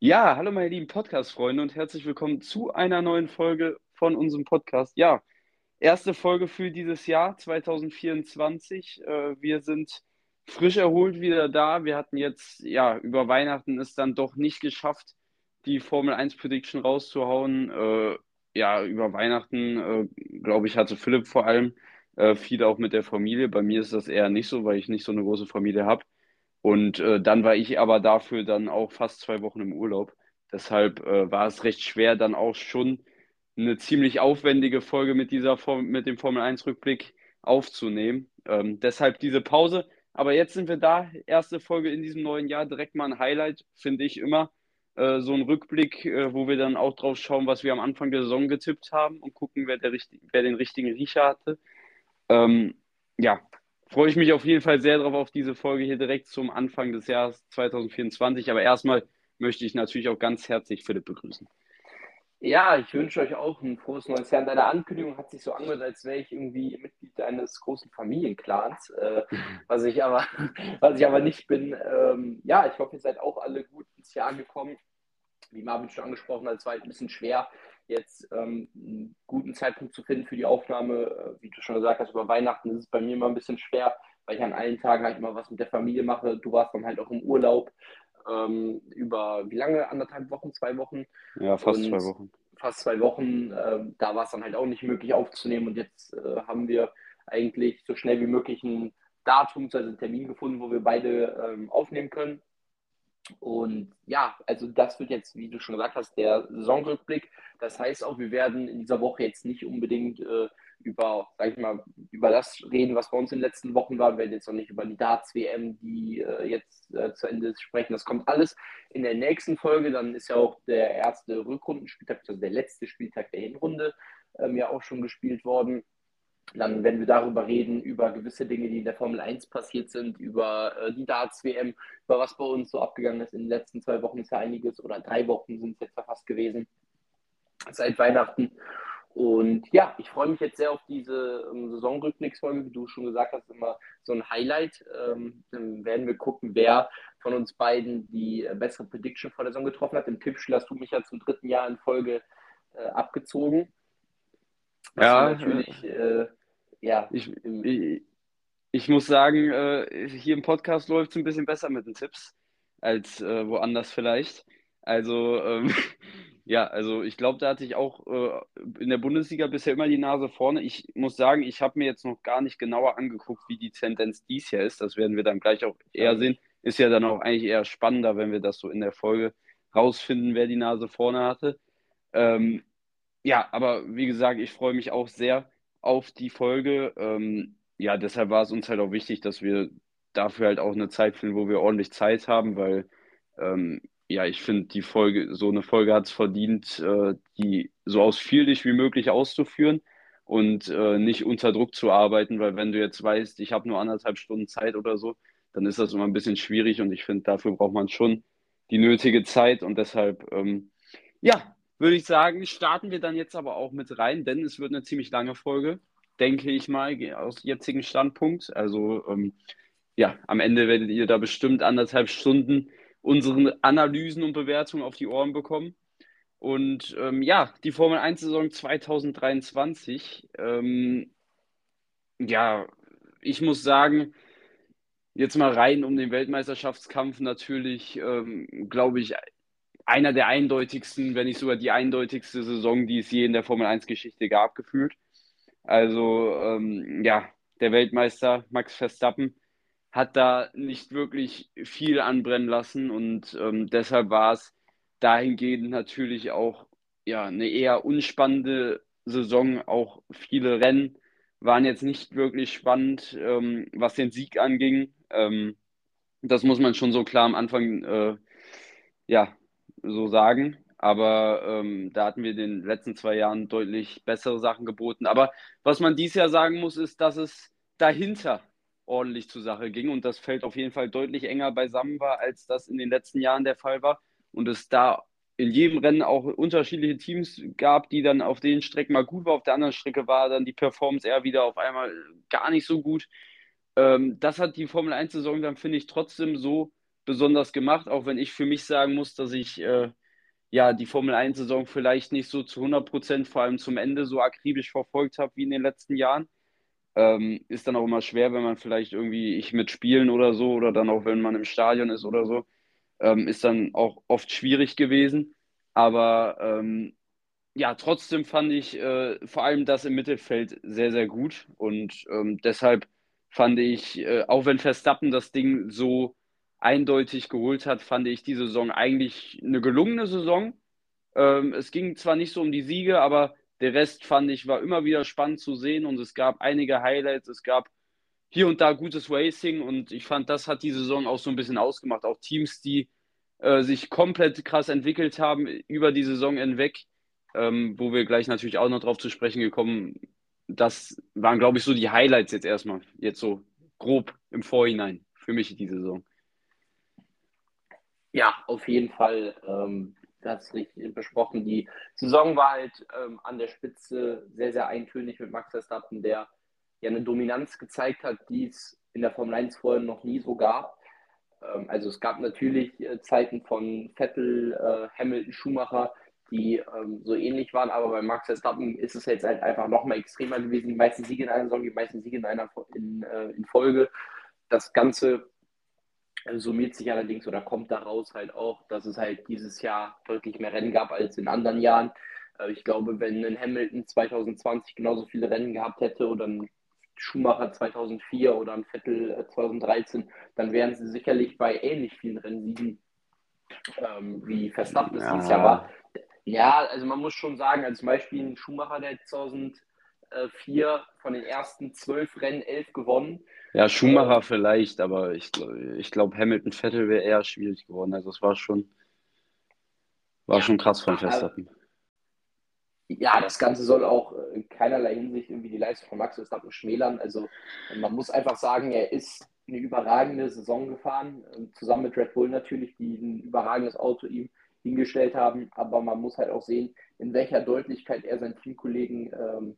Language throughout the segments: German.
Ja, hallo meine lieben Podcast-Freunde und herzlich willkommen zu einer neuen Folge von unserem Podcast. Ja, erste Folge für dieses Jahr 2024. Äh, wir sind frisch erholt wieder da. Wir hatten jetzt, ja, über Weihnachten es dann doch nicht geschafft, die Formel 1 Prediction rauszuhauen. Äh, ja, über Weihnachten, äh, glaube ich, hatte Philipp vor allem viel auch mit der Familie. Bei mir ist das eher nicht so, weil ich nicht so eine große Familie habe. Und äh, dann war ich aber dafür dann auch fast zwei Wochen im Urlaub. Deshalb äh, war es recht schwer, dann auch schon eine ziemlich aufwendige Folge mit, dieser Form, mit dem Formel 1-Rückblick aufzunehmen. Ähm, deshalb diese Pause. Aber jetzt sind wir da. Erste Folge in diesem neuen Jahr. Direkt mal ein Highlight, finde ich immer. Äh, so ein Rückblick, äh, wo wir dann auch drauf schauen, was wir am Anfang der Saison getippt haben und gucken, wer, der, wer den richtigen Riecher hatte. Ähm, ja, freue ich mich auf jeden Fall sehr darauf, auf diese Folge hier direkt zum Anfang des Jahres 2024. Aber erstmal möchte ich natürlich auch ganz herzlich Philipp begrüßen. Ja, ich wünsche euch auch ein frohes neues Jahr. Deine Ankündigung hat sich so angehört, als wäre ich irgendwie Mitglied eines großen Familienclans, äh, was, ich aber, was ich aber nicht bin. Ähm, ja, ich hoffe, ihr seid auch alle gut ins Jahr gekommen. Wie Marvin schon angesprochen hat, es war halt ein bisschen schwer, jetzt ähm, einen guten Zeitpunkt zu finden für die Aufnahme. Äh, wie du schon gesagt hast, über Weihnachten ist es bei mir immer ein bisschen schwer, weil ich an allen Tagen halt immer was mit der Familie mache. Du warst dann halt auch im Urlaub ähm, über wie lange? Anderthalb Wochen, zwei Wochen? Ja, fast Und zwei Wochen. Fast zwei Wochen. Äh, da war es dann halt auch nicht möglich aufzunehmen. Und jetzt äh, haben wir eigentlich so schnell wie möglich ein Datum, also einen Termin gefunden, wo wir beide ähm, aufnehmen können. Und ja, also das wird jetzt, wie du schon gesagt hast, der Saisonrückblick. Das heißt auch, wir werden in dieser Woche jetzt nicht unbedingt äh, über, sag ich mal, über das reden, was bei uns in den letzten Wochen war. Wir werden jetzt noch nicht über die Darts-WM, die äh, jetzt äh, zu Ende ist, sprechen. Das kommt alles in der nächsten Folge. Dann ist ja auch der erste Rückrundenspieltag, also der letzte Spieltag der Hinrunde, ähm, ja auch schon gespielt worden. Dann werden wir darüber reden, über gewisse Dinge, die in der Formel 1 passiert sind, über äh, die Darts-WM, über was bei uns so abgegangen ist. In den letzten zwei Wochen ist ja einiges, oder drei Wochen sind es jetzt fast gewesen, seit Weihnachten. Und ja, ich freue mich jetzt sehr auf diese ähm, Saisonrückblicksfolge, wie du schon gesagt hast, immer so ein Highlight. Ähm, dann werden wir gucken, wer von uns beiden die äh, bessere Prediction vor der Saison getroffen hat. Im Tippspiel hast du mich ja zum dritten Jahr in Folge äh, abgezogen. ja, natürlich, äh, ja. Ich, ich, ich, muss sagen, äh, hier im Podcast läuft es ein bisschen besser mit den Tipps als äh, woanders vielleicht. Also ähm, Ja, also ich glaube, da hatte ich auch äh, in der Bundesliga bisher immer die Nase vorne. Ich muss sagen, ich habe mir jetzt noch gar nicht genauer angeguckt, wie die Tendenz dies Jahr ist. Das werden wir dann gleich auch eher sehen. Ist ja dann auch eigentlich eher spannender, wenn wir das so in der Folge rausfinden, wer die Nase vorne hatte. Ähm, ja, aber wie gesagt, ich freue mich auch sehr auf die Folge. Ähm, ja, deshalb war es uns halt auch wichtig, dass wir dafür halt auch eine Zeit finden, wo wir ordentlich Zeit haben, weil ähm, ja, ich finde, die Folge, so eine Folge hat es verdient, äh, die so ausführlich wie möglich auszuführen und äh, nicht unter Druck zu arbeiten, weil wenn du jetzt weißt, ich habe nur anderthalb Stunden Zeit oder so, dann ist das immer ein bisschen schwierig und ich finde, dafür braucht man schon die nötige Zeit und deshalb, ähm, ja, würde ich sagen, starten wir dann jetzt aber auch mit rein, denn es wird eine ziemlich lange Folge, denke ich mal, aus jetzigen Standpunkt. Also, ähm, ja, am Ende werdet ihr da bestimmt anderthalb Stunden unsere Analysen und Bewertungen auf die Ohren bekommen. Und ähm, ja, die Formel 1-Saison 2023, ähm, ja, ich muss sagen, jetzt mal rein um den Weltmeisterschaftskampf natürlich, ähm, glaube ich, einer der eindeutigsten, wenn nicht sogar die eindeutigste Saison, die es je in der Formel 1-Geschichte gab, gefühlt. Also, ähm, ja, der Weltmeister Max Verstappen hat da nicht wirklich viel anbrennen lassen und ähm, deshalb war es dahingehend natürlich auch ja, eine eher unspannende Saison. Auch viele Rennen waren jetzt nicht wirklich spannend, ähm, was den Sieg anging. Ähm, das muss man schon so klar am Anfang äh, ja, so sagen. Aber ähm, da hatten wir in den letzten zwei Jahren deutlich bessere Sachen geboten. Aber was man dieses Jahr sagen muss, ist, dass es dahinter ordentlich zur Sache ging und das Feld auf jeden Fall deutlich enger beisammen war, als das in den letzten Jahren der Fall war und es da in jedem Rennen auch unterschiedliche Teams gab, die dann auf den Strecken mal gut war, auf der anderen Strecke war dann die Performance eher wieder auf einmal gar nicht so gut. Ähm, das hat die Formel 1-Saison dann, finde ich, trotzdem so besonders gemacht, auch wenn ich für mich sagen muss, dass ich äh, ja die Formel 1-Saison vielleicht nicht so zu 100 Prozent, vor allem zum Ende, so akribisch verfolgt habe wie in den letzten Jahren. Ähm, ist dann auch immer schwer, wenn man vielleicht irgendwie ich mitspielen oder so oder dann auch wenn man im Stadion ist oder so, ähm, ist dann auch oft schwierig gewesen. Aber ähm, ja, trotzdem fand ich äh, vor allem das im Mittelfeld sehr, sehr gut und ähm, deshalb fand ich, äh, auch wenn Verstappen das Ding so eindeutig geholt hat, fand ich die Saison eigentlich eine gelungene Saison. Ähm, es ging zwar nicht so um die Siege, aber der Rest fand ich war immer wieder spannend zu sehen und es gab einige Highlights, es gab hier und da gutes Racing und ich fand, das hat die Saison auch so ein bisschen ausgemacht. Auch Teams, die äh, sich komplett krass entwickelt haben über die Saison hinweg, ähm, wo wir gleich natürlich auch noch drauf zu sprechen gekommen. Das waren, glaube ich, so die Highlights jetzt erstmal, jetzt so grob im Vorhinein für mich die Saison. Ja, auf jeden Fall. Ähm, das richtig besprochen. Die Saison war halt ähm, an der Spitze sehr, sehr eintönig mit Max Verstappen, der ja eine Dominanz gezeigt hat, die es in der Formel 1 vorher noch nie so gab. Ähm, also es gab natürlich äh, Zeiten von Vettel, äh, Hamilton, Schumacher, die ähm, so ähnlich waren, aber bei Max Verstappen ist es jetzt halt einfach noch mal extremer gewesen. Die meisten Siege in einer Saison, die meisten Siege in einer in, äh, in Folge. Das Ganze summiert sich allerdings oder kommt daraus halt auch, dass es halt dieses Jahr deutlich mehr Rennen gab als in anderen Jahren. Äh, ich glaube, wenn ein Hamilton 2020 genauso viele Rennen gehabt hätte oder ein Schumacher 2004 oder ein Vettel 2013, äh, dann wären sie sicherlich bei ähnlich vielen Rennsiegen ähm, wie Verstappen es ja. dieses Jahr war. Ja, also man muss schon sagen, als Beispiel ein Schumacher, der 2004 von den ersten zwölf Rennen elf gewonnen, ja, Schumacher äh, vielleicht, aber ich, ich glaube, Hamilton Vettel wäre eher schwierig geworden. Also es war schon, war ja, schon krass von Verstappen. Ja, das Ganze soll auch in keinerlei Hinsicht irgendwie die Leistung von Max Verstappen schmälern. Also man muss einfach sagen, er ist eine überragende Saison gefahren, zusammen mit Red Bull natürlich, die ein überragendes Auto ihm hingestellt haben. Aber man muss halt auch sehen, in welcher Deutlichkeit er seinen Teamkollegen ähm,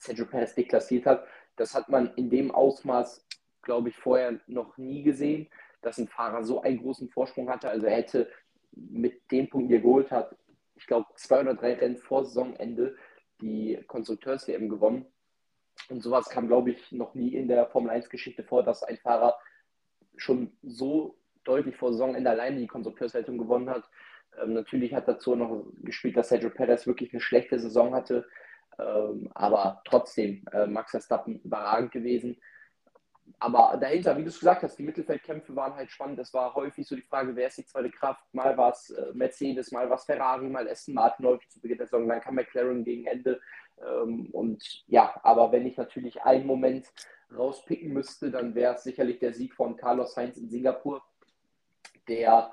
Sergio Perez deklassiert hat. Das hat man in dem Ausmaß glaube ich, vorher noch nie gesehen, dass ein Fahrer so einen großen Vorsprung hatte. Also er hätte mit dem Punkt, den er geholt hat, ich glaube, zwei oder drei Rennen vor Saisonende die Konstrukteurs-WM gewonnen. Und sowas kam, glaube ich, noch nie in der Formel-1-Geschichte vor, dass ein Fahrer schon so deutlich vor Saisonende alleine die Konstrukteurswertung gewonnen hat. Ähm, natürlich hat dazu noch gespielt, dass Sergio Perez wirklich eine schlechte Saison hatte. Ähm, aber trotzdem, äh, Max Verstappen überragend gewesen aber dahinter, wie du es gesagt hast, die Mittelfeldkämpfe waren halt spannend. Es war häufig so die Frage, wer ist die zweite Kraft? Mal war es äh, Mercedes, mal war es Ferrari, mal Aston Martin häufig zu Beginn der Saison, dann kam McLaren gegen Ende. Ähm, und ja, aber wenn ich natürlich einen Moment rauspicken müsste, dann wäre es sicherlich der Sieg von Carlos Sainz in Singapur, der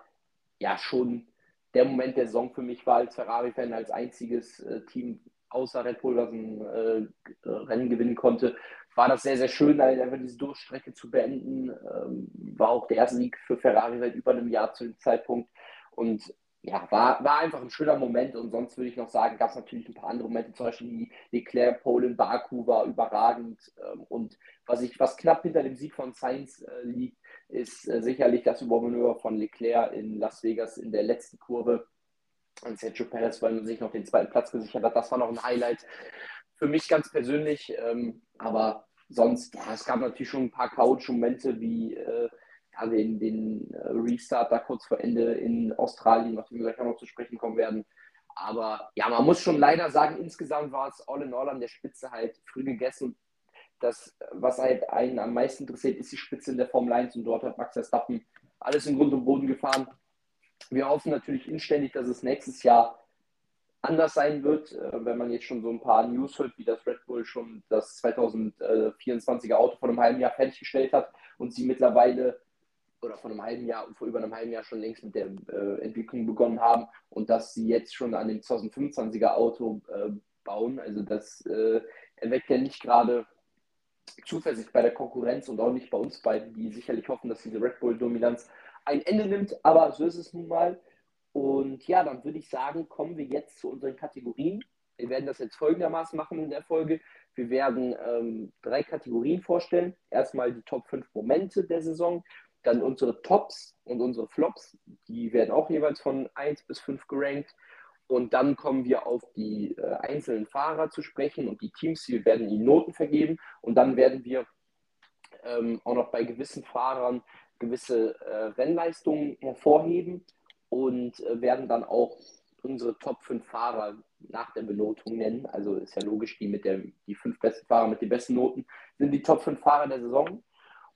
ja schon der Moment der Saison für mich war als Ferrari-Fan, als einziges äh, Team außer Red Bull, das ein äh, Rennen gewinnen konnte war das sehr, sehr schön, halt einfach diese Durchstrecke zu beenden. Ähm, war auch der erste Sieg für Ferrari seit über einem Jahr zu dem Zeitpunkt. Und ja, war, war einfach ein schöner Moment. Und sonst würde ich noch sagen, gab es natürlich ein paar andere Momente, zum Beispiel die Leclerc Pole in Baku war überragend. Ähm, und was, ich, was knapp hinter dem Sieg von Sainz äh, liegt, ist äh, sicherlich das Übermanöver von Leclerc in Las Vegas in der letzten Kurve an Sergio Perez, weil man sich noch den zweiten Platz gesichert hat. Das war noch ein Highlight für mich ganz persönlich. Ähm, aber sonst, ja, es gab natürlich schon ein paar Couch-Momente wie äh, ja, den, den äh, Restart da kurz vor Ende in Australien, auf den wir gleich auch noch zu sprechen kommen werden. Aber ja, man muss schon leider sagen, insgesamt war es all in all an der Spitze halt früh gegessen. Das, was halt einen am meisten interessiert, ist die Spitze in der Formel 1 und dort hat Max Verstappen alles in Grund und Boden gefahren. Wir hoffen natürlich inständig, dass es nächstes Jahr anders sein wird, äh, wenn man jetzt schon so ein paar News hört, wie das Red Bull schon das 2024er Auto vor einem halben Jahr fertiggestellt hat und sie mittlerweile oder vor einem halben Jahr, vor über einem halben Jahr schon längst mit der äh, Entwicklung begonnen haben und dass sie jetzt schon an dem 2025er Auto äh, bauen. Also das äh, erweckt ja nicht gerade Zuversicht bei der Konkurrenz und auch nicht bei uns beiden, die sicherlich hoffen, dass diese Red Bull-Dominanz ein Ende nimmt. Aber so ist es nun mal. Und ja, dann würde ich sagen, kommen wir jetzt zu unseren Kategorien. Wir werden das jetzt folgendermaßen machen in der Folge. Wir werden ähm, drei Kategorien vorstellen. Erstmal die Top 5 Momente der Saison, dann unsere Tops und unsere Flops. Die werden auch jeweils von 1 bis 5 gerankt. Und dann kommen wir auf die äh, einzelnen Fahrer zu sprechen und die Teams. Wir werden ihnen Noten vergeben. Und dann werden wir ähm, auch noch bei gewissen Fahrern gewisse äh, Rennleistungen hervorheben und äh, werden dann auch unsere Top 5 Fahrer nach der Benotung nennen. Also ist ja logisch, die mit der, die fünf besten Fahrer mit den besten Noten sind die Top 5 Fahrer der Saison.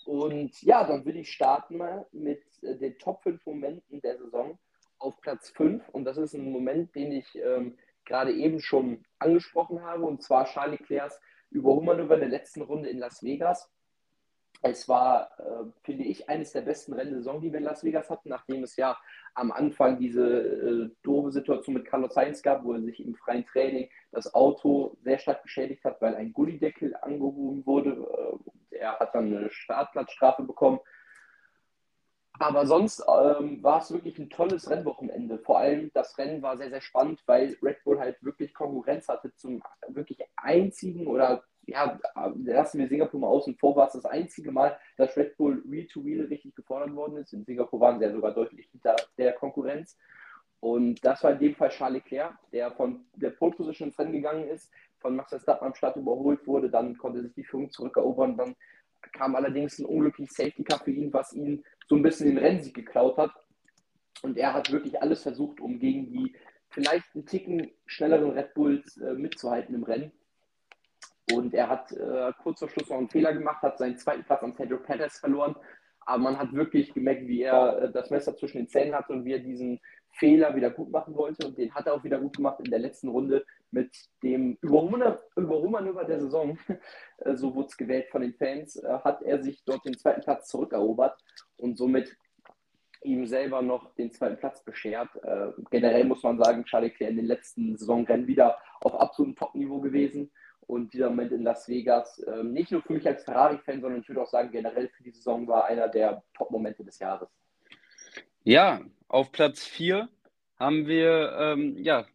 Und ja, dann will ich starten mal mit äh, den Top 5 Momenten der Saison auf Platz 5. Und das ist ein Moment, den ich ähm, gerade eben schon angesprochen habe, und zwar Charles Leclercs Überholmanöver in der letzten Runde in Las Vegas. Es war, äh, finde ich, eines der besten Rennen der Saison, die wir in Las Vegas hatten, nachdem es ja am Anfang diese äh, doofe Situation mit Carlos Sainz gab, wo er sich im freien Training das Auto sehr stark beschädigt hat, weil ein Gullideckel angehoben wurde. Äh, er hat dann eine Startplatzstrafe bekommen. Aber sonst ähm, war es wirklich ein tolles Rennwochenende. Vor allem das Rennen war sehr, sehr spannend, weil Red Bull halt wirklich Konkurrenz hatte zum wirklich einzigen oder ja, lassen wir Singapur mal außen vor, war es das einzige Mal, dass Red Bull Wheel-to-Wheel richtig gefordert worden ist. In Singapur waren sie ja sogar deutlich hinter der Konkurrenz. Und das war in dem Fall Charles Leclerc, der von der Pole Position ins Rennen gegangen ist, von Max Verstappen am Start überholt wurde, dann konnte sich die Führung zurückerobern, dann kam allerdings ein unglückliches Safety Car für ihn, was ihn so ein bisschen den Rennsieg geklaut hat. Und er hat wirklich alles versucht, um gegen die vielleicht einen Ticken schnelleren Red Bulls äh, mitzuhalten im Rennen. Und er hat äh, kurz vor Schluss noch einen Fehler gemacht, hat seinen zweiten Platz an Pedro Perez verloren. Aber man hat wirklich gemerkt, wie er äh, das Messer zwischen den Zähnen hatte und wie er diesen Fehler wieder gut machen wollte. Und den hat er auch wieder gut gemacht in der letzten Runde mit dem Überholmanöver der Saison. Äh, so wurde es gewählt von den Fans. Äh, hat er sich dort den zweiten Platz zurückerobert und somit ihm selber noch den zweiten Platz beschert. Äh, generell muss man sagen, Charles Leclerc in den letzten Saisonrennen wieder auf absolutem Top-Niveau gewesen. Und dieser Moment in Las Vegas, äh, nicht nur für mich als Ferrari-Fan, sondern ich würde auch sagen, generell für die Saison war einer der Top-Momente des Jahres. Ja, auf Platz 4 haben wir ähm, ja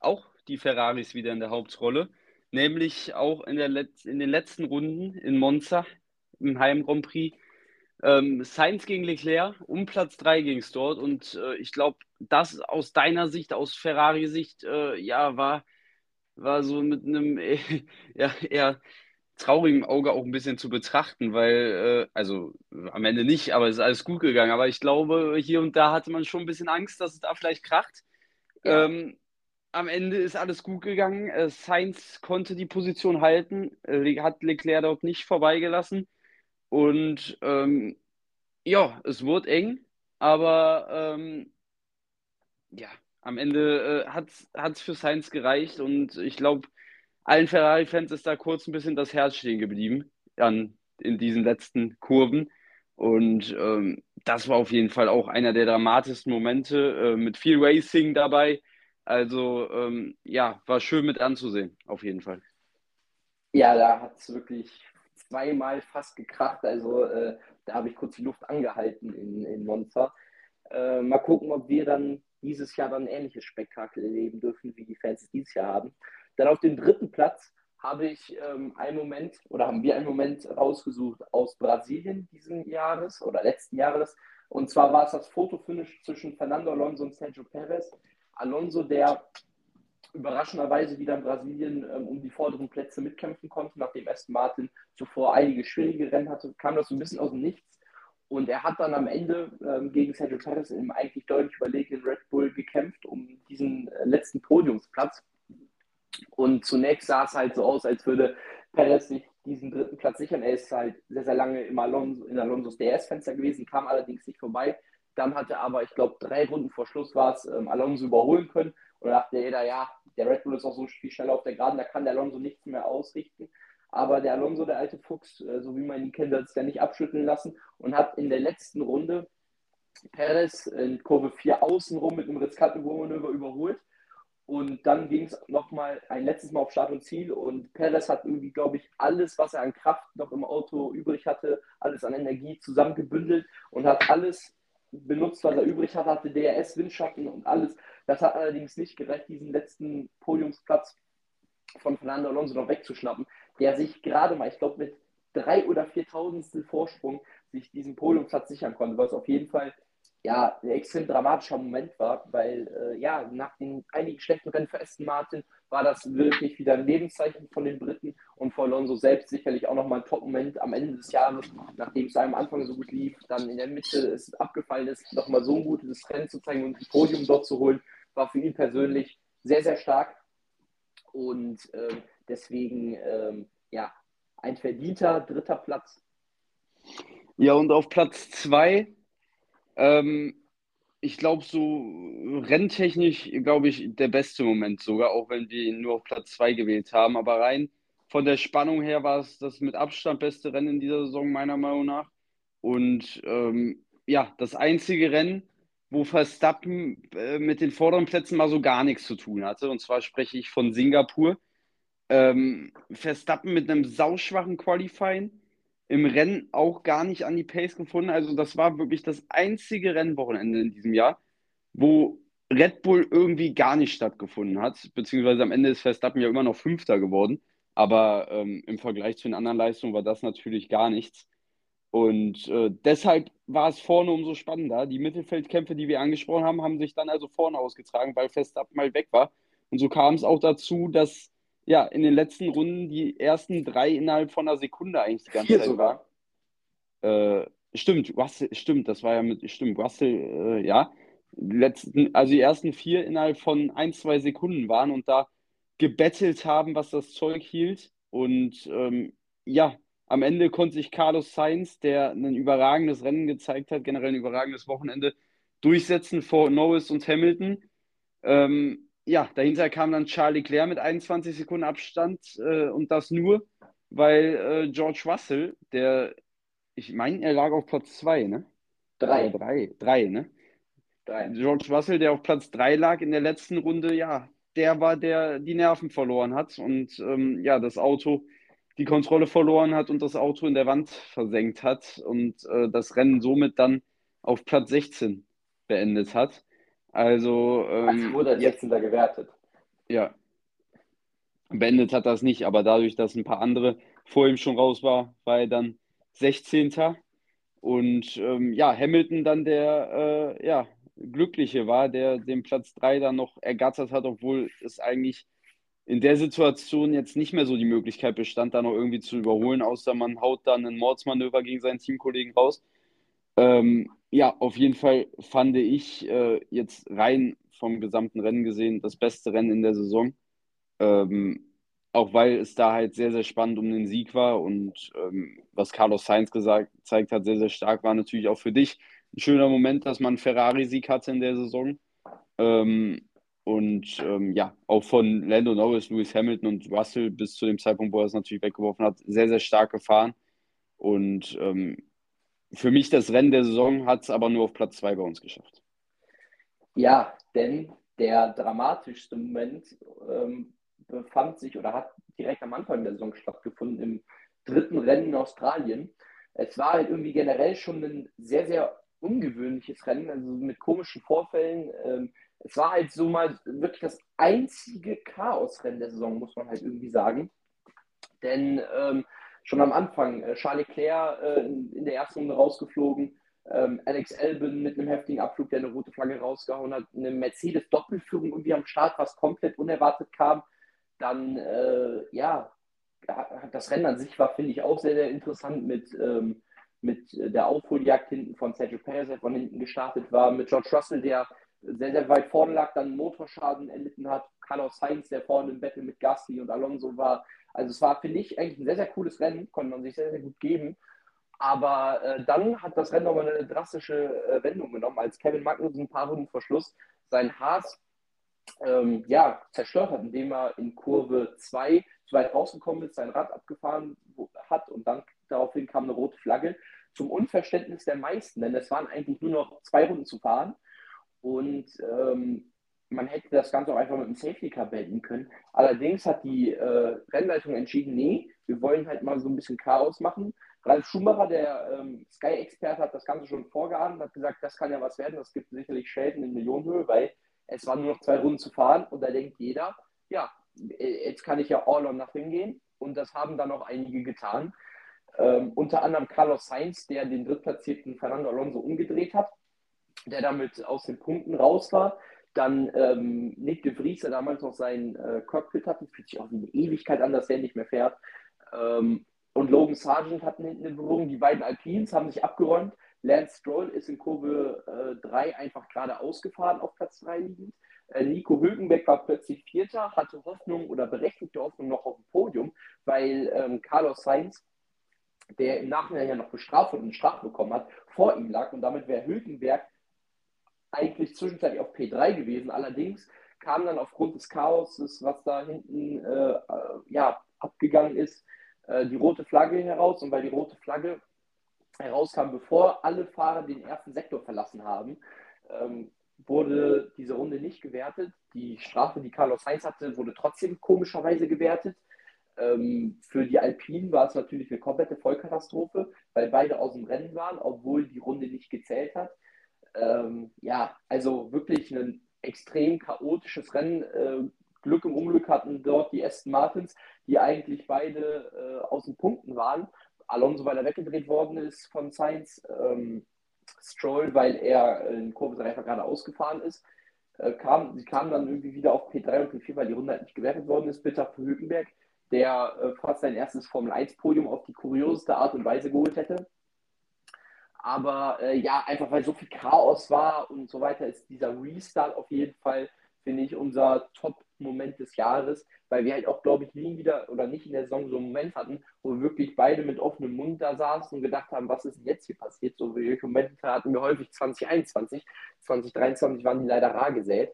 auch die Ferraris wieder in der Hauptrolle, nämlich auch in, der Let in den letzten Runden in Monza im Heim Grand Prix. Ähm, Sainz gegen Leclerc, um Platz 3 ging es dort und äh, ich glaube, das aus deiner Sicht, aus Ferrari-Sicht, äh, ja, war war so mit einem ja, eher traurigen Auge auch ein bisschen zu betrachten, weil, äh, also am Ende nicht, aber es ist alles gut gegangen. Aber ich glaube, hier und da hatte man schon ein bisschen Angst, dass es da vielleicht kracht. Ja. Ähm, am Ende ist alles gut gegangen. Äh, Sainz konnte die Position halten, äh, hat Leclerc dort nicht vorbeigelassen. Und ähm, ja, es wurde eng, aber ähm, ja, am Ende äh, hat es für Sainz gereicht und ich glaube, allen Ferrari-Fans ist da kurz ein bisschen das Herz stehen geblieben an, in diesen letzten Kurven. Und ähm, das war auf jeden Fall auch einer der dramatischsten Momente äh, mit viel Racing dabei. Also ähm, ja, war schön mit anzusehen, auf jeden Fall. Ja, da hat es wirklich zweimal fast gekracht. Also äh, da habe ich kurz die Luft angehalten in, in Monza. Äh, mal gucken, ob wir dann dieses Jahr dann ein ähnliches Spektakel erleben dürfen, wie die Fans es dieses Jahr haben. Dann auf dem dritten Platz habe ich ähm, einen Moment oder haben wir einen Moment rausgesucht aus Brasilien diesen Jahres oder letzten Jahres. Und zwar war es das Fotofinish zwischen Fernando Alonso und Sergio Perez. Alonso, der überraschenderweise wieder in Brasilien ähm, um die vorderen Plätze mitkämpfen konnte, nachdem Aston Martin zuvor einige schwierige Rennen hatte, kam das so ein bisschen aus dem Nichts. Und er hat dann am Ende ähm, gegen Sergio Perez im eigentlich deutlich überlegenen Red Bull gekämpft um diesen äh, letzten Podiumsplatz. Und zunächst sah es halt so aus, als würde Perez sich diesen dritten Platz sichern. Er ist halt sehr, sehr lange im Alonso, in Alonsos DS-Fenster gewesen, kam allerdings nicht vorbei. Dann hatte er aber, ich glaube, drei Runden vor Schluss war es, ähm, Alonso überholen können. Und da dachte jeder, ja, der Red Bull ist auch so viel schneller auf der Geraden, da kann der Alonso nichts mehr ausrichten. Aber der Alonso, der alte Fuchs, äh, so wie man ihn kennt, hat es ja nicht abschütteln lassen und hat in der letzten Runde Perez in Kurve 4 außenrum mit einem riskanten Manöver überholt. Und dann ging es nochmal ein letztes Mal auf Start und Ziel. Und Perez hat irgendwie, glaube ich, alles, was er an Kraft noch im Auto übrig hatte, alles an Energie zusammengebündelt und hat alles benutzt, was er übrig hatte, hatte DRS, Windschatten und alles. Das hat allerdings nicht gereicht, diesen letzten Podiumsplatz von Fernando Alonso noch wegzuschnappen, der sich gerade mal, ich glaube, mit drei oder viertausendstel Vorsprung sich diesen Podiumsplatz sichern konnte, was auf jeden Fall ja, ein extrem dramatischer Moment war, weil äh, ja, nach den einigen schlechten Rennen für Aston Martin war das wirklich wieder ein Lebenszeichen von den Briten und für Alonso selbst sicherlich auch nochmal ein Top-Moment am Ende des Jahres, nachdem es am Anfang so gut lief, dann in der Mitte es abgefallen ist, nochmal so ein gutes Rennen zu zeigen und ein Podium dort zu holen, war für ihn persönlich sehr, sehr stark. Und äh, deswegen, äh, ja, ein verdienter dritter Platz. Ja, und auf Platz zwei ähm, ich glaube, so renntechnisch, glaube ich, der beste Moment sogar, auch wenn wir ihn nur auf Platz 2 gewählt haben. Aber rein von der Spannung her war es das mit Abstand beste Rennen in dieser Saison, meiner Meinung nach. Und ähm, ja, das einzige Rennen, wo Verstappen äh, mit den vorderen Plätzen mal so gar nichts zu tun hatte. Und zwar spreche ich von Singapur. Ähm, Verstappen mit einem sauschwachen Qualifying im Rennen auch gar nicht an die Pace gefunden. Also das war wirklich das einzige Rennwochenende in diesem Jahr, wo Red Bull irgendwie gar nicht stattgefunden hat, beziehungsweise am Ende ist Verstappen ja immer noch Fünfter geworden, aber ähm, im Vergleich zu den anderen Leistungen war das natürlich gar nichts. Und äh, deshalb war es vorne umso spannender. Die Mittelfeldkämpfe, die wir angesprochen haben, haben sich dann also vorne ausgetragen, weil Verstappen mal weg war. Und so kam es auch dazu, dass ja, in den letzten Runden die ersten drei innerhalb von einer Sekunde eigentlich die ganze Vier Zeit sogar. war. Äh, stimmt, Russell, stimmt, das war ja mit, stimmt, Russell, äh, ja. Letzten, also die ersten vier innerhalb von ein, zwei Sekunden waren und da gebettelt haben, was das Zeug hielt. Und ähm, ja, am Ende konnte sich Carlos Sainz, der ein überragendes Rennen gezeigt hat, generell ein überragendes Wochenende, durchsetzen vor Norris und Hamilton. Ähm, ja, dahinter kam dann Charles Leclerc mit 21 Sekunden Abstand äh, und das nur, weil äh, George Russell, der, ich meine, er lag auf Platz 2, ne? Drei. Oder drei, drei, ne? Drei. George Russell, der auf Platz 3 lag in der letzten Runde, ja, der war, der die Nerven verloren hat und ähm, ja, das Auto die Kontrolle verloren hat und das Auto in der Wand versenkt hat und äh, das Rennen somit dann auf Platz 16 beendet hat. Also. Ähm, also wurde als 16. gewertet. Ja. Beendet hat das nicht, aber dadurch, dass ein paar andere vor ihm schon raus war, war er dann 16. Und ähm, ja, Hamilton dann der äh, ja, Glückliche war, der den Platz 3 dann noch ergattert hat, obwohl es eigentlich in der Situation jetzt nicht mehr so die Möglichkeit bestand, da noch irgendwie zu überholen, außer man haut dann ein Mordsmanöver gegen seinen Teamkollegen raus. Ähm, ja, auf jeden Fall fand ich äh, jetzt rein vom gesamten Rennen gesehen das beste Rennen in der Saison. Ähm, auch weil es da halt sehr, sehr spannend um den Sieg war und ähm, was Carlos Sainz gesagt, gezeigt hat, sehr, sehr stark war natürlich auch für dich ein schöner Moment, dass man Ferrari-Sieg hatte in der Saison. Ähm, und ähm, ja, auch von Lando Norris, Lewis Hamilton und Russell bis zu dem Zeitpunkt, wo er es natürlich weggeworfen hat, sehr, sehr stark gefahren. Und ähm, für mich das Rennen der Saison hat es aber nur auf Platz 2 bei uns geschafft. Ja, denn der dramatischste Moment ähm, befand sich oder hat direkt am Anfang der Saison stattgefunden, im dritten Rennen in Australien. Es war halt irgendwie generell schon ein sehr, sehr ungewöhnliches Rennen, also mit komischen Vorfällen. Ähm, es war halt so mal wirklich das einzige Chaosrennen der Saison, muss man halt irgendwie sagen. Denn ähm, schon am Anfang. Äh, Charles Leclerc äh, in, in, der ersten Runde rausgeflogen. Ähm, Alex Albon mit einem heftigen Abflug, der eine rote Flagge rausgehauen hat. Eine Mercedes-Doppelführung irgendwie am Start, was komplett unerwartet kam. Dann, äh, ja, das Rennen an sich war, finde ich, auch sehr, sehr interessant mit, ähm, mit der Aufholjagd hinten von Sergio Perez, der von hinten gestartet war, mit George Russell, der sehr, sehr weit vorne lag, dann Motorschaden erlitten hat, Carlos Sainz, der vorne im Battle mit Gasly und Alonso war, also es war, finde ich, eigentlich ein sehr, sehr cooles Rennen, konnte man sich sehr, sehr gut geben. Aber äh, dann hat das Rennen nochmal eine drastische äh, Wendung genommen, als Kevin Magnussen ein paar Runden vor Schluss sein Haas ähm, ja, zerstört hat, indem er in Kurve 2 zu weit rausgekommen ist, sein Rad abgefahren hat und dann daraufhin kam eine rote Flagge. Zum Unverständnis der meisten, denn es waren eigentlich nur noch zwei Runden zu fahren. Und ähm, man hätte das Ganze auch einfach mit einem Safety Car beenden können. Allerdings hat die äh, Rennleitung entschieden, nee, wir wollen halt mal so ein bisschen Chaos machen. Ralf Schumacher, der ähm, Sky-Experte, hat das Ganze schon vorgeahnt, hat gesagt, das kann ja was werden, das gibt sicherlich Schäden in Millionenhöhe, weil es waren nur noch zwei Runden zu fahren und da denkt jeder, ja, äh, jetzt kann ich ja all or nothing gehen und das haben dann auch einige getan. Ähm, unter anderem Carlos Sainz, der den drittplatzierten Fernando Alonso umgedreht hat, der damit aus den Punkten raus war. Dann ähm, Nick de Vries, der damals noch sein äh, Cockpit hatte, fühlt sich auch wie eine Ewigkeit an, dass er nicht mehr fährt. Ähm, und Logan Sargent hatten hinten eine Berührung. Die beiden Alpines haben sich abgeräumt. Lance Stroll ist in Kurve 3 äh, einfach gerade ausgefahren auf Platz 3 liegend. Äh, Nico Hülkenberg war plötzlich Vierter, hatte Hoffnung oder berechtigte Hoffnung noch auf dem Podium, weil ähm, Carlos Sainz, der im Nachhinein ja noch bestraft und einen Straf bekommen hat, vor ihm lag und damit wäre Hülkenberg eigentlich zwischenzeitlich auf P3 gewesen. Allerdings kam dann aufgrund des Chaoses, was da hinten äh, ja, abgegangen ist, äh, die rote Flagge heraus. Und weil die rote Flagge herauskam, bevor alle Fahrer den ersten Sektor verlassen haben, ähm, wurde diese Runde nicht gewertet. Die Strafe, die Carlos Sainz hatte, wurde trotzdem komischerweise gewertet. Ähm, für die Alpinen war es natürlich eine komplette Vollkatastrophe, weil beide aus dem Rennen waren, obwohl die Runde nicht gezählt hat. Ähm, ja, also wirklich ein extrem chaotisches Rennen. Äh, Glück im Unglück hatten dort die Aston Martins, die eigentlich beide äh, aus den Punkten waren. Alonso, weil er weggedreht worden ist von Sainz. Ähm, Stroll, weil er in Kurve 3 einfach gerade ausgefahren ist. Äh, kam, sie kamen dann irgendwie wieder auf P3 und P4, weil die Runde halt nicht gewertet worden ist. Bitter für Hülkenberg, der äh, fast sein erstes Formel-1-Podium auf die kurioseste Art und Weise geholt hätte. Aber äh, ja, einfach weil so viel Chaos war und so weiter, ist dieser Restart auf jeden Fall, finde ich, unser Top-Moment des Jahres, weil wir halt auch, glaube ich, nie wieder oder nicht in der Saison so einen Moment hatten, wo wir wirklich beide mit offenem Mund da saßen und gedacht haben, was ist jetzt hier passiert? So wie Momente hatten wir häufig 2021, 2023 waren die leider rar gesät.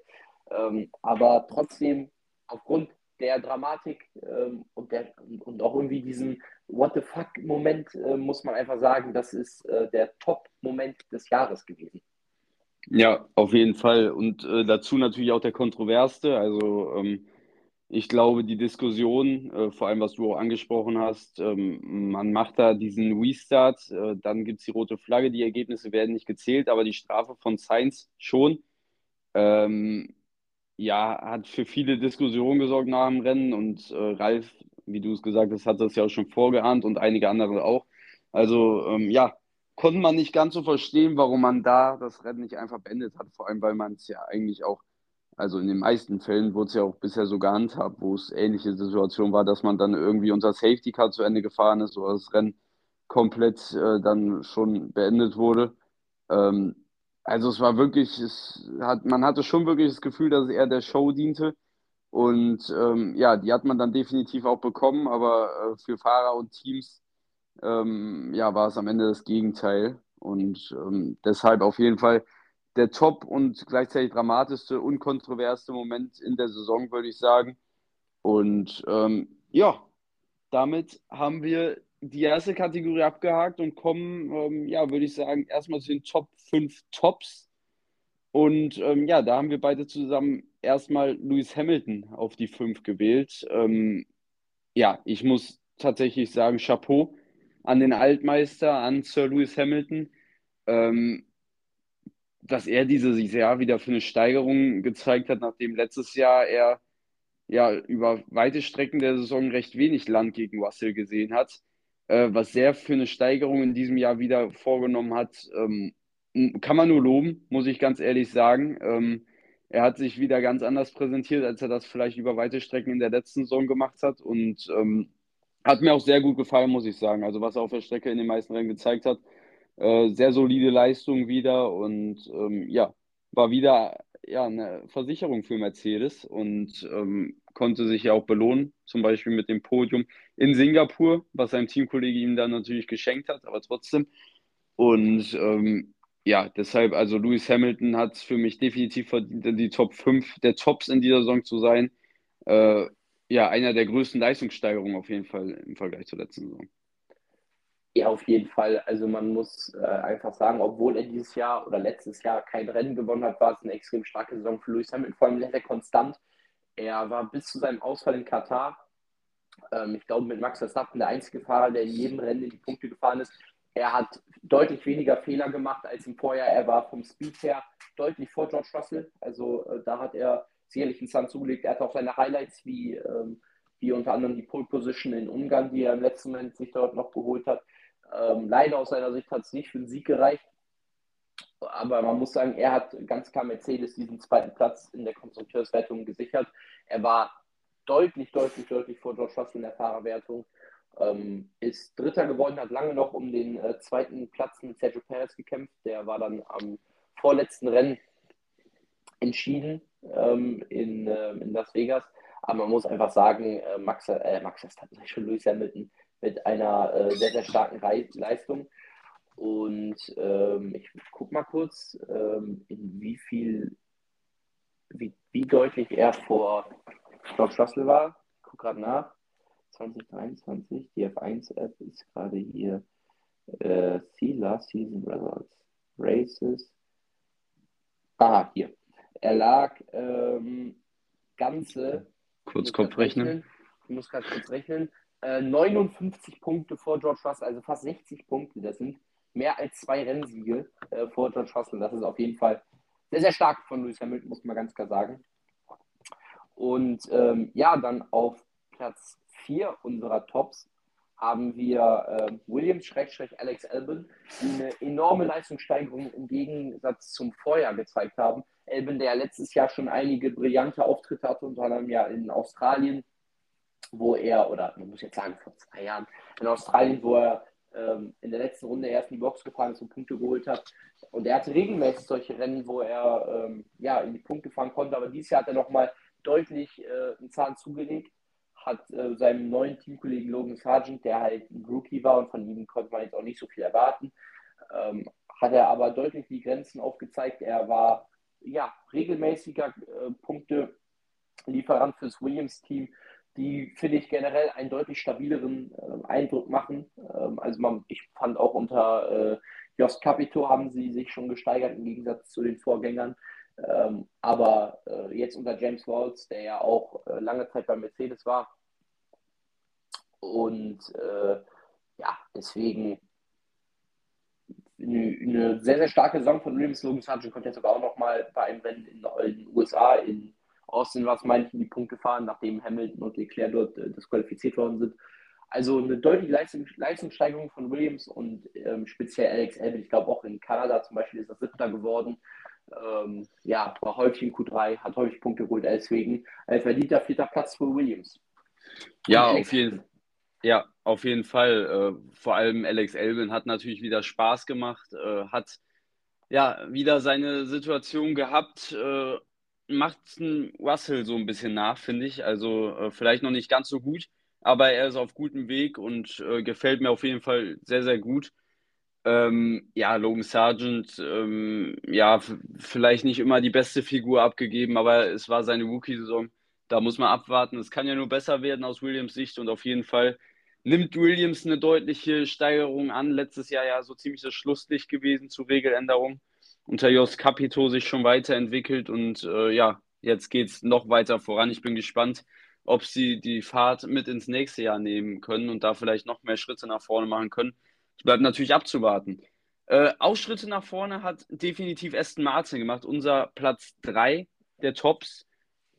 Ähm, aber trotzdem, aufgrund der Dramatik ähm, und, der, und auch irgendwie diesen What the fuck-Moment, äh, muss man einfach sagen, das ist äh, der Top-Moment des Jahres gewesen. Ja, auf jeden Fall. Und äh, dazu natürlich auch der kontroverste. Also ähm, ich glaube, die Diskussion, äh, vor allem was du auch angesprochen hast, ähm, man macht da diesen Restart, äh, dann gibt es die rote Flagge, die Ergebnisse werden nicht gezählt, aber die Strafe von Sainz schon. Ähm, ja, hat für viele Diskussionen gesorgt nach dem Rennen und äh, Ralf, wie du es gesagt hast, hat das ja auch schon vorgeahnt und einige andere auch. Also ähm, ja, konnte man nicht ganz so verstehen, warum man da das Rennen nicht einfach beendet hat, vor allem weil man es ja eigentlich auch also in den meisten Fällen wurde es ja auch bisher so gehandhabt, wo es ähnliche Situationen war, dass man dann irgendwie unser Safety Car zu Ende gefahren ist oder das Rennen komplett äh, dann schon beendet wurde. Ähm, also es war wirklich, es hat, man hatte schon wirklich das Gefühl, dass es eher der Show diente. Und ähm, ja, die hat man dann definitiv auch bekommen, aber äh, für Fahrer und Teams ähm, ja, war es am Ende das Gegenteil. Und ähm, deshalb auf jeden Fall der top und gleichzeitig dramatischste und kontroverseste Moment in der Saison, würde ich sagen. Und ähm, ja, damit haben wir die erste Kategorie abgehakt und kommen, ähm, ja, würde ich sagen, erstmal zu den Top 5 Tops. Und ähm, ja, da haben wir beide zusammen erstmal Lewis Hamilton auf die 5 gewählt. Ähm, ja, ich muss tatsächlich sagen, Chapeau an den Altmeister, an Sir Lewis Hamilton. Ähm, dass er dieses Jahr wieder für eine Steigerung gezeigt hat, nachdem letztes Jahr er ja über weite Strecken der Saison recht wenig Land gegen Russell gesehen hat. Äh, was er für eine Steigerung in diesem Jahr wieder vorgenommen hat, ähm, kann man nur loben, muss ich ganz ehrlich sagen. Ähm, er hat sich wieder ganz anders präsentiert, als er das vielleicht über weite Strecken in der letzten Saison gemacht hat und ähm, hat mir auch sehr gut gefallen, muss ich sagen. Also was er auf der Strecke in den meisten Rennen gezeigt hat, äh, sehr solide Leistung wieder und ähm, ja, war wieder ja, eine Versicherung für Mercedes und ähm, konnte sich ja auch belohnen, zum Beispiel mit dem Podium in Singapur, was sein Teamkollege ihm dann natürlich geschenkt hat, aber trotzdem. Und ähm, ja, deshalb, also Lewis Hamilton hat es für mich definitiv verdient, in die Top 5 der Tops in dieser Saison zu sein. Äh, ja, einer der größten Leistungssteigerungen auf jeden Fall im Vergleich zur letzten Saison. Ja, auf jeden Fall. Also man muss äh, einfach sagen, obwohl er dieses Jahr oder letztes Jahr kein Rennen gewonnen hat, war es eine extrem starke Saison für Lewis Hamilton, vor allem sehr, sehr konstant. Er war bis zu seinem Ausfall in Katar Ähm, ich glaube, mit Max Verstappen der einzige Fahrer, der in jedem Rennen in die Punkte gefahren ist. Er hat deutlich weniger Fehler gemacht als im Vorjahr. Er war vom Speed her deutlich vor George Russell. Also äh, da hat er sicherlich einen Zahn zugelegt. Er hat auch seine Highlights wie, ähm, wie unter anderem die Pole Position in Ungarn, die er im letzten Moment sich dort noch geholt hat. Ähm, leider aus seiner Sicht hat es nicht für den Sieg gereicht. Aber man muss sagen, er hat ganz klar Mercedes diesen zweiten Platz in der Konstrukteurswertung gesichert. Er war deutlich, deutlich, deutlich vor George Russell in der Fahrerwertung. Ähm, ist Dritter geworden, hat lange noch um den äh, zweiten Platz mit Sergio Perez gekämpft. Der war dann am vorletzten Rennen entschieden ähm, in, äh, in Las Vegas. Aber man muss einfach sagen, äh, Max, äh, Max Verstappen, schon Lewis Hamilton mit einer äh, sehr, sehr starken Re Leistung. Und ähm, ich gucke mal kurz, ähm, in wie viel, wie, wie deutlich er vor George Russell war. Ich gucke gerade nach. 2023, die F1-App ist gerade hier. Äh, See Last Season Results. Races. Ah, hier. Er lag ähm, ganze. Kurz Kopf rechnen. Ich muss gerade kurz rechnen. Äh, 59 Punkte vor George Russell, also fast 60 Punkte. Das sind mehr als zwei Rennsiege äh, vor George Russell. Das ist auf jeden Fall sehr, sehr stark von Lewis Hamilton, muss man ganz klar sagen. Und ähm, ja, dann auf Platz 4 unserer Tops haben wir äh, Williams-Alex Albon, die eine enorme Leistungssteigerung im Gegensatz zum Vorjahr gezeigt haben. Albon, der letztes Jahr schon einige brillante Auftritte hatte, unter anderem ja in Australien, wo er, oder man muss jetzt sagen, vor zwei Jahren, in Australien, wo er ähm, in der letzten Runde erst in die Box gefahren ist und Punkte geholt hat. Und er hatte regelmäßig solche Rennen, wo er ähm, ja, in die Punkte fahren konnte, aber dieses Jahr hat er nochmal deutlich äh, einen Zahn zugelegt, hat äh, seinem neuen Teamkollegen Logan Sargent, der halt ein Rookie war und von ihm konnte man jetzt auch nicht so viel erwarten, ähm, hat er aber deutlich die Grenzen aufgezeigt. Er war ja regelmäßiger äh, Punkte-Lieferant fürs Williams-Team die, finde ich, generell einen deutlich stabileren äh, Eindruck machen. Ähm, also man, ich fand auch unter äh, Jost Capito haben sie sich schon gesteigert im Gegensatz zu den Vorgängern. Ähm, aber äh, jetzt unter James Walls, der ja auch äh, lange Zeit bei Mercedes war. Und äh, ja, deswegen eine, eine, sehr, sehr starke Saison von Williams. Logan Sargent konnte ja sogar auch noch mal bei einem Rennen in, den USA in Austin war es, meine ich, in die Punkte fahren, nachdem Hamilton und Leclerc dort äh, disqualifiziert worden sind. Also eine deutliche Leistung, Leistungssteigerung von Williams und ähm, speziell Alex Albon. Ich glaube auch in Kanada zum Beispiel ist er Siebter geworden. Ähm, ja, war häufig in Q3, hat häufig Punkte geholt. Deswegen ein verdienter vierter Platz für Williams. Ja, auf jeden, ja, auf jeden Fall. Äh, vor allem Alex Albon hat natürlich wieder Spaß gemacht, äh, hat ja wieder seine Situation gehabt, äh, macht Russell so ein bisschen nach, finde ich. Also äh, vielleicht noch nicht ganz so gut, aber er ist auf gutem Weg und äh, gefällt mir auf jeden Fall sehr, sehr gut. Ähm, ja, Logan Sargent, ähm, ja, vielleicht nicht immer die beste Figur abgegeben, aber es war seine Rookie-Saison. Da muss man abwarten. Es kann ja nur besser werden aus Williams Sicht und auf jeden Fall nimmt Williams eine deutliche Steigerung an. Letztes Jahr ja so ziemlich das Schlusslicht gewesen zur Regeländerung unter Jos Capito sich schon weiterentwickelt und äh, ja, jetzt geht es noch weiter voran. Ich bin gespannt, ob sie die Fahrt mit ins nächste Jahr nehmen können und da vielleicht noch mehr Schritte nach vorne machen können. Es bleibt natürlich abzuwarten. Äh, Ausschritte nach vorne hat definitiv Aston Martin gemacht, unser Platz 3 der Tops.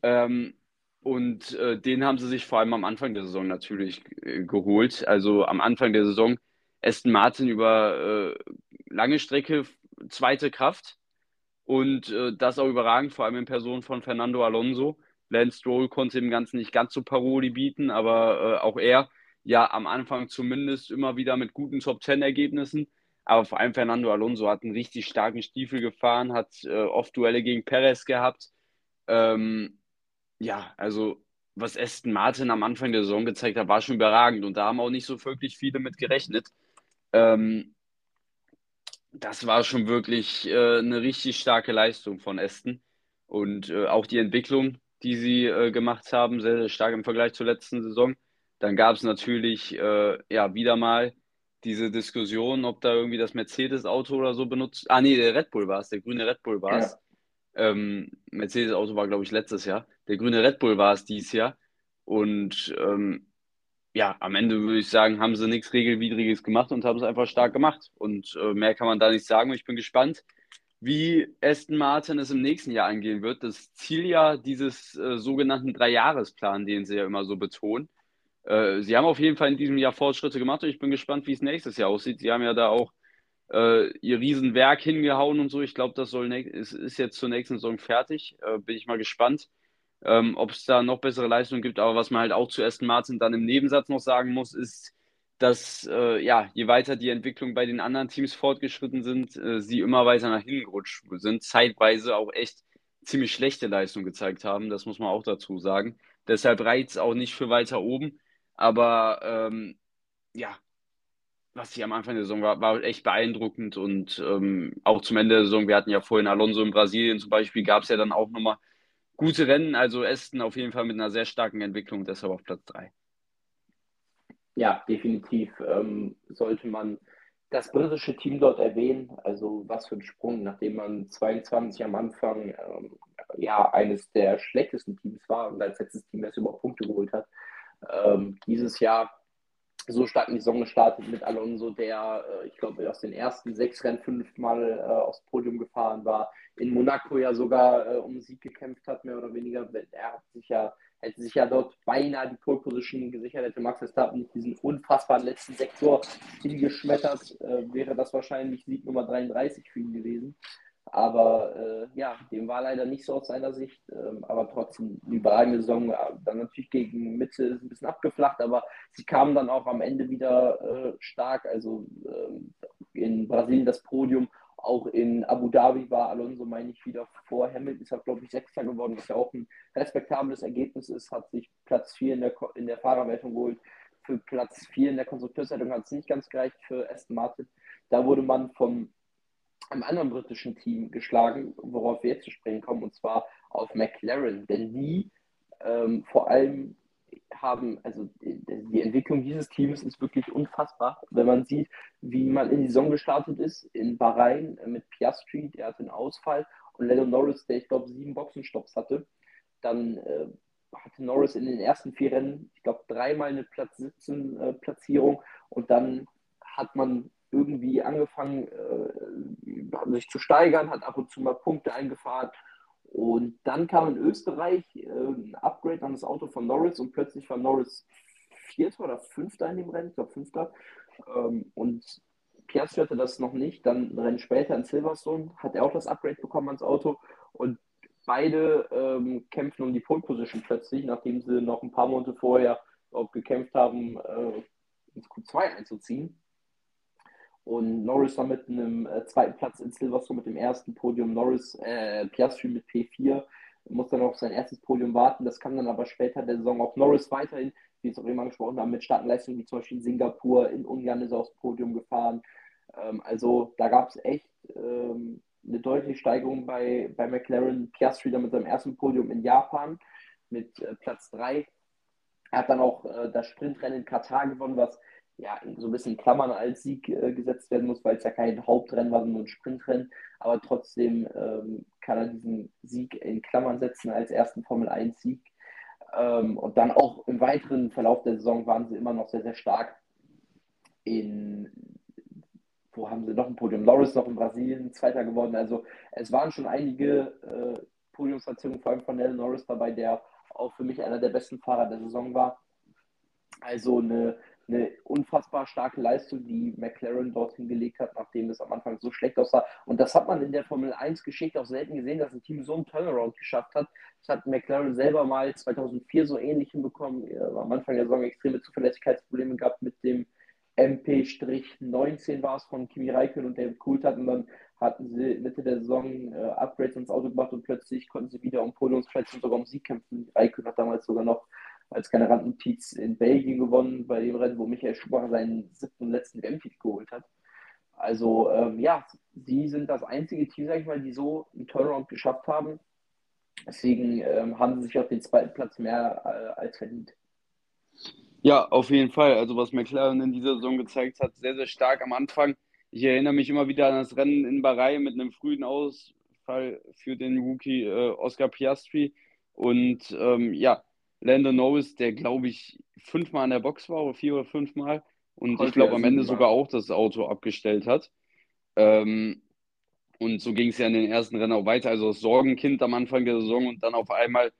Ähm, und äh, den haben sie sich vor allem am Anfang der Saison natürlich äh, geholt. Also am Anfang der Saison Aston Martin über äh, lange Strecke zweite Kraft und äh, das auch überragend, vor allem in Person von Fernando Alonso. Lance Stroll konnte dem Ganzen nicht ganz so Paroli bieten, aber äh, auch er ja am Anfang zumindest immer wieder mit guten Top-10-Ergebnissen. Aber vor allem Fernando Alonso hat einen richtig starken Stiefel gefahren, hat äh, oft Duelle gegen Perez gehabt. Ähm, ja, also was Aston Martin am Anfang der Saison gezeigt hat, war schon überragend und da haben auch nicht so wirklich viele mit gerechnet. Ähm, das war schon wirklich äh, eine richtig starke Leistung von Aston. Und äh, auch die Entwicklung, die sie äh, gemacht haben, sehr, sehr stark im Vergleich zur letzten Saison. Dann gab es natürlich äh, ja wieder mal diese Diskussion, ob da irgendwie das Mercedes-Auto oder so benutzt. Ah, nee, der Red Bull war es, der grüne Red Bull war es. Ja. Ähm, Mercedes-Auto war, glaube ich, letztes Jahr. Der grüne Red Bull war es dieses Jahr. Und ähm, ja, am Ende würde ich sagen, haben sie nichts Regelwidriges gemacht und haben es einfach stark gemacht. Und äh, mehr kann man da nicht sagen. Ich bin gespannt, wie Aston Martin es im nächsten Jahr angehen wird. Das Ziel ja dieses äh, sogenannten Dreijahresplan, den sie ja immer so betonen. Äh, sie haben auf jeden Fall in diesem Jahr Fortschritte gemacht und ich bin gespannt, wie es nächstes Jahr aussieht. Sie haben ja da auch äh, ihr Riesenwerk hingehauen und so. Ich glaube, das soll ist, ist jetzt zur nächsten Saison fertig. Äh, bin ich mal gespannt ähm, ob es da noch bessere Leistungen gibt. Aber was man halt auch zu Aston Martin dann im Nebensatz noch sagen muss, ist, dass äh, ja, je weiter die Entwicklung bei den anderen Teams fortgeschritten sind, äh, sie immer weiter nach hinten gerutscht sind, zeitweise auch echt ziemlich schlechte Leistungen gezeigt haben, das muss man auch dazu sagen. Deshalb reizt es auch nicht für weiter oben, aber ähm, ja, was hier am Anfang der Saison war, war echt beeindruckend und ähm, auch zum Ende der Saison, wir hatten ja vorhin Alonso in Brasilien zum Beispiel, gab es ja dann auch nochmal gute Rennen. Also Aston auf jeden Fall mit einer sehr starken Entwicklung, deshalb auf Platz 3. Ja, definitiv ähm, sollte man das britische Team dort erwähnen. Also was für ein Sprung, nachdem man 22 am Anfang ähm, ja eines der schlechtesten Teams war und als letztes Team erst über Punkte geholt hat. Ähm, dieses Jahr so stark in die Saison gestartet mit Alonso, der, äh, ich glaube, aus den ersten sechs Rennen fünfmal äh, aufs Podium gefahren war, in Monaco ja sogar äh, um Sieg gekämpft hat, mehr oder weniger. Er hat sich ja, hätte sich ja dort beinahe die Pole Position gesichert, hätte Max Verstappen nicht diesen unfassbaren letzten Sektor hingeschmettert, äh, wäre das wahrscheinlich Sieg Nummer 33 für ihn gewesen. Aber äh, ja, dem war leider nicht so aus seiner Sicht. Ähm, aber trotzdem die überragende Saison. Dann natürlich gegen Mitte ist ein bisschen abgeflacht, aber sie kamen dann auch am Ende wieder äh, stark. Also äh, in Brasilien das Podium, auch in Abu Dhabi war Alonso, meine ich, wieder vor Hamilton. Ist er, glaube ich, Sechster geworden, was ja auch ein respektables Ergebnis ist. Hat sich Platz 4 in der, in der Fahrerwertung geholt. Für Platz 4 in der Konstrukteurswertung hat es nicht ganz gereicht für Aston Martin. Da wurde man vom einem anderen britischen Team geschlagen, worauf wir jetzt zu sprechen kommen, und zwar auf McLaren. Denn die ähm, vor allem haben, also die, die, Entwicklung dieses Teams ist wirklich unfassbar. Wenn man sieht, wie man in die Saison gestartet ist, in Bahrain äh, mit Piastri, der hatte einen Ausfall, und Lando Norris, der ich glaube sieben Boxenstopps hatte, dann äh, hatte Norris in den ersten vier Rennen, ich glaube, dreimal eine Platz 17 äh, Platzierung und dann hat man irgendwie angefangen, äh, sich zu steigern, hat ab und zu mal Punkte eingefahren. Und dann kam in Österreich äh, ein Upgrade an das Auto von Norris und plötzlich war Norris Vierter oder Fünfter in dem Rennen, ich glaube Fünfter. Ähm, und Piastri hatte das noch nicht. Dann ein Rennen später in Silverstone hat er auch das Upgrade bekommen ans Auto. Und beide ähm, kämpfen um die Pole Position plötzlich, nachdem sie noch ein paar Monate vorher gekämpft haben, äh, ins Q2 einzuziehen. Und Norris dann mit einem äh, zweiten Platz in Silverstone mit dem ersten Podium. Norris, äh, Piastri mit P4 muss dann auf sein erstes Podium warten. Das kann dann aber später der Saison auch Norris weiterhin, wie es auch eben angesprochen haben, mit starken Leistungen wie zum Beispiel in Singapur, in Ungarn ist er aufs Podium gefahren. Ähm, also da gab es echt ähm, eine deutliche Steigerung bei, bei McLaren. Piastri dann mit seinem ersten Podium in Japan mit äh, Platz 3. Er hat dann auch äh, das Sprintrennen in Katar gewonnen, was ja, so ein bisschen Klammern als Sieg äh, gesetzt werden muss, weil es ja kein Hauptrennen war, sondern ein Sprintrennen. Aber trotzdem ähm, kann er diesen Sieg in Klammern setzen als ersten Formel 1-Sieg. Ähm, und dann auch im weiteren Verlauf der Saison waren sie immer noch sehr, sehr stark. In, wo haben sie noch ein Podium? Loris noch in Brasilien, Zweiter geworden. Also es waren schon einige äh, Podiumsstationen, vor allem von Nell Norris dabei, der auch für mich einer der besten Fahrer der Saison war. Also eine eine unfassbar starke Leistung, die McLaren dort hingelegt hat, nachdem es am Anfang so schlecht aussah. Und das hat man in der Formel 1-Geschichte auch selten gesehen, dass ein Team so einen Turnaround geschafft hat. Das hat McLaren selber mal 2004 so ähnlich hinbekommen. Am Anfang der Saison extreme Zuverlässigkeitsprobleme gehabt mit dem MP-19 war es von Kimi Räikkönen und David Coulthard und dann hatten sie Mitte der Saison äh, Upgrades ins Auto gemacht und plötzlich konnten sie wieder um Podiumsplätze und sogar um Sieg kämpfen. Räikkönen hat damals sogar noch als Randnotiz in Belgien gewonnen, bei dem Rennen, wo Michael Schumacher seinen siebten und letzten WM-Titel geholt hat. Also ähm, ja, sie sind das einzige Team, sag ich mal, die so einen Turnaround geschafft haben. Deswegen ähm, haben sie sich auf den zweiten Platz mehr äh, als verdient. Ja, auf jeden Fall. Also was McLaren in dieser Saison gezeigt hat, sehr, sehr stark am Anfang. Ich erinnere mich immer wieder an das Rennen in Bahrain mit einem frühen Ausfall für den Rookie äh, Oscar Piastri. Und ähm, ja, Lando Norris, der glaube ich fünfmal an der Box war oder vier oder fünfmal und ich glaube am Ende sogar auch das Auto abgestellt hat. Ähm, und so ging es ja in den ersten Rennen auch weiter. Also das Sorgenkind am Anfang der Saison und dann auf einmal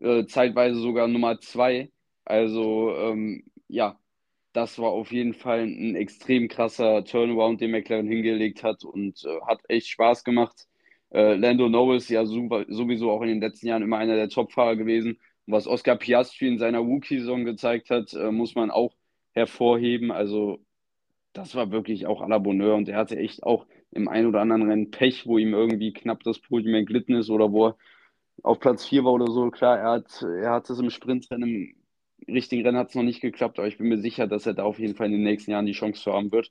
äh, zeitweise sogar Nummer zwei. Also ähm, ja, das war auf jeden Fall ein extrem krasser Turnaround, den McLaren hingelegt hat und äh, hat echt Spaß gemacht. Äh, Lando Norris ja super, sowieso auch in den letzten Jahren immer einer der Topfahrer gewesen. Was Oscar Piastri in seiner Rookie-Saison gezeigt hat, äh, muss man auch hervorheben. Also das war wirklich auch à la Bonheur und er hatte echt auch im einen oder anderen Rennen Pech, wo ihm irgendwie knapp das Podium entglitten ist oder wo er auf Platz 4 war oder so. Klar, er hat, er hat es im Sprintrennen, im richtigen Rennen hat es noch nicht geklappt, aber ich bin mir sicher, dass er da auf jeden Fall in den nächsten Jahren die Chance zu haben wird.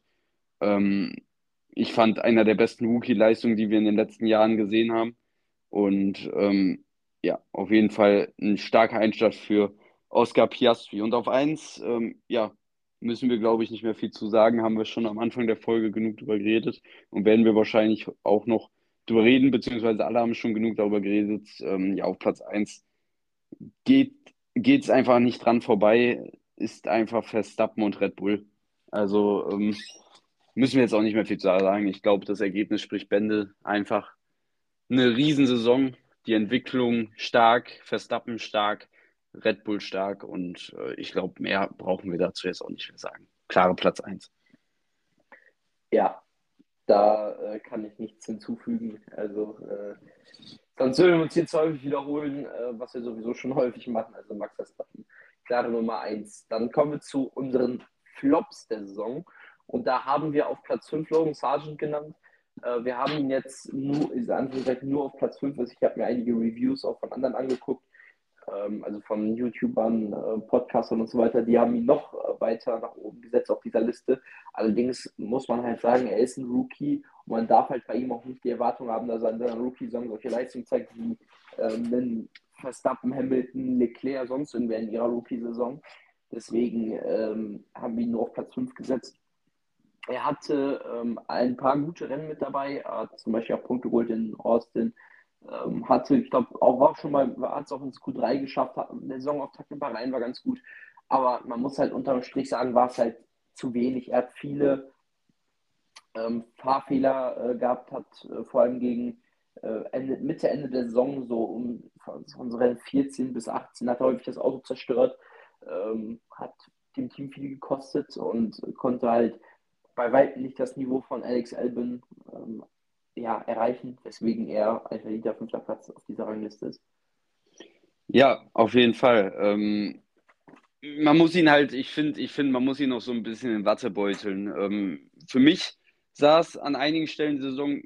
Ähm, ich fand einer der besten Rookie-Leistungen, die wir in den letzten Jahren gesehen haben. Und ähm, ja, auf jeden Fall ein starker Einstand für Oscar Piastri. Und auf eins, ähm, ja, müssen wir, glaube ich, nicht mehr viel zu sagen. Haben wir schon am Anfang der Folge genug drüber geredet und werden wir wahrscheinlich auch noch drüber reden, beziehungsweise alle haben schon genug darüber geredet. Ähm, ja, auf Platz 1 geht es einfach nicht dran vorbei, ist einfach Verstappen und Red Bull. Also ähm, müssen wir jetzt auch nicht mehr viel zu sagen. Ich glaube, das Ergebnis spricht Bände. Einfach eine Riesensaison, die Entwicklung stark, Verstappen stark, Red Bull stark und äh, ich glaube, mehr brauchen wir dazu jetzt auch nicht mehr sagen. Klare Platz 1. Ja, da äh, kann ich nichts hinzufügen. Also, äh, sonst würden wir uns jetzt häufig wiederholen, äh, was wir sowieso schon häufig machen. Also, Max Verstappen, klare Nummer 1. Dann kommen wir zu unseren Flops der Saison. Und da haben wir auf Platz 5 Logan Sargent genannt. Äh, wir haben ihn jetzt nur, nur auf Platz 5. Also ich habe mir einige Reviews auch von anderen angeguckt ähm, also von YouTubern, äh, Podcastern und so weiter, die haben ihn noch äh, weiter nach oben gesetzt auf dieser Liste. Allerdings muss man halt sagen, er ist ein Rookie und man darf halt bei ihm auch nicht die Erwartung haben, dass er in seiner Rookie-Saison solche Leistungen zeigt wie ähm, Verstappen, Hamilton, Leclerc, sonst irgendwer in ihrer Rookie-Saison. Deswegen ähm, haben wir ihn nur auf Platz 5 gesetzt. Er hatte ähm, ein paar gute Rennen mit dabei, hat zum Beispiel auch Punkte geholt in Austin, ähm, hatte, ich glaube, auch war schon mal, hat es auch ins Q3 geschafft, hat, der Saisonauftakt in Bahrain war ganz gut. Aber man muss halt unterm Strich sagen, war es halt zu wenig. Er hat viele ähm, Fahrfehler äh, gehabt, hat äh, vor allem gegen äh, Ende, Mitte, Ende der Saison, so um von, Rennen 14 bis 18, hat er häufig das Auto zerstört, ähm, hat dem Team viel gekostet und konnte halt bei weitem nicht das Niveau von Alex Albin ähm, ja, erreichen, weswegen er ein verdienter fünfter Platz auf dieser Rangliste ist. Ja, auf jeden Fall. Ähm, man muss ihn halt, ich finde, ich finde, man muss ihn noch so ein bisschen in Watte beuteln. Ähm, für mich sah es an einigen Stellen der Saison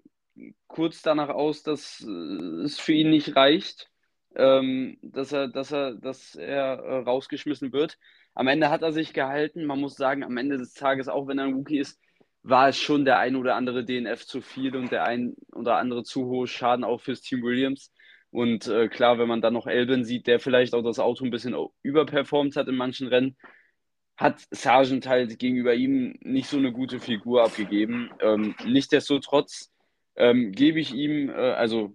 kurz danach aus, dass äh, es für ihn nicht reicht, ähm, dass er, dass er, dass er äh, rausgeschmissen wird. Am Ende hat er sich gehalten. Man muss sagen, am Ende des Tages, auch wenn er ein Rookie ist, war es schon der ein oder andere DNF zu viel und der ein oder andere zu hohe Schaden auch fürs Team Williams. Und äh, klar, wenn man dann noch Elben sieht, der vielleicht auch das Auto ein bisschen überperformt hat in manchen Rennen, hat Sargent halt gegenüber ihm nicht so eine gute Figur abgegeben. Ähm, Nichtsdestotrotz ähm, gebe ich ihm, äh, also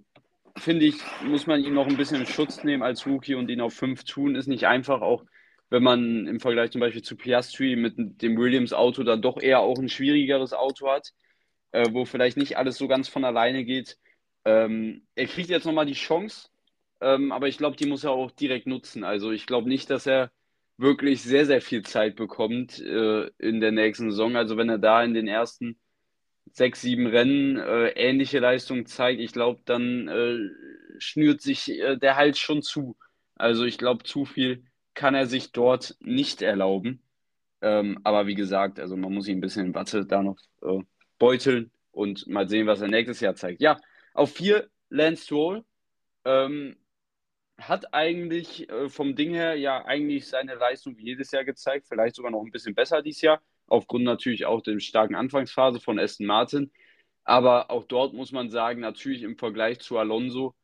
finde ich, muss man ihn noch ein bisschen in Schutz nehmen als Rookie und ihn auf 5 tun, ist nicht einfach, auch wenn man im Vergleich zum Beispiel zu Piastri mit dem Williams-Auto dann doch eher auch ein schwierigeres Auto hat, äh, wo vielleicht nicht alles so ganz von alleine geht. Ähm, er kriegt jetzt nochmal die Chance, ähm, aber ich glaube, die muss er auch direkt nutzen. Also ich glaube nicht, dass er wirklich sehr, sehr viel Zeit bekommt äh, in der nächsten Saison. Also wenn er da in den ersten sechs, sieben Rennen äh, ähnliche Leistungen zeigt, ich glaube, dann äh, schnürt sich äh, der Hals schon zu. Also ich glaube, zu viel kann er sich dort nicht erlauben. Ähm, aber wie gesagt, also man muss ihn ein bisschen in Watte da noch äh, beuteln und mal sehen, was er nächstes Jahr zeigt. Ja, auf vier Lance Stroll ähm, hat eigentlich äh, vom Ding her ja eigentlich seine Leistung wie jedes Jahr gezeigt, vielleicht sogar noch ein bisschen besser dieses Jahr, aufgrund natürlich auch der starken Anfangsphase von Aston Martin. Aber auch dort muss man sagen, natürlich im Vergleich zu Alonso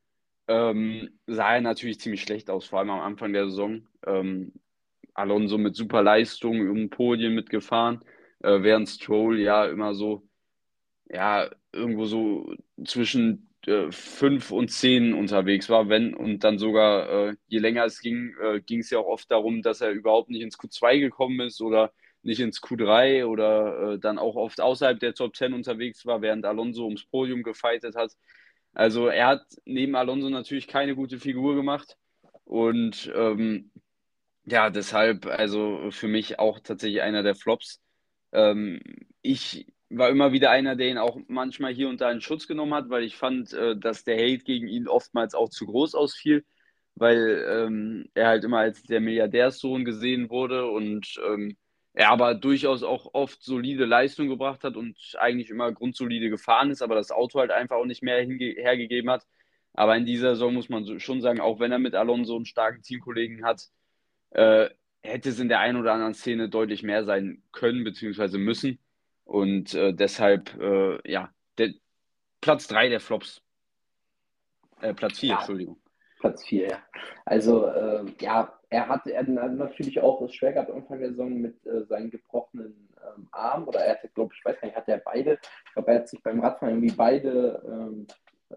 ähm, sah er natürlich ziemlich schlecht aus, vor allem am Anfang der Saison. Ähm, Alonso mit super Leistung um Podien mitgefahren, äh, während Stroll ja immer so, ja, irgendwo so zwischen äh, 5 und 10 unterwegs war, wenn und dann sogar, äh, je länger es ging, äh, ging es ja auch oft darum, dass er überhaupt nicht ins Q2 gekommen ist oder nicht ins Q3 oder äh, dann auch oft außerhalb der Top 10 unterwegs war, während Alonso ums Podium gefeitet hat. Also er hat neben Alonso natürlich keine gute Figur gemacht und ähm, ja, deshalb also für mich auch tatsächlich einer der Flops. Ähm, ich war immer wieder einer, der ihn auch manchmal hier und da in Schutz genommen hat, weil ich fand, äh, dass der Hate gegen ihn oftmals auch zu groß ausfiel, weil ähm, er halt immer als der Milliardärssohn gesehen wurde und ähm, er aber durchaus auch oft solide Leistung gebracht hat und eigentlich immer grundsolide gefahren ist, aber das Auto halt einfach auch nicht mehr hergegeben hat. Aber in dieser Saison muss man schon sagen, auch wenn er mit Alonso einen starken Teamkollegen hat, äh, hätte es in der einen oder anderen Szene deutlich mehr sein können bzw. müssen. Und äh, deshalb, äh, ja, der, Platz 3 der Flops. Äh, Platz 4, ja, Entschuldigung. Platz 4, ja. Also, äh, ja, er hat, er natürlich auch es schwer gehabt Anfang der Saison mit äh, seinen gebrochenen ähm, Arm. Oder er hatte, glaube ich, weiß gar nicht, hat er beide, ich glaube, er hat sich beim Radfahren irgendwie beide ähm,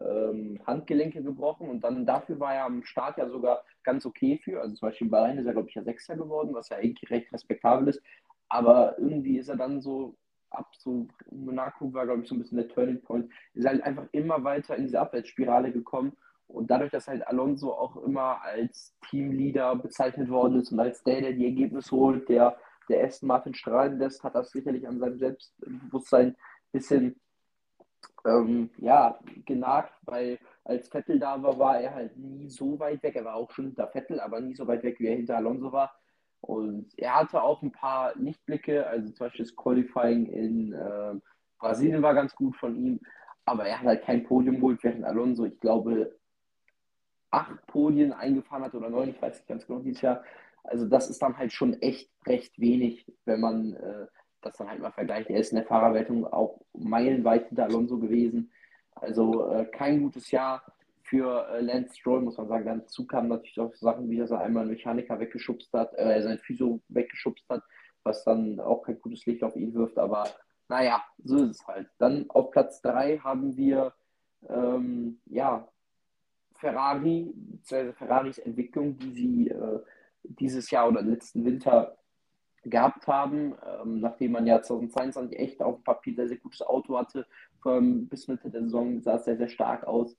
ähm, Handgelenke gebrochen und dann dafür war er am Start ja sogar ganz okay für. Also zum Beispiel in Bahrain ist er, glaube ich, ja Sechster geworden, was ja eigentlich recht respektabel ist. Aber irgendwie ist er dann so ab so Monaco war, glaube ich, so ein bisschen der Turning Point, ist halt einfach immer weiter in diese Abwärtsspirale gekommen. Und dadurch, dass halt Alonso auch immer als Teamleader bezeichnet worden ist und als der, der die Ergebnisse holt, der, der Aston Martin strahlen lässt, hat das sicherlich an seinem Selbstbewusstsein ein bisschen ähm, ja, genagt, weil als Vettel da war, war er halt nie so weit weg. Er war auch schon hinter Vettel, aber nie so weit weg, wie er hinter Alonso war. Und er hatte auch ein paar Lichtblicke, also zum Beispiel das Qualifying in äh, Brasilien war ganz gut von ihm, aber er hat halt kein Podium geholt, während Alonso, ich glaube, acht Podien eingefahren hat oder neun, ich weiß nicht ganz genau dieses Jahr. Also das ist dann halt schon echt recht wenig, wenn man äh, das dann halt mal vergleicht. Er ist in der Fahrerwertung auch meilenweit hinter Alonso gewesen. Also äh, kein gutes Jahr für äh, Lance Stroll, muss man sagen. Dazu kamen natürlich auch Sachen, wie dass er einmal einen Mechaniker weggeschubst hat, äh, sein Physio weggeschubst hat, was dann auch kein gutes Licht auf ihn wirft. Aber naja, so ist es halt. Dann auf Platz 3 haben wir ähm, ja, Ferrari, Ferraris Entwicklung, die sie äh, dieses Jahr oder letzten Winter gehabt haben, ähm, nachdem man ja 2022 echt auf dem Papier sehr, sehr gutes Auto hatte, ähm, bis Mitte der Saison sah es sehr, sehr stark aus.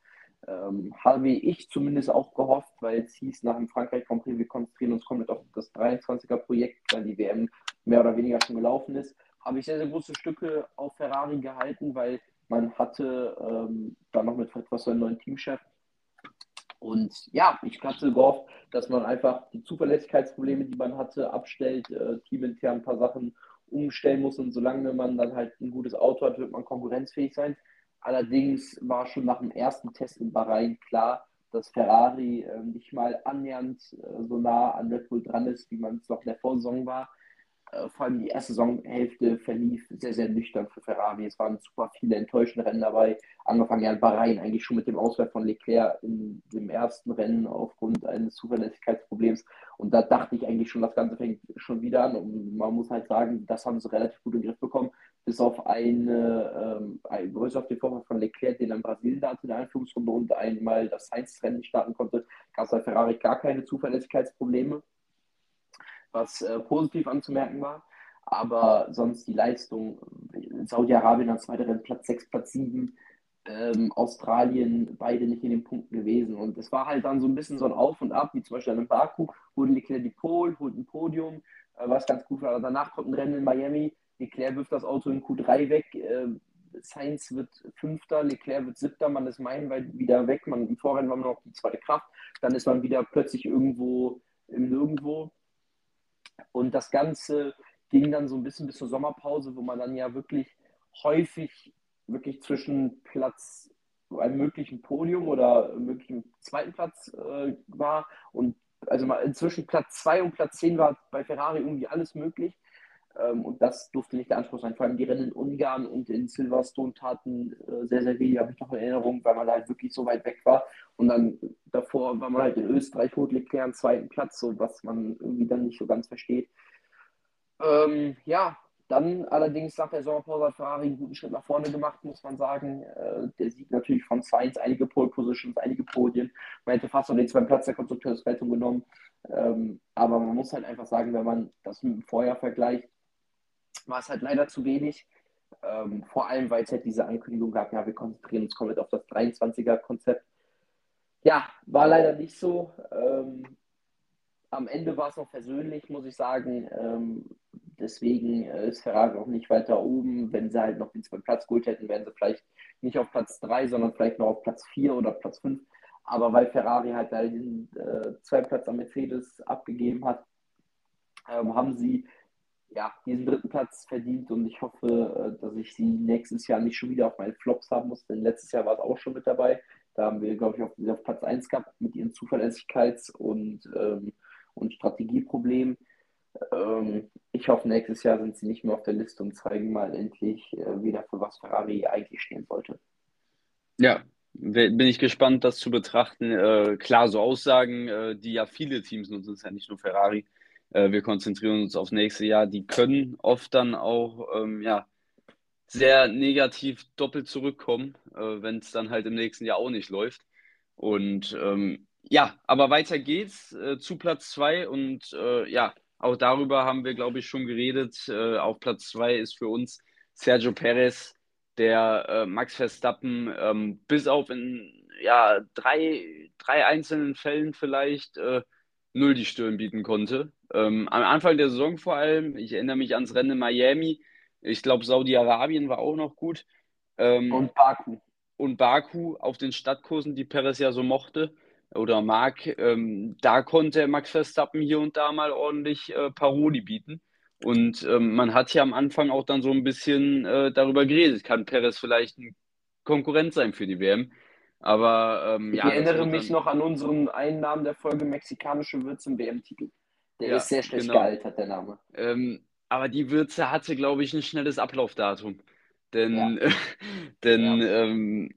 Ähm, habe ich zumindest auch gehofft, weil es hieß nach dem Frankreich Grand Prix, wir konzentrieren uns komplett auf das 23er Projekt, weil die WM mehr oder weniger schon gelaufen ist, habe ich sehr, sehr große Stücke auf Ferrari gehalten, weil man hatte ähm, dann noch mit etwas so einen neuen Teamchef und ja, ich hatte gehofft, dass man einfach die Zuverlässigkeitsprobleme, die man hatte, abstellt, äh, teamintern ein paar Sachen umstellen muss. Und solange man dann halt ein gutes Auto hat, wird man konkurrenzfähig sein. Allerdings war schon nach dem ersten Test in Bahrain klar, dass Ferrari äh, nicht mal annähernd äh, so nah an Red Bull dran ist, wie man es noch in der Vorsaison war. Äh, vor allem die erste Saisonhälfte verlief sehr, sehr nüchtern für Ferrari. Es waren super viele enttäuschende Rennen dabei. Angefangen ja in Bahrain, eigentlich schon mit dem Ausfall von Leclerc in dem ersten Rennen aufgrund eines Zuverlässigkeitsproblems. Und da dachte ich eigentlich schon, das Ganze fängt schon wieder an. Und man muss halt sagen, das haben sie relativ gut den Griff bekommen. Bis auf eine, ähm, ein, bis auf den Vorfall von Leclerc, den in Brasilien da hatte in der Einführungsrunde und einmal das Sainz-Rennen starten konnte, gab es bei Ferrari gar keine Zuverlässigkeitsprobleme was äh, positiv anzumerken war. Aber sonst die Leistung, Saudi-Arabien als weiteren Platz 6, Platz 7, ähm, Australien beide nicht in den Punkten gewesen. Und es war halt dann so ein bisschen so ein Auf und Ab, wie zum Beispiel in Baku, holen Leclerc die Pole, holt ein Podium, äh, was ganz gut war. Danach kommt ein Rennen in Miami, Leclerc wirft das Auto in Q3 weg, äh, Sainz wird Fünfter, Leclerc wird Siebter, man ist meilenweit wieder weg, man, im Vorrennen war man noch die zweite Kraft, dann ist man wieder plötzlich irgendwo im Nirgendwo. Und das Ganze ging dann so ein bisschen bis zur Sommerpause, wo man dann ja wirklich häufig wirklich zwischen Platz, einem möglichen Podium oder möglichen zweiten Platz äh, war. Und also mal zwischen Platz 2 und Platz 10 war bei Ferrari irgendwie alles möglich. Ähm, und das durfte nicht der Anspruch sein. Vor allem die Rennen in Ungarn und in Silverstone taten äh, sehr, sehr weh, habe ich noch in Erinnerung, weil man da halt wirklich so weit weg war. Und dann davor war man halt in Österreich, holt Leclerc einen zweiten Platz, so was man irgendwie dann nicht so ganz versteht. Ähm, ja, dann allerdings nach der Sommerpause hat Ferrari einen guten Schritt nach vorne gemacht, muss man sagen. Äh, der Sieg natürlich von Sainz, einige Pole Positions, einige Podien. Man hätte fast noch den zweiten Platz der Konstrukteurswertung genommen. Ähm, aber man muss halt einfach sagen, wenn man das mit dem Vorjahr vergleicht, war es halt leider zu wenig. Ähm, vor allem, weil es halt diese Ankündigung gab, ja, wir konzentrieren uns komplett auf das 23er-Konzept. Ja, war leider nicht so. Ähm, am Ende war es noch versöhnlich, muss ich sagen. Ähm, deswegen äh, ist Ferrari auch nicht weiter oben. Wenn sie halt noch den zweiten Platz geholt hätten, wären sie vielleicht nicht auf Platz 3, sondern vielleicht noch auf Platz 4 oder Platz 5. Aber weil Ferrari halt da den äh, zweiten Platz an Mercedes abgegeben hat, ähm, haben sie ja, diesen dritten Platz verdient und ich hoffe, äh, dass ich sie nächstes Jahr nicht schon wieder auf meinen Flops haben muss, denn letztes Jahr war es auch schon mit dabei. Da haben wir, glaube ich, auf, auf Platz 1 gehabt mit ihren Zuverlässigkeits- und, ähm, und Strategieproblemen. Ähm, ich hoffe, nächstes Jahr sind sie nicht mehr auf der Liste und zeigen mal endlich äh, wieder, für was Ferrari eigentlich stehen sollte. Ja, bin ich gespannt, das zu betrachten. Äh, klar, so Aussagen, äh, die ja viele Teams nutzen, ist ja nicht nur Ferrari. Äh, wir konzentrieren uns aufs nächste Jahr. Die können oft dann auch ähm, ja, sehr negativ doppelt zurückkommen, äh, wenn es dann halt im nächsten Jahr auch nicht läuft. Und ähm, ja, aber weiter geht's äh, zu Platz zwei und äh, ja, auch darüber haben wir, glaube ich, schon geredet. Äh, auf Platz zwei ist für uns Sergio Perez, der Max Verstappen ähm, bis auf in ja, drei, drei einzelnen Fällen vielleicht äh, null die Stirn bieten konnte. Ähm, am Anfang der Saison vor allem, ich erinnere mich ans Rennen in Miami, ich glaube Saudi-Arabien war auch noch gut. Ähm, und Baku. Und Baku auf den Stadtkursen, die Perez ja so mochte oder mag, ähm, da konnte Max Verstappen hier und da mal ordentlich äh, Paroli bieten. Und ähm, man hat ja am Anfang auch dann so ein bisschen äh, darüber geredet, kann Perez vielleicht ein Konkurrent sein für die WM. Aber ähm, ich ja, erinnere mich noch an unseren Einnahmen der Folge Mexikanische Würze im WM-Titel. Der ja, ist sehr schlecht genau. gealtert, der Name. Ähm, aber die Würze hatte, glaube ich, ein schnelles Ablaufdatum. Denn, ja. denn ja. Ähm,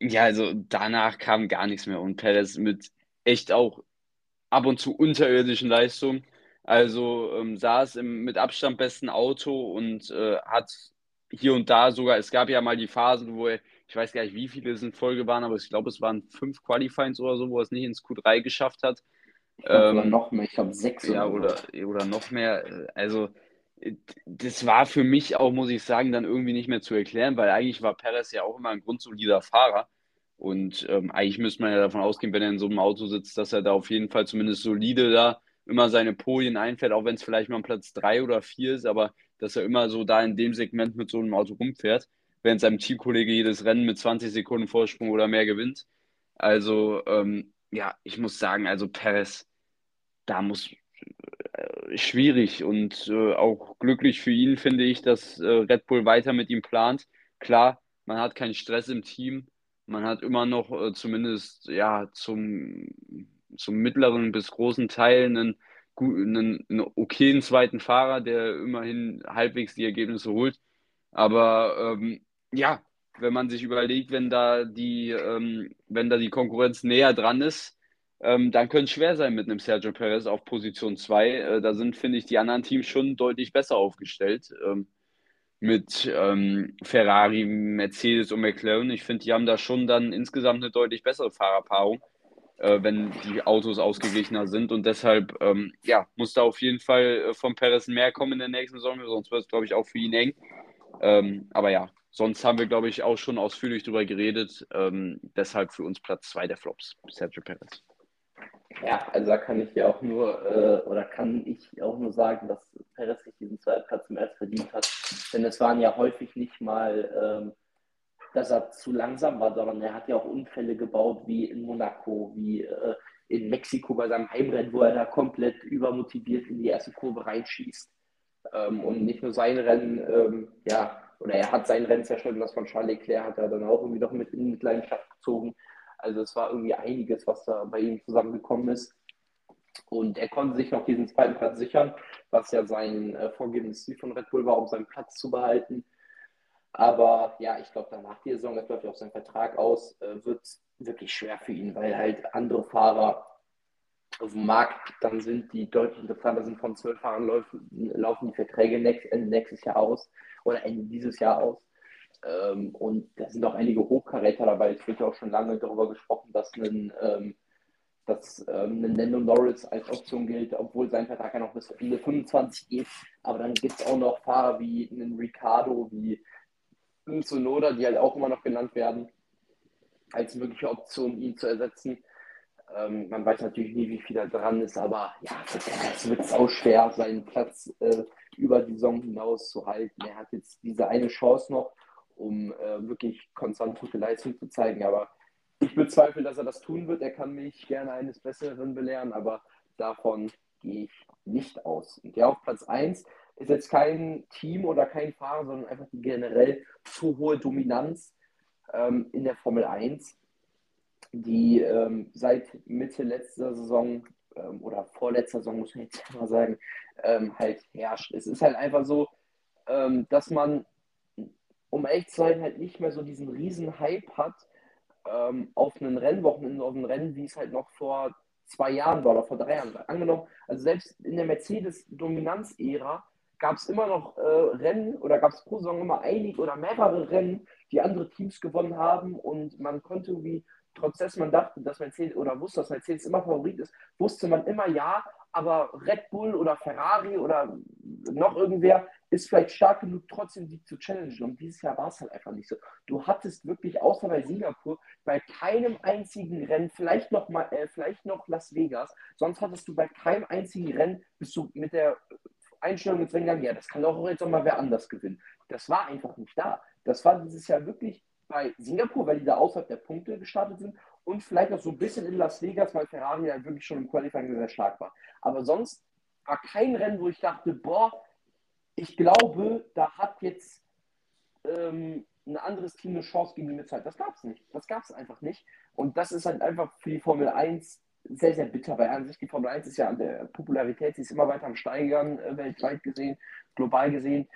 ja, also danach kam gar nichts mehr. Und Perez mit echt auch ab und zu unterirdischen Leistungen. Also ähm, saß im mit Abstand besten Auto und äh, hat hier und da sogar, es gab ja mal die Phasen, wo er, ich weiß gar nicht, wie viele es in Folge waren, aber ich glaube, es waren fünf Qualifyings oder so, wo er es nicht ins Q3 geschafft hat. Ich glaub, ähm, oder noch mehr, ich glaube sechs ja, oder, oder, oder noch mehr. Also das war für mich auch, muss ich sagen, dann irgendwie nicht mehr zu erklären, weil eigentlich war Perez ja auch immer ein grundsolider Fahrer. Und ähm, eigentlich müsste man ja davon ausgehen, wenn er in so einem Auto sitzt, dass er da auf jeden Fall zumindest solide da immer seine Polien einfährt, auch wenn es vielleicht mal Platz drei oder vier ist, aber dass er immer so da in dem Segment mit so einem Auto rumfährt, während seinem Teamkollege jedes Rennen mit 20 Sekunden Vorsprung oder mehr gewinnt. Also, ähm, ja, ich muss sagen, also Perez, da muss äh, schwierig und äh, auch glücklich für ihn finde ich, dass äh, Red Bull weiter mit ihm plant. Klar, man hat keinen Stress im Team, man hat immer noch äh, zumindest ja zum, zum mittleren bis großen Teil einen, einen, einen okayen zweiten Fahrer, der immerhin halbwegs die Ergebnisse holt. Aber ähm, ja, wenn man sich überlegt, wenn da die, ähm, wenn da die Konkurrenz näher dran ist, ähm, dann könnte es schwer sein mit einem Sergio Perez auf Position 2. Äh, da sind, finde ich, die anderen Teams schon deutlich besser aufgestellt. Ähm, mit ähm, Ferrari, Mercedes und McLaren. Ich finde, die haben da schon dann insgesamt eine deutlich bessere Fahrerpaarung, äh, wenn die Autos ausgeglichener sind. Und deshalb, ähm, ja, muss da auf jeden Fall äh, von Perez mehr kommen in der nächsten Saison, sonst wird es, glaube ich, auch für ihn eng. Ähm, aber ja, sonst haben wir, glaube ich, auch schon ausführlich darüber geredet. Ähm, deshalb für uns Platz 2 der Flops, Sergio Perez. Ja, also da kann ich ja auch nur, äh, oder kann ich auch nur sagen, dass Perez sich diesen zweiten Platz zum ersten verdient hat. Denn es waren ja häufig nicht mal, ähm, dass er zu langsam war, sondern er hat ja auch Unfälle gebaut, wie in Monaco, wie äh, in Mexiko bei seinem Heimrennen, wo er da komplett übermotiviert in die erste Kurve reinschießt. Ähm, und nicht nur sein Rennen, ähm, ja, oder er hat sein Rennen zerstört das von Charles Leclerc hat er dann auch irgendwie noch mit in Mitleidenschaft gezogen. Also es war irgendwie einiges, was da bei ihm zusammengekommen ist. Und er konnte sich noch diesen zweiten Platz sichern, was ja sein äh, vorgegebenes Ziel von Red Bull war, um seinen Platz zu behalten. Aber ja, ich glaube, danach die Saison, das läuft ja auf seinen Vertrag aus, äh, wird es wirklich schwer für ihn, weil halt andere Fahrer auf dem Markt dann sind, die deutlich interessanter sind. Von zwölf Fahrern laufen, laufen die Verträge Ende nächstes Jahr aus oder Ende dieses Jahr aus. Ähm, und da sind auch einige Hochkaräter dabei. Es wird ja auch schon lange darüber gesprochen, dass ein, ähm, dass, ähm, ein Lando Norris als Option gilt, obwohl sein Vertrag ja noch bis Ende 25 geht. Aber dann gibt es auch noch Fahrer wie einen Ricardo, wie ein Sonoda, die halt auch immer noch genannt werden, als mögliche Option, ihn zu ersetzen. Ähm, man weiß natürlich nie, wie viel da dran ist, aber ja, es wird auch schwer, seinen Platz äh, über die Saison hinaus zu halten. Er hat jetzt diese eine Chance noch, um äh, wirklich konstant gute Leistung zu zeigen, aber ich bezweifle, dass er das tun wird. Er kann mich gerne eines Besseren belehren, aber davon gehe ich nicht aus. Und ja, auf Platz 1 ist jetzt kein Team oder kein Fahrer, sondern einfach die generell zu hohe Dominanz ähm, in der Formel 1 die ähm, seit Mitte letzter Saison ähm, oder vorletzter Saison, muss man jetzt mal sagen, ähm, halt herrscht. Es ist halt einfach so, ähm, dass man, um echt zu sein, halt nicht mehr so diesen riesen Hype hat ähm, auf einen Rennwochenende, auf ein Rennen, wie es halt noch vor zwei Jahren war oder vor drei Jahren. Angenommen, also selbst in der Mercedes-Dominanz-Ära gab es immer noch äh, Rennen oder gab es pro Saison immer einige oder mehrere Rennen, die andere Teams gewonnen haben und man konnte irgendwie trotz dessen man dachte, dass Mercedes oder wusste, dass Mercedes immer Favorit ist, wusste man immer ja, aber Red Bull oder Ferrari oder noch irgendwer ist vielleicht stark genug, trotzdem die zu challengen. Und dieses Jahr war es halt einfach nicht so. Du hattest wirklich, außer bei Singapur, bei keinem einzigen Rennen, vielleicht noch mal, äh, vielleicht noch Las Vegas, sonst hattest du bei keinem einzigen Rennen, bist du mit der Einstellung ins Rennen gegangen, ja, das kann doch auch jetzt noch mal wer anders gewinnen. Das war einfach nicht da. Das war dieses Jahr wirklich bei Singapur, weil die da außerhalb der Punkte gestartet sind und vielleicht auch so ein bisschen in Las Vegas, weil Ferrari ja wirklich schon im Qualifying sehr stark war. Aber sonst war kein Rennen, wo ich dachte, boah, ich glaube, da hat jetzt ähm, ein anderes Team eine Chance gegen die Mitzeit. Das gab es nicht. Das gab es einfach nicht. Und das ist halt einfach für die Formel 1 sehr, sehr bitter, weil an sich die Formel 1 ist ja an der Popularität, sie ist immer weiter am Steigern, äh, weltweit gesehen, global gesehen.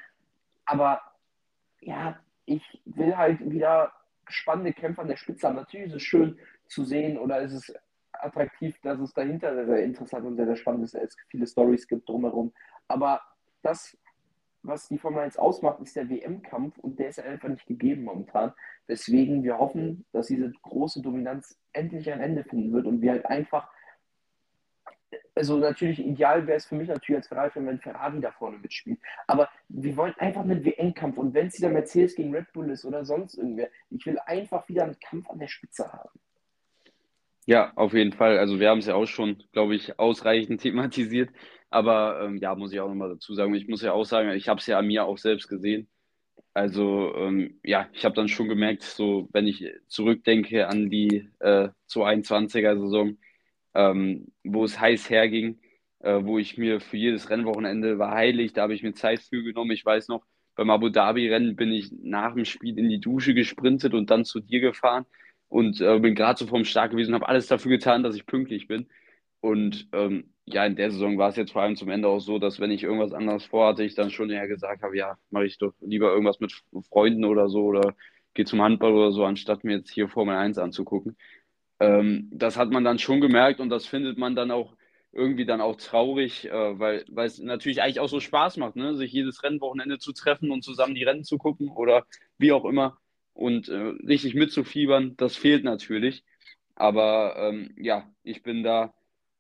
Aber ja, ich will halt wieder spannende Kämpfe an der Spitze haben. Natürlich ist es schön zu sehen oder ist es attraktiv, dass es dahinter sehr, sehr interessant und sehr, sehr spannend ist, es viele Stories gibt drumherum. Aber das, was die Formel 1 ausmacht, ist der WM-Kampf und der ist einfach nicht gegeben momentan. Deswegen wir hoffen, dass diese große Dominanz endlich ein Ende finden wird und wir halt einfach also natürlich ideal wäre es für mich natürlich als Ferrari, wenn Ferrari da vorne mitspielt. Aber wir wollen einfach einen WM-Kampf. Und wenn es wieder Mercedes gegen Red Bull ist oder sonst irgendwer, ich will einfach wieder einen Kampf an der Spitze haben. Ja, auf jeden Fall. Also wir haben es ja auch schon, glaube ich, ausreichend thematisiert. Aber ähm, ja, muss ich auch nochmal dazu sagen. Ich muss ja auch sagen, ich habe es ja an mir auch selbst gesehen. Also ähm, ja, ich habe dann schon gemerkt, so wenn ich zurückdenke an die äh, 221er-Saison, ähm, wo es heiß herging, äh, wo ich mir für jedes Rennwochenende war heilig, da habe ich mir Zeit für genommen. Ich weiß noch, beim Abu Dhabi-Rennen bin ich nach dem Spiel in die Dusche gesprintet und dann zu dir gefahren und äh, bin gerade so vom Start gewesen und habe alles dafür getan, dass ich pünktlich bin. Und ähm, ja, in der Saison war es jetzt vor allem zum Ende auch so, dass wenn ich irgendwas anderes vorhatte, ich dann schon eher gesagt habe, ja, mache ich doch lieber irgendwas mit Freunden oder so oder gehe zum Handball oder so, anstatt mir jetzt hier Formel 1 anzugucken. Ähm, das hat man dann schon gemerkt und das findet man dann auch irgendwie dann auch traurig, äh, weil, es natürlich eigentlich auch so Spaß macht, ne? sich jedes Rennwochenende zu treffen und zusammen die Rennen zu gucken oder wie auch immer und äh, richtig mitzufiebern, das fehlt natürlich. Aber ähm, ja, ich bin da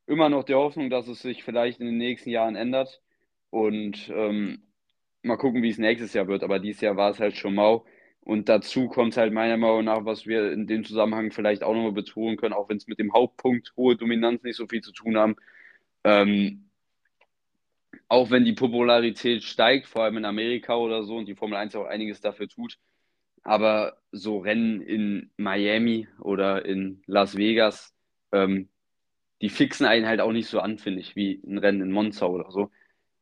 immer noch der Hoffnung, dass es sich vielleicht in den nächsten Jahren ändert und ähm, mal gucken, wie es nächstes Jahr wird. Aber dieses Jahr war es halt schon mau. Und dazu kommt halt meiner Meinung nach, was wir in dem Zusammenhang vielleicht auch nochmal betonen können, auch wenn es mit dem Hauptpunkt hohe Dominanz nicht so viel zu tun haben. Ähm, auch wenn die Popularität steigt, vor allem in Amerika oder so, und die Formel 1 auch einiges dafür tut, aber so Rennen in Miami oder in Las Vegas, ähm, die fixen einen halt auch nicht so an, finde ich, wie ein Rennen in Monza oder so.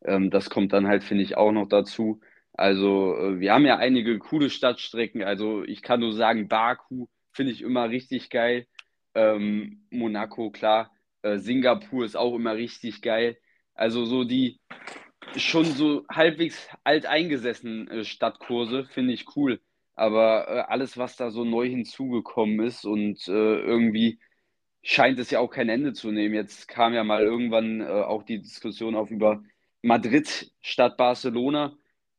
Ähm, das kommt dann halt, finde ich, auch noch dazu. Also äh, wir haben ja einige coole Stadtstrecken. Also ich kann nur sagen, Baku finde ich immer richtig geil. Ähm, Monaco, klar. Äh, Singapur ist auch immer richtig geil. Also so die schon so halbwegs alteingesessenen äh, Stadtkurse finde ich cool. Aber äh, alles, was da so neu hinzugekommen ist und äh, irgendwie scheint es ja auch kein Ende zu nehmen. Jetzt kam ja mal irgendwann äh, auch die Diskussion auf über Madrid statt Barcelona.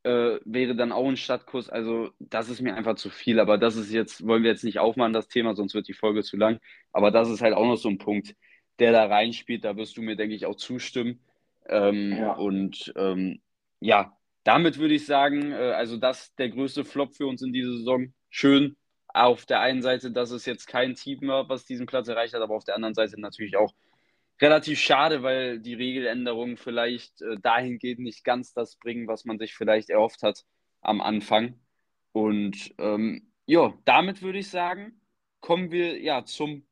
Äh, wäre dann auch ein Stadtkurs. Also das ist mir einfach zu viel. Aber das ist jetzt, wollen wir jetzt nicht aufmachen, das Thema, sonst wird die Folge zu lang. Aber das ist halt auch noch so ein Punkt, der da reinspielt. Da wirst du mir, denke ich, auch zustimmen. Ähm, ja. Und ähm, ja, damit würde ich sagen, äh, also das der größte Flop für uns in dieser Saison. Schön auf der einen Seite, dass es jetzt kein Team war, was diesen Platz erreicht hat, aber auf der anderen Seite natürlich auch relativ schade, weil die Regeländerungen vielleicht äh, dahingehend nicht ganz das bringen, was man sich vielleicht erhofft hat am Anfang. Und ähm, ja, damit würde ich sagen, kommen wir ja zum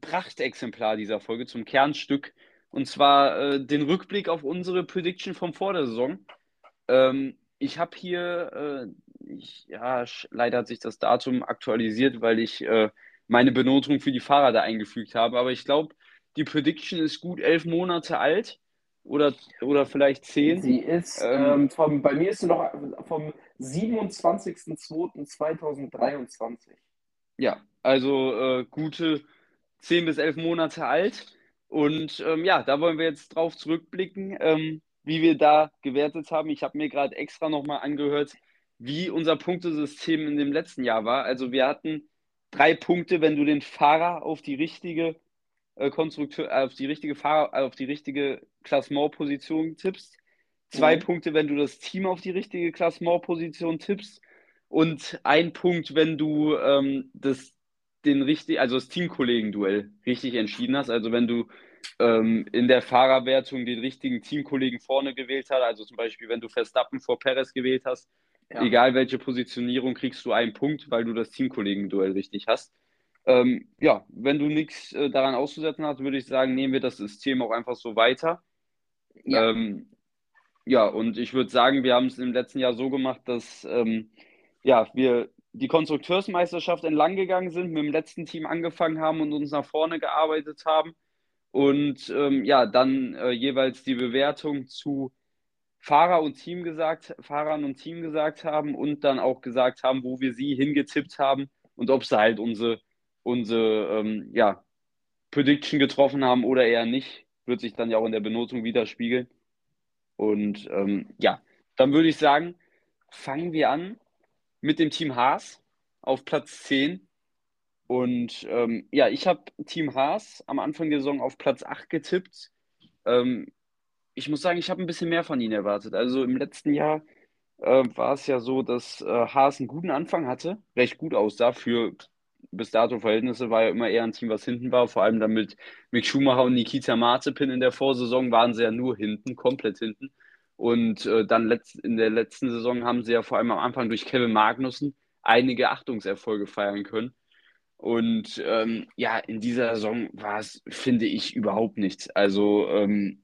Prachtexemplar dieser Folge, zum Kernstück. Und zwar äh, den Rückblick auf unsere Prediction vom vor der Saison. Ähm, ich habe hier, äh, ich, ja, leider hat sich das Datum aktualisiert, weil ich äh, meine Benotung für die Fahrer da eingefügt habe. Aber ich glaube, die Prediction ist gut elf Monate alt oder, oder vielleicht zehn. Sie ist, ähm, ähm vom, bei mir ist sie noch vom 27.02.2023. Ja, also äh, gute zehn bis elf Monate alt. Und ähm, ja, da wollen wir jetzt drauf zurückblicken. Ähm, wie wir da gewertet haben. Ich habe mir gerade extra nochmal angehört, wie unser Punktesystem in dem letzten Jahr war. Also wir hatten drei Punkte, wenn du den Fahrer auf die richtige äh, Konstrukteur, äh, auf die richtige Fahrer, äh, auf die richtige Klassementposition tippst. Zwei mhm. Punkte, wenn du das Team auf die richtige Klassementposition tippst. Und ein Punkt, wenn du ähm, das, den richtig, also das Teamkollegen-Duell richtig entschieden hast. Also wenn du ähm, in der Fahrerwertung den richtigen Teamkollegen vorne gewählt hat. Also zum Beispiel, wenn du Verstappen vor Perez gewählt hast, ja. egal welche Positionierung, kriegst du einen Punkt, weil du das Teamkollegen-Duell richtig hast. Ähm, ja, wenn du nichts äh, daran auszusetzen hast, würde ich sagen, nehmen wir das System auch einfach so weiter. Ja, ähm, ja und ich würde sagen, wir haben es im letzten Jahr so gemacht, dass ähm, ja, wir die Konstrukteursmeisterschaft entlang gegangen sind, mit dem letzten Team angefangen haben und uns nach vorne gearbeitet haben und ähm, ja, dann äh, jeweils die Bewertung zu Fahrer und Team gesagt, Fahrern und Team gesagt haben und dann auch gesagt haben, wo wir sie hingetippt haben und ob sie halt unsere, unsere ähm, ja, Prediction getroffen haben oder eher nicht, wird sich dann ja auch in der Benotung widerspiegeln. Und ähm, ja, dann würde ich sagen, fangen wir an mit dem Team Haas auf Platz 10 und ähm, ja, ich habe Team Haas am Anfang der Saison auf Platz 8 getippt. Ähm, ich muss sagen, ich habe ein bisschen mehr von ihnen erwartet. Also im letzten Jahr äh, war es ja so, dass äh, Haas einen guten Anfang hatte, recht gut aussah für bis dato Verhältnisse, war ja immer eher ein Team, was hinten war. Vor allem dann mit Mick Schumacher und Nikita Mazepin in der Vorsaison waren sie ja nur hinten, komplett hinten. Und äh, dann letzt, in der letzten Saison haben sie ja vor allem am Anfang durch Kevin Magnussen einige Achtungserfolge feiern können. Und ähm, ja, in dieser Saison war es, finde ich, überhaupt nichts. Also ähm,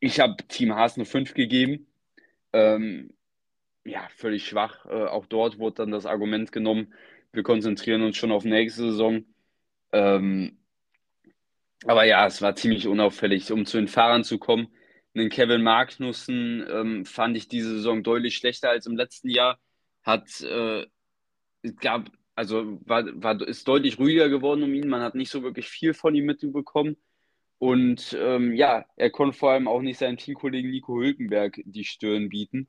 ich habe Team Haas eine 5 gegeben. Ähm, ja, völlig schwach. Äh, auch dort wurde dann das Argument genommen, wir konzentrieren uns schon auf nächste Saison. Ähm, aber ja, es war ziemlich unauffällig. Um zu den Fahrern zu kommen, den Kevin Magnussen ähm, fand ich diese Saison deutlich schlechter als im letzten Jahr. Hat, äh, gab also war, war, ist deutlich ruhiger geworden um ihn. Man hat nicht so wirklich viel von ihm mitbekommen. Und ähm, ja, er konnte vor allem auch nicht seinem Teamkollegen Nico Hülkenberg die Stirn bieten.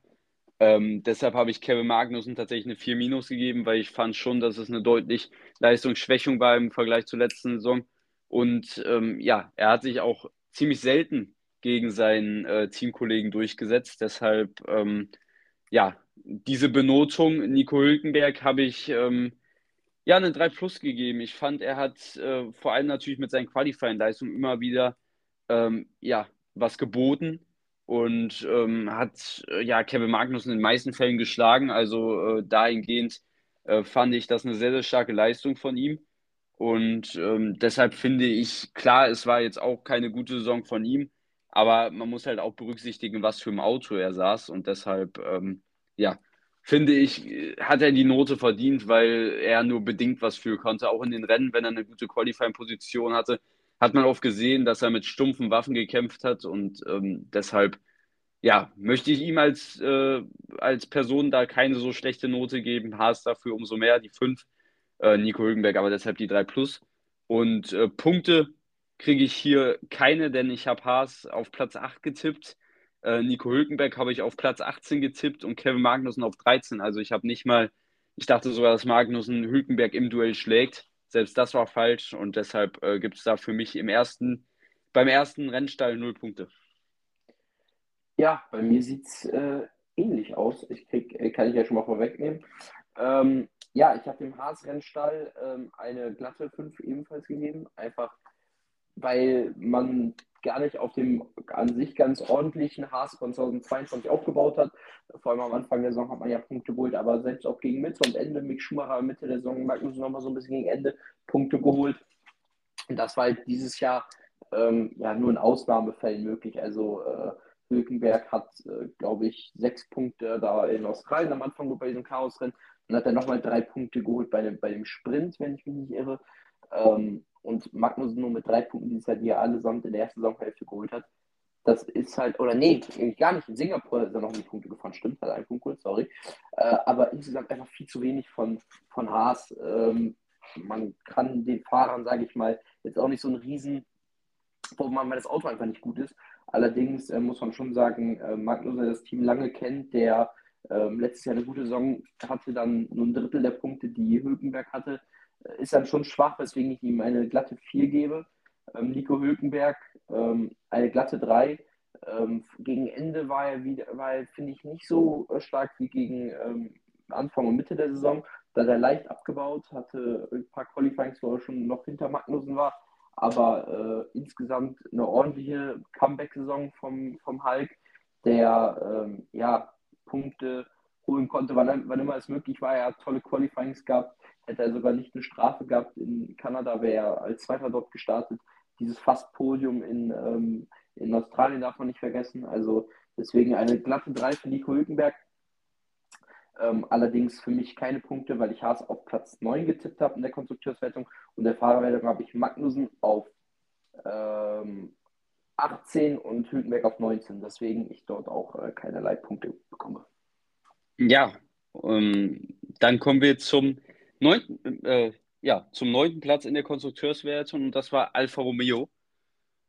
Ähm, deshalb habe ich Kevin Magnussen tatsächlich eine 4 Minus gegeben, weil ich fand schon, dass es eine deutlich Leistungsschwächung war im Vergleich zur letzten Saison. Und ähm, ja, er hat sich auch ziemlich selten gegen seinen äh, Teamkollegen durchgesetzt. Deshalb, ähm, ja, diese Benotung, Nico Hülkenberg, habe ich ähm, ja, eine 3 Plus gegeben. Ich fand, er hat äh, vor allem natürlich mit seinen Qualifying-Leistungen immer wieder ähm, ja, was geboten und ähm, hat äh, ja Kevin Magnussen in den meisten Fällen geschlagen. Also äh, dahingehend äh, fand ich das eine sehr, sehr starke Leistung von ihm. Und ähm, deshalb finde ich, klar, es war jetzt auch keine gute Saison von ihm, aber man muss halt auch berücksichtigen, was für ein Auto er saß. Und deshalb, ähm, ja, finde ich, hat er die Note verdient, weil er nur bedingt was für konnte. Auch in den Rennen, wenn er eine gute Qualifying-Position hatte, hat man oft gesehen, dass er mit stumpfen Waffen gekämpft hat und ähm, deshalb, ja, möchte ich ihm als, äh, als Person da keine so schlechte Note geben. Haas dafür umso mehr, die 5. Äh, Nico Hülkenberg aber deshalb die 3 Plus. Und äh, Punkte kriege ich hier keine, denn ich habe Haas auf Platz 8 getippt. Äh, Nico Hülkenberg habe ich auf Platz 18 getippt und Kevin Magnussen auf 13. Also ich habe nicht mal, ich dachte sogar, dass Magnussen Hülkenberg im Duell schlägt. Selbst das war falsch und deshalb äh, gibt es da für mich im ersten, beim ersten Rennstall null Punkte. Ja, bei mir sieht es äh, ähnlich aus. Ich krieg, äh, kann ich ja schon mal vorwegnehmen. Ähm, ja, ich habe dem Haas-Rennstall ähm, eine glatte 5 ebenfalls gegeben. Einfach weil man gar nicht auf dem an sich ganz ordentlichen Haas von 2022 aufgebaut hat. Vor allem am Anfang der Saison hat man ja Punkte geholt, aber selbst auch gegen Mitte und Ende, Mick Schumacher Mitte der Saison, Magnus nochmal so ein bisschen gegen Ende Punkte geholt. Und das war halt dieses Jahr ähm, ja nur in Ausnahmefällen möglich. Also äh, Hülkenberg hat, äh, glaube ich, sechs Punkte da in Australien am Anfang bei diesem Chaosrennen. Dann hat er nochmal drei Punkte geholt bei dem, bei dem Sprint, wenn ich mich nicht irre. Ähm, und Magnussen nur mit drei Punkten dieses Jahr, die er allesamt in der ersten Saisonhälfte geholt hat. Das ist halt, oder nee, gar nicht. In Singapur ist er noch mit Punkte gefahren, stimmt, hat einen Punkt geholt, sorry. Äh, aber insgesamt einfach viel zu wenig von, von Haas. Ähm, man kann den Fahrern, sage ich mal, jetzt auch nicht so einen riesen, wo man, weil das Auto einfach nicht gut ist. Allerdings äh, muss man schon sagen, äh, Magnussen, der das Team lange kennt, der ähm, letztes Jahr eine gute Saison hatte, dann nur ein Drittel der Punkte, die Hülkenberg hatte, ist dann schon schwach, weswegen ich ihm eine glatte 4 gebe. Ähm, Nico Hülkenberg ähm, eine glatte 3. Ähm, gegen Ende war er wieder, er, finde ich, nicht so äh, stark wie gegen ähm, Anfang und Mitte der Saison. Da hat er leicht abgebaut, hatte ein paar Qualifyings, wo er schon noch hinter Magnussen war. Aber äh, insgesamt eine ordentliche Comeback-Saison vom, vom Hulk, der ähm, ja, Punkte holen konnte, wann, wann immer es möglich war. Er hat tolle Qualifyings gehabt, hätte er sogar nicht eine Strafe gehabt. In Kanada wäre er als Zweiter dort gestartet. Dieses Fast-Podium in, ähm, in Australien darf man nicht vergessen. Also deswegen eine glatte 3 für Nico Hülkenberg. Ähm, allerdings für mich keine Punkte, weil ich Haas auf Platz 9 getippt habe in der Konstrukteurswertung und der Fahrerwertung habe ich Magnussen auf ähm, 18 und Hülkenberg auf 19. Deswegen ich dort auch äh, keinerlei Punkte bekomme. Ja, ähm, dann kommen wir zum neunten, äh, ja, zum neunten Platz in der Konstrukteurswertung und das war Alfa Romeo.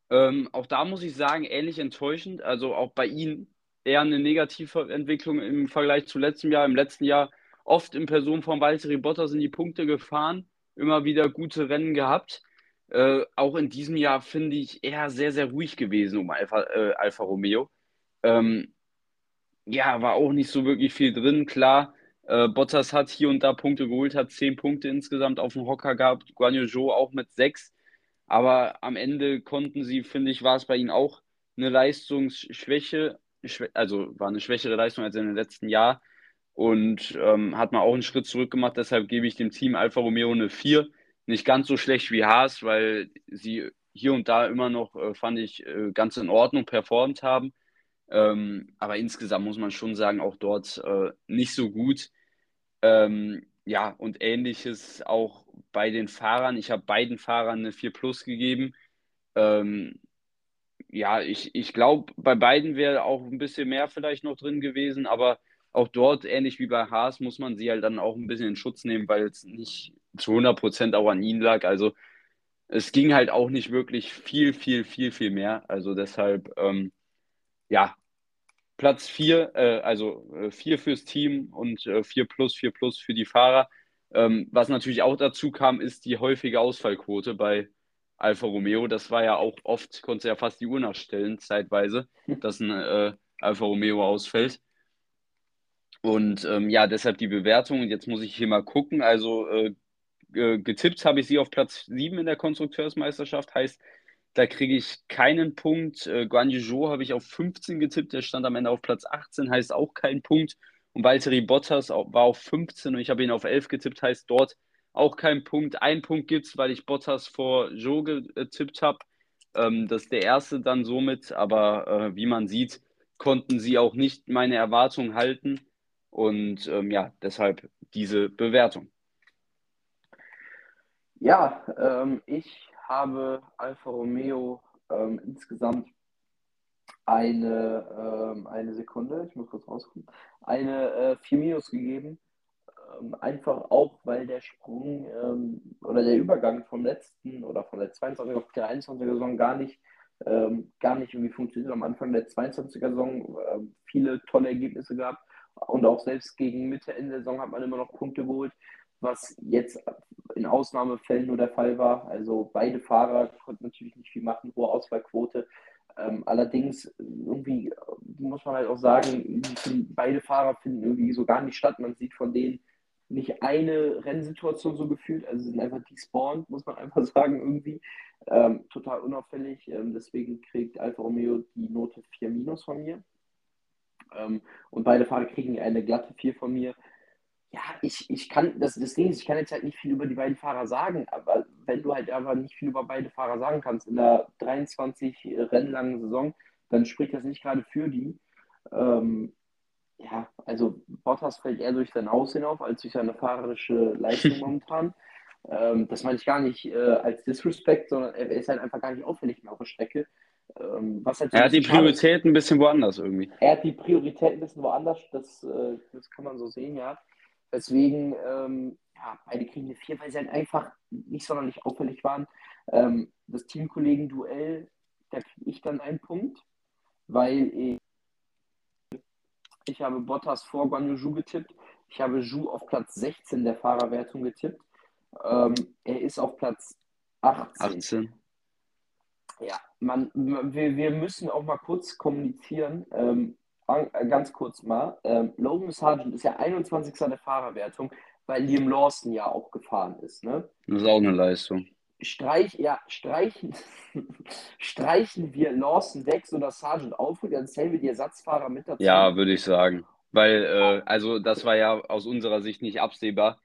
Ähm, auch da muss ich sagen, ähnlich enttäuschend. Also auch bei ihnen eher eine negative Entwicklung im Vergleich zu letztem Jahr. Im letzten Jahr oft in Person von Valtteri Bottas sind die Punkte gefahren, immer wieder gute Rennen gehabt. Äh, auch in diesem Jahr finde ich eher sehr, sehr ruhig gewesen um Alfa, äh, Alfa Romeo. Ähm, ja, war auch nicht so wirklich viel drin. Klar, äh, Bottas hat hier und da Punkte geholt, hat zehn Punkte insgesamt auf dem Hocker gehabt. Guan Yu Zhou auch mit sechs. Aber am Ende konnten sie, finde ich, war es bei ihnen auch eine Leistungsschwäche. Also war eine schwächere Leistung als in den letzten Jahr. Und ähm, hat man auch einen Schritt zurück gemacht. Deshalb gebe ich dem Team Alfa Romeo eine 4. Nicht ganz so schlecht wie Haas, weil sie hier und da immer noch, äh, fand ich, äh, ganz in Ordnung performt haben. Ähm, aber insgesamt muss man schon sagen, auch dort äh, nicht so gut. Ähm, ja, und ähnliches auch bei den Fahrern. Ich habe beiden Fahrern eine 4 Plus gegeben. Ähm, ja, ich, ich glaube, bei beiden wäre auch ein bisschen mehr vielleicht noch drin gewesen, aber auch dort, ähnlich wie bei Haas, muss man sie halt dann auch ein bisschen in Schutz nehmen, weil es nicht zu 100% auch an ihnen lag. Also es ging halt auch nicht wirklich viel, viel, viel, viel mehr. Also deshalb, ähm, ja, Platz 4, äh, also 4 äh, fürs Team und äh, 4 plus, 4 plus für die Fahrer. Ähm, was natürlich auch dazu kam, ist die häufige Ausfallquote bei Alfa Romeo. Das war ja auch oft, konnte ja fast die Uhr nachstellen, zeitweise, dass ein äh, Alfa Romeo ausfällt. Und ähm, ja, deshalb die Bewertung. Und jetzt muss ich hier mal gucken. Also äh, getippt habe ich sie auf Platz 7 in der Konstrukteursmeisterschaft. Heißt, da kriege ich keinen Punkt. Äh, Guan Yu habe ich auf 15 getippt. Der stand am Ende auf Platz 18, heißt auch kein Punkt. Und Valtteri Bottas war auf 15 und ich habe ihn auf 11 getippt, heißt dort auch kein Punkt. Ein Punkt gibt es, weil ich Bottas vor Joe getippt habe. Ähm, das ist der erste dann somit. Aber äh, wie man sieht, konnten sie auch nicht meine Erwartungen halten. Und ähm, ja, deshalb diese Bewertung. Ja, ähm, ich habe Alfa Romeo ähm, insgesamt eine, ähm, eine Sekunde, ich muss kurz rauskommen, eine äh, 4 Minus gegeben. Ähm, einfach auch, weil der Sprung ähm, oder der Übergang vom letzten oder von der 22er auf die 21er Saison gar nicht, ähm, gar nicht irgendwie funktioniert. Am Anfang der 22er Saison äh, viele tolle Ergebnisse gehabt und auch selbst gegen Mitte, Ende der Saison hat man immer noch Punkte geholt, was jetzt in Ausnahmefällen nur der Fall war. Also beide Fahrer konnten natürlich nicht viel machen, hohe Auswahlquote. Ähm, allerdings irgendwie muss man halt auch sagen, beide Fahrer finden irgendwie so gar nicht statt. Man sieht von denen nicht eine Rennsituation so gefühlt, also sind einfach despawned, muss man einfach sagen, irgendwie. Ähm, total unauffällig. Ähm, deswegen kriegt Alfa Romeo die Note 4 minus von mir. Ähm, und beide Fahrer kriegen eine glatte 4 von mir. Ja, ich, ich kann, das, das Ding ist, ich kann jetzt halt nicht viel über die beiden Fahrer sagen, aber wenn du halt aber nicht viel über beide Fahrer sagen kannst in der 23 Rennen langen Saison, dann spricht das nicht gerade für die. Ähm, ja, also Bottas fällt eher durch sein Aussehen auf, als durch seine fahrerische Leistung momentan. Ähm, das meine ich gar nicht äh, als Disrespect, sondern er ist halt einfach gar nicht auffällig mehr auf der Strecke. Ähm, halt er hat die Prioritäten ein bisschen woanders irgendwie. Er hat die Prioritäten ein bisschen woanders, das, äh, das kann man so sehen, ja. Deswegen, ähm, ja, beide kriegen eine 4, weil sie halt einfach nicht sonderlich auffällig waren. Ähm, das Teamkollegen-Duell, da kriege ich dann einen Punkt, weil ich, ich habe Bottas vor Guan Yu getippt. Ich habe Zhu auf Platz 16 der Fahrerwertung getippt. Ähm, er ist auf Platz 18. 18. Ja, man, wir, wir müssen auch mal kurz kommunizieren. Ähm, äh, ganz kurz mal. Ähm, Logan Sargent ist ja 21. der Fahrerwertung, weil Liam Lawson ja auch gefahren ist. Ne? Das ist auch eine Leistung. Streich, ja, streichen, streichen wir Lawson weg, sodass Sargent aufhört, dann zählen wir die Ersatzfahrer mit dazu. Ja, würde ich sagen. Weil, äh, also das war ja aus unserer Sicht nicht absehbar.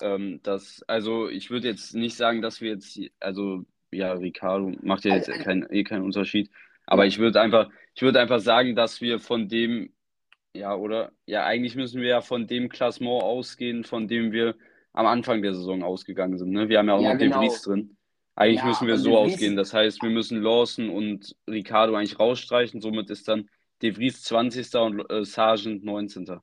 Ähm, dass, also ich würde jetzt nicht sagen, dass wir jetzt, also ja, Ricardo macht ja jetzt also, kein, eh keinen Unterschied. Aber ich würde einfach, ich würde einfach sagen, dass wir von dem, ja, oder? Ja, eigentlich müssen wir ja von dem Klassement ausgehen, von dem wir am Anfang der Saison ausgegangen sind. Ne? Wir haben ja auch ja, noch genau. den Vries drin. Eigentlich ja, müssen wir so ausgehen. Das heißt, wir müssen Lawson und Ricardo eigentlich rausstreichen. Somit ist dann De Vries 20. und äh, Sargent 19.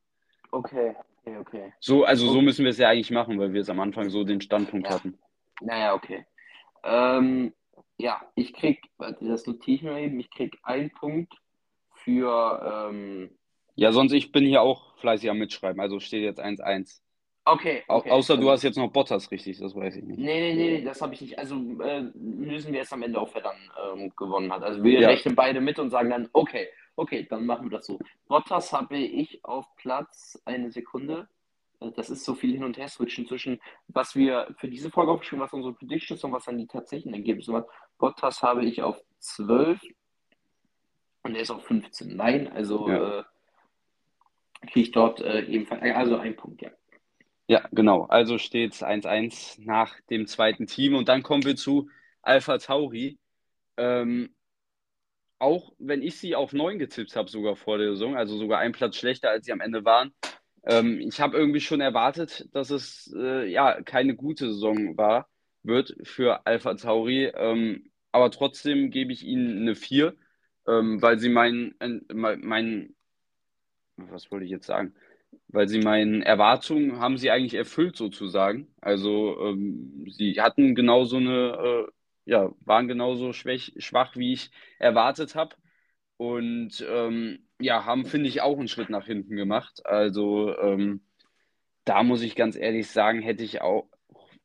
Okay, okay, okay. So, also okay. so müssen wir es ja eigentlich machen, weil wir es am Anfang so den Standpunkt ja. hatten. Naja, okay. Ähm, ja, ich krieg, das notiere ich mir eben, ich krieg einen Punkt für. Ähm, ja, sonst ich bin hier auch fleißig am Mitschreiben, also steht jetzt 1-1. Okay, okay. Au außer du hast jetzt noch Bottas richtig, das weiß ich nicht. Nee, nee, nee, das habe ich nicht. Also äh, lösen wir es am Ende auf, wer dann ähm, gewonnen hat. Also wir ja. rechnen beide mit und sagen dann, okay, okay, dann machen wir das so. Bottas habe ich auf Platz eine Sekunde äh, das ist so viel hin und her switchen zwischen, was wir für diese Folge aufgeschrieben was unsere Predictions und was dann die tatsächlichen Ergebnisse waren. Bottas habe ich auf 12 und er ist auf 15. Nein, also ja. äh, kriege ich dort äh, ebenfalls, äh, also ein Punkt, ja. Ja, genau. Also steht es 1-1 nach dem zweiten Team und dann kommen wir zu Alpha Tauri. Ähm, auch wenn ich sie auf 9 getippt habe, sogar vor der Saison, also sogar ein Platz schlechter, als sie am Ende waren, ähm, ich habe irgendwie schon erwartet, dass es äh, ja keine gute Saison war, wird für Alpha Tauri. Ähm, aber trotzdem gebe ich ihnen eine 4, ähm, weil sie meinen, äh, mein, was wollte ich jetzt sagen? Weil sie meinen Erwartungen haben sie eigentlich erfüllt sozusagen. Also ähm, sie hatten genauso eine, äh, ja, waren genauso schwach, schwach wie ich erwartet habe. Und ähm, ja, haben, finde ich, auch einen Schritt nach hinten gemacht. Also ähm, da muss ich ganz ehrlich sagen, hätte ich auch,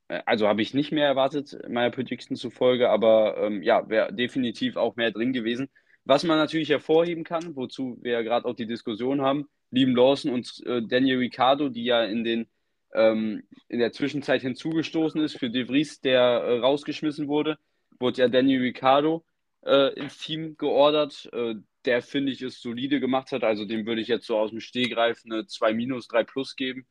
äh, also habe ich nicht mehr erwartet, meiner Prediction zufolge, aber ähm, ja, wäre definitiv auch mehr drin gewesen. Was man natürlich hervorheben kann, wozu wir ja gerade auch die Diskussion haben, Liam Lawson und äh, Daniel Ricciardo, die ja in den ähm, in der Zwischenzeit hinzugestoßen ist für De Vries, der äh, rausgeschmissen wurde, wurde ja Daniel Ricciardo äh, ins Team geordert. Äh, der finde ich es solide gemacht hat. Also dem würde ich jetzt so aus dem Stehgreif eine 2 minus, 3 plus geben,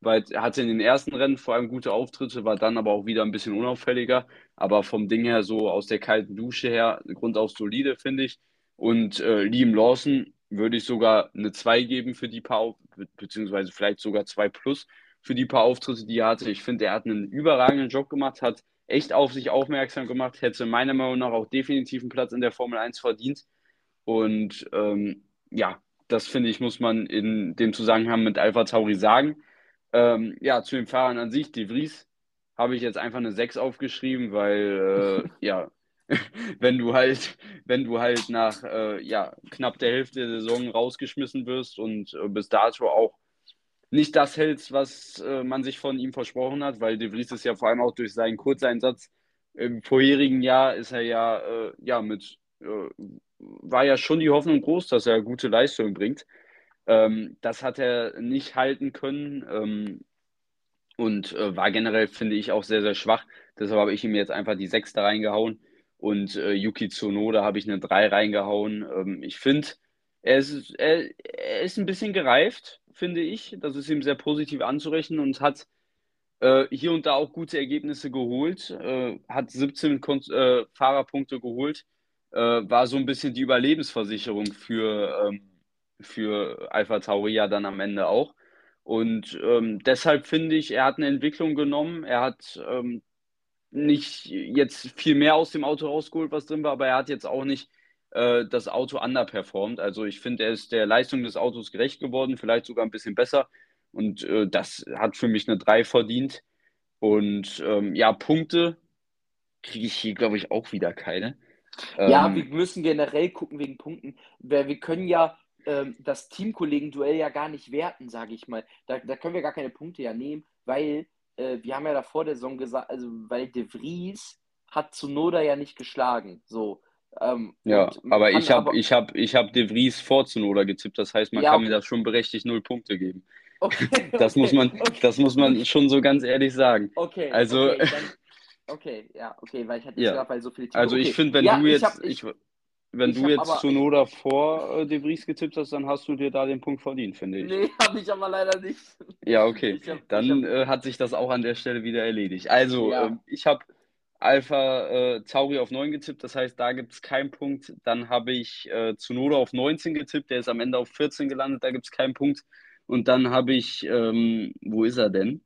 weil er hatte in den ersten Rennen vor allem gute Auftritte, war dann aber auch wieder ein bisschen unauffälliger. Aber vom Ding her, so aus der kalten Dusche her, grundaus solide, finde ich. Und äh, Liam Lawson würde ich sogar eine 2 geben für die paar, beziehungsweise vielleicht sogar 2 plus für die paar Auftritte, die er hatte. Ich finde, er hat einen überragenden Job gemacht, hat echt auf sich aufmerksam gemacht, hätte meiner Meinung nach auch definitiv einen Platz in der Formel 1 verdient. Und ähm, ja, das finde ich, muss man in dem Zusammenhang mit Alpha Tauri sagen. Ähm, ja, zu den Fahrern an sich, De Vries habe ich jetzt einfach eine 6 aufgeschrieben, weil äh, ja, wenn du halt, wenn du halt nach äh, ja, knapp der Hälfte der Saison rausgeschmissen wirst und äh, bis dato auch nicht das hältst, was äh, man sich von ihm versprochen hat, weil De Vries ist ja vor allem auch durch seinen Kurzeinsatz im vorherigen Jahr ist er ja, äh, ja mit, äh, war ja schon die Hoffnung groß, dass er gute Leistungen bringt. Ähm, das hat er nicht halten können ähm, und äh, war generell, finde ich, auch sehr, sehr schwach. Deshalb habe ich ihm jetzt einfach die 6 da reingehauen und äh, Yuki Tsunoda habe ich eine 3 reingehauen. Ähm, ich finde, er ist, er, er ist ein bisschen gereift, finde ich. Das ist ihm sehr positiv anzurechnen und hat äh, hier und da auch gute Ergebnisse geholt, äh, hat 17 Kon äh, Fahrerpunkte geholt, äh, war so ein bisschen die Überlebensversicherung für, ähm, für Alpha Tauri ja dann am Ende auch. Und ähm, deshalb finde ich, er hat eine Entwicklung genommen. Er hat ähm, nicht jetzt viel mehr aus dem Auto rausgeholt, was drin war, aber er hat jetzt auch nicht äh, das Auto underperformt. Also ich finde, er ist der Leistung des Autos gerecht geworden, vielleicht sogar ein bisschen besser. Und äh, das hat für mich eine 3 verdient. Und ähm, ja, Punkte kriege ich hier, glaube ich, auch wieder keine. Ja, ähm, wir müssen generell gucken wegen Punkten. Weil wir können ja ähm, das Teamkollegen-Duell ja gar nicht werten, sage ich mal. Da, da können wir gar keine Punkte ja nehmen, weil äh, wir haben ja davor der Saison gesagt, also weil De Vries hat Zunoda ja nicht geschlagen. So. Ähm, ja, aber ich habe ich hab, ich hab De Vries vor Zunoda getippt, das heißt, man ja, kann okay. mir da schon berechtigt null Punkte geben. Okay, das, okay, muss man, das muss man schon so ganz ehrlich sagen. Okay, also, okay, dann, okay ja, okay, weil ich hatte ja. gesagt, weil so viele Teams, Also ich finde, wenn ja, du jetzt, ich hab, ich, wenn du jetzt aber, Zunoda vor äh, De Vries getippt hast, dann hast du dir da den Punkt verdient, finde ich. Nee, habe ich aber leider nicht. Ja, okay. Hab, dann hab, äh, hat sich das auch an der Stelle wieder erledigt. Also, ja. äh, ich habe Alpha äh, Tauri auf 9 getippt, das heißt, da gibt es keinen Punkt. Dann habe ich äh, Zunoda auf 19 getippt, der ist am Ende auf 14 gelandet, da gibt es keinen Punkt. Und dann habe ich, ähm, wo ist er denn?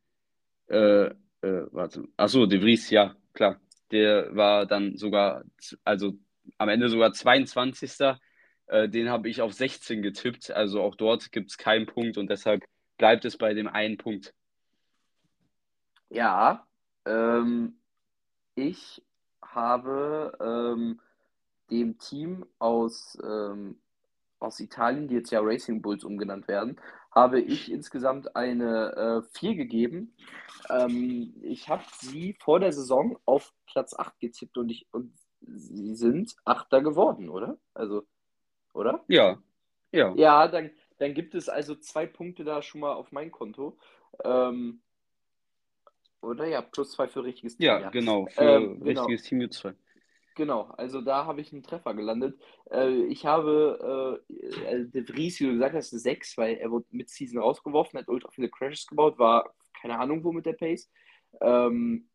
Äh, äh, warte. Achso, De Vries, ja, klar. Der war dann sogar, also am Ende sogar 22. Äh, den habe ich auf 16 getippt. Also auch dort gibt es keinen Punkt und deshalb bleibt es bei dem einen Punkt. Ja, ähm, ich habe ähm, dem Team aus, ähm, aus Italien, die jetzt ja Racing Bulls umgenannt werden, habe ich insgesamt eine äh, 4 gegeben. Ähm, ich habe sie vor der Saison auf Platz 8 getippt und, ich, und sie sind Achter geworden, oder? Also, oder? Ja. Ja, ja dann, dann gibt es also zwei Punkte da schon mal auf mein Konto. Ähm, oder ja, plus zwei für richtiges Team. Ja, ja. genau, für ähm, genau. richtiges Team gibt zwei. Genau, also da habe ich einen Treffer gelandet. Äh, ich habe äh, also De Vries, wie du gesagt hast, eine 6, weil er wurde mit Season rausgeworfen, hat ultra viele Crashes gebaut, war keine Ahnung wo mit der Pace. Ähm,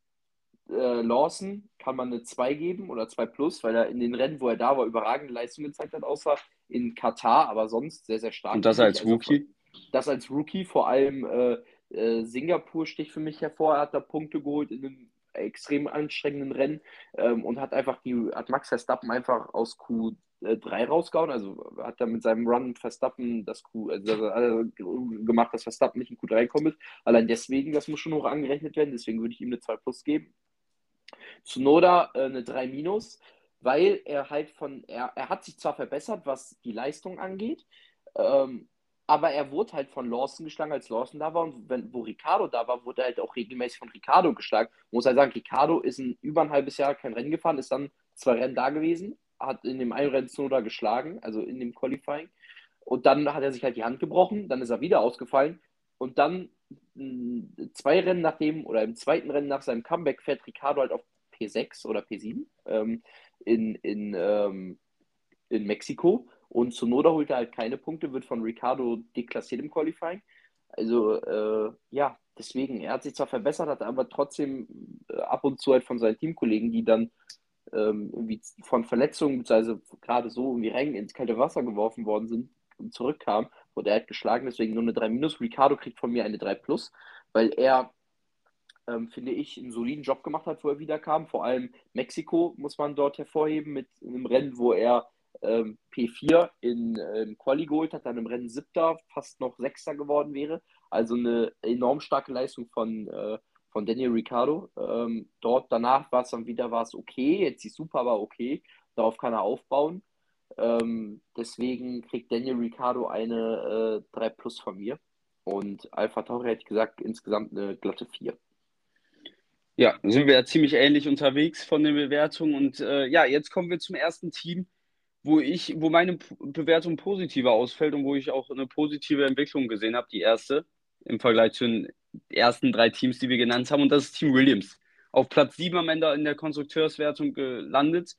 äh, Lawson kann man eine 2 geben oder 2 plus, weil er in den Rennen, wo er da war, überragende Leistung gezeigt hat, außer in Katar, aber sonst sehr, sehr stark. Und das als also, Rookie? Das als Rookie, vor allem äh, äh, Singapur sticht für mich hervor. Er hat da Punkte geholt in einem extrem anstrengenden Rennen ähm, und hat einfach die, hat Max Verstappen einfach aus Q3 rausgehauen, also hat er mit seinem Run Verstappen das Q, also, also gemacht, dass Verstappen nicht in Q3 kommt. Allein deswegen, das muss schon hoch angerechnet werden, deswegen würde ich ihm eine 2 Plus geben. Zunoda äh, eine 3 Minus, weil er halt von, er, er hat sich zwar verbessert, was die Leistung angeht, ähm, aber er wurde halt von Lawson geschlagen, als Lawson da war. Und wenn, wo Ricardo da war, wurde er halt auch regelmäßig von Ricardo geschlagen. Muss halt sagen, Ricardo ist ein, über ein halbes Jahr kein Rennen gefahren, ist dann zwei Rennen da gewesen, hat in dem einen Rennen Sonoda geschlagen, also in dem Qualifying. Und dann hat er sich halt die Hand gebrochen, dann ist er wieder ausgefallen. Und dann zwei Rennen nachdem, oder im zweiten Rennen nach seinem Comeback fährt Ricardo halt auf P6 oder P7 ähm, in, in, ähm, in Mexiko und Sonoda holt er halt keine Punkte, wird von Ricardo deklassiert im Qualifying. Also, äh, ja, deswegen, er hat sich zwar verbessert, hat aber trotzdem äh, ab und zu halt von seinen Teamkollegen, die dann ähm, irgendwie von Verletzungen, beziehungsweise gerade so irgendwie rein ins kalte Wasser geworfen worden sind und zurückkam, wurde er halt geschlagen, deswegen nur eine 3 minus. Ricardo kriegt von mir eine 3 plus, weil er, ähm, finde ich, einen soliden Job gemacht hat, wo er wiederkam. Vor allem Mexiko muss man dort hervorheben mit einem Rennen, wo er ähm, P4 in ähm, Quali geholt hat, dann im Rennen siebter, fast noch sechster geworden wäre, Also eine enorm starke Leistung von, äh, von Daniel Ricciardo. Ähm, dort danach war es dann wieder was okay, jetzt ist super, aber okay. Darauf kann er aufbauen. Ähm, deswegen kriegt Daniel Ricciardo eine äh, 3 Plus von mir. Und Alpha Tauri hätte ich gesagt, insgesamt eine glatte 4. Ja, sind wir ja ziemlich ähnlich unterwegs von den Bewertungen. Und äh, ja, jetzt kommen wir zum ersten Team, wo ich, wo meine Bewertung positiver ausfällt und wo ich auch eine positive Entwicklung gesehen habe, die erste, im Vergleich zu den ersten drei Teams, die wir genannt haben. Und das ist Team Williams. Auf Platz 7 am Ende in der Konstrukteurswertung gelandet.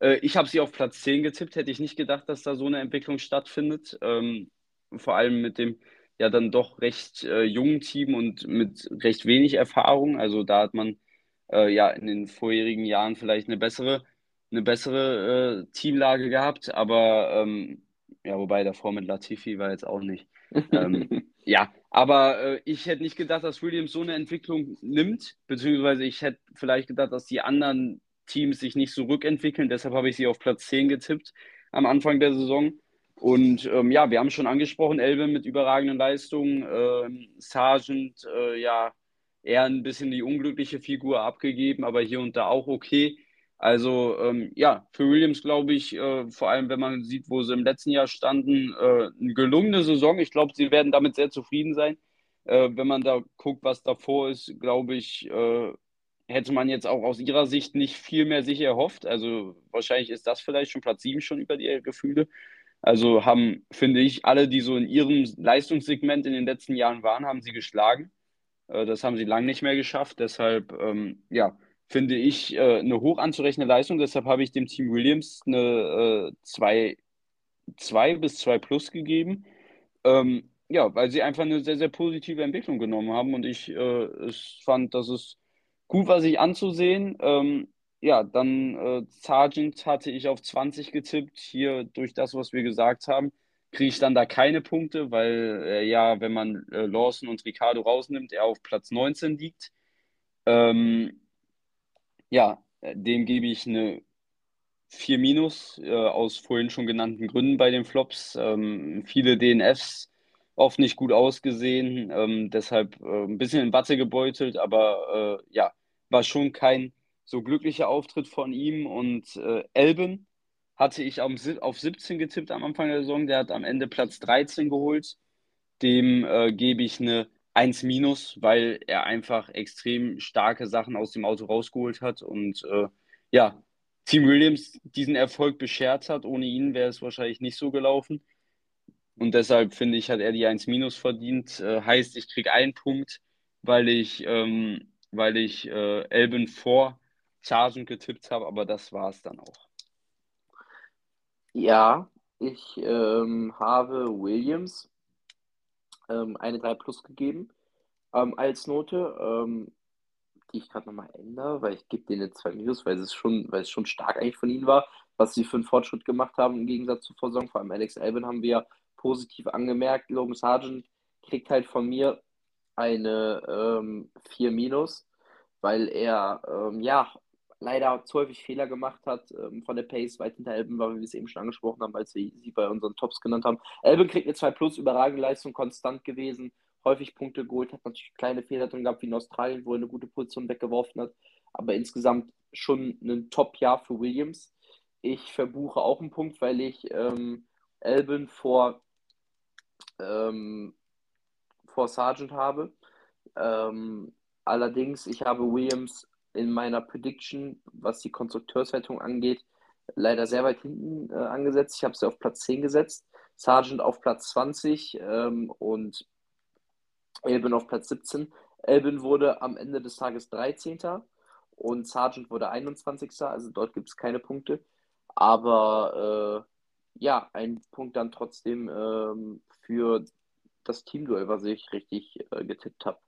Äh, ich habe sie auf Platz 10 getippt, hätte ich nicht gedacht, dass da so eine Entwicklung stattfindet. Ähm, vor allem mit dem ja dann doch recht äh, jungen Team und mit recht wenig Erfahrung. Also da hat man äh, ja in den vorherigen Jahren vielleicht eine bessere, eine bessere äh, Teamlage gehabt, aber ähm, ja, wobei davor mit Latifi war jetzt auch nicht. ähm, ja, aber äh, ich hätte nicht gedacht, dass Williams so eine Entwicklung nimmt, beziehungsweise ich hätte vielleicht gedacht, dass die anderen Teams sich nicht so rückentwickeln. Deshalb habe ich sie auf Platz 10 getippt am Anfang der Saison. Und ähm, ja, wir haben schon angesprochen, Elbe mit überragenden Leistungen, äh, Sargent, äh, ja, eher ein bisschen die unglückliche Figur abgegeben, aber hier und da auch okay. Also ähm, ja, für Williams glaube ich, äh, vor allem wenn man sieht, wo sie im letzten Jahr standen, äh, eine gelungene Saison. Ich glaube, sie werden damit sehr zufrieden sein. Äh, wenn man da guckt, was davor ist, glaube ich, äh, hätte man jetzt auch aus ihrer Sicht nicht viel mehr sich erhofft. Also wahrscheinlich ist das vielleicht schon Platz 7 schon über die Gefühle. Also haben, finde ich, alle, die so in ihrem Leistungssegment in den letzten Jahren waren, haben sie geschlagen. Äh, das haben sie lange nicht mehr geschafft. Deshalb, ähm, ja, finde ich äh, eine hoch anzurechnende Leistung. Deshalb habe ich dem Team Williams eine 2 äh, bis 2 plus gegeben. Ähm, ja, weil sie einfach eine sehr, sehr positive Entwicklung genommen haben und ich äh, fand, dass es gut war, sich anzusehen. Ähm, ja, dann äh, Sargent hatte ich auf 20 getippt. Hier durch das, was wir gesagt haben, kriege ich dann da keine Punkte, weil äh, ja, wenn man äh, Lawson und Ricardo rausnimmt, er auf Platz 19 liegt. Ähm, ja, dem gebe ich eine 4 minus äh, aus vorhin schon genannten Gründen bei den Flops. Ähm, viele DNFs oft nicht gut ausgesehen, ähm, deshalb äh, ein bisschen in Watte gebeutelt, aber äh, ja, war schon kein so glücklicher Auftritt von ihm. Und äh, Elben hatte ich auf, auf 17 getippt am Anfang der Saison, der hat am Ende Platz 13 geholt. Dem äh, gebe ich eine 1 minus, weil er einfach extrem starke Sachen aus dem Auto rausgeholt hat und äh, ja, Team Williams diesen Erfolg beschert hat. Ohne ihn wäre es wahrscheinlich nicht so gelaufen. Und deshalb finde ich, hat er die 1 minus verdient. Äh, heißt, ich kriege einen Punkt, weil ich, ähm, weil ich äh, Elben vor Sargent getippt habe, aber das war es dann auch. Ja, ich ähm, habe Williams ähm, eine 3 Plus gegeben ähm, als Note, ähm, die ich gerade nochmal ändere, weil ich gebe denen 2 Minus, weil es schon, weil es schon stark eigentlich von ihnen war, was sie für einen Fortschritt gemacht haben im Gegensatz zur Vorsaison. Vor allem Alex Alban haben wir ja positiv angemerkt. Logan Sargent kriegt halt von mir eine ähm, 4 Minus, weil er ähm, ja leider zu häufig Fehler gemacht hat ähm, von der Pace weit hinter Elben, weil wir es eben schon angesprochen haben, als wir sie bei unseren Tops genannt haben. Elben kriegt eine 2 Plus, überragende Leistung, konstant gewesen, häufig Punkte geholt, hat natürlich kleine Fehler drin gehabt, wie in Australien, wo er eine gute Position weggeworfen hat, aber insgesamt schon ein Top-Jahr für Williams. Ich verbuche auch einen Punkt, weil ich ähm, Elben vor, ähm, vor Sargent habe. Ähm, allerdings, ich habe Williams in meiner Prediction, was die Konstrukteurswertung angeht, leider sehr weit hinten äh, angesetzt. Ich habe sie auf Platz 10 gesetzt, Sargent auf Platz 20 ähm, und Elbin auf Platz 17. Elbin wurde am Ende des Tages 13. und Sargent wurde 21. Also dort gibt es keine Punkte. Aber äh, ja, ein Punkt dann trotzdem ähm, für das Teamduell, was ich richtig äh, getippt habe.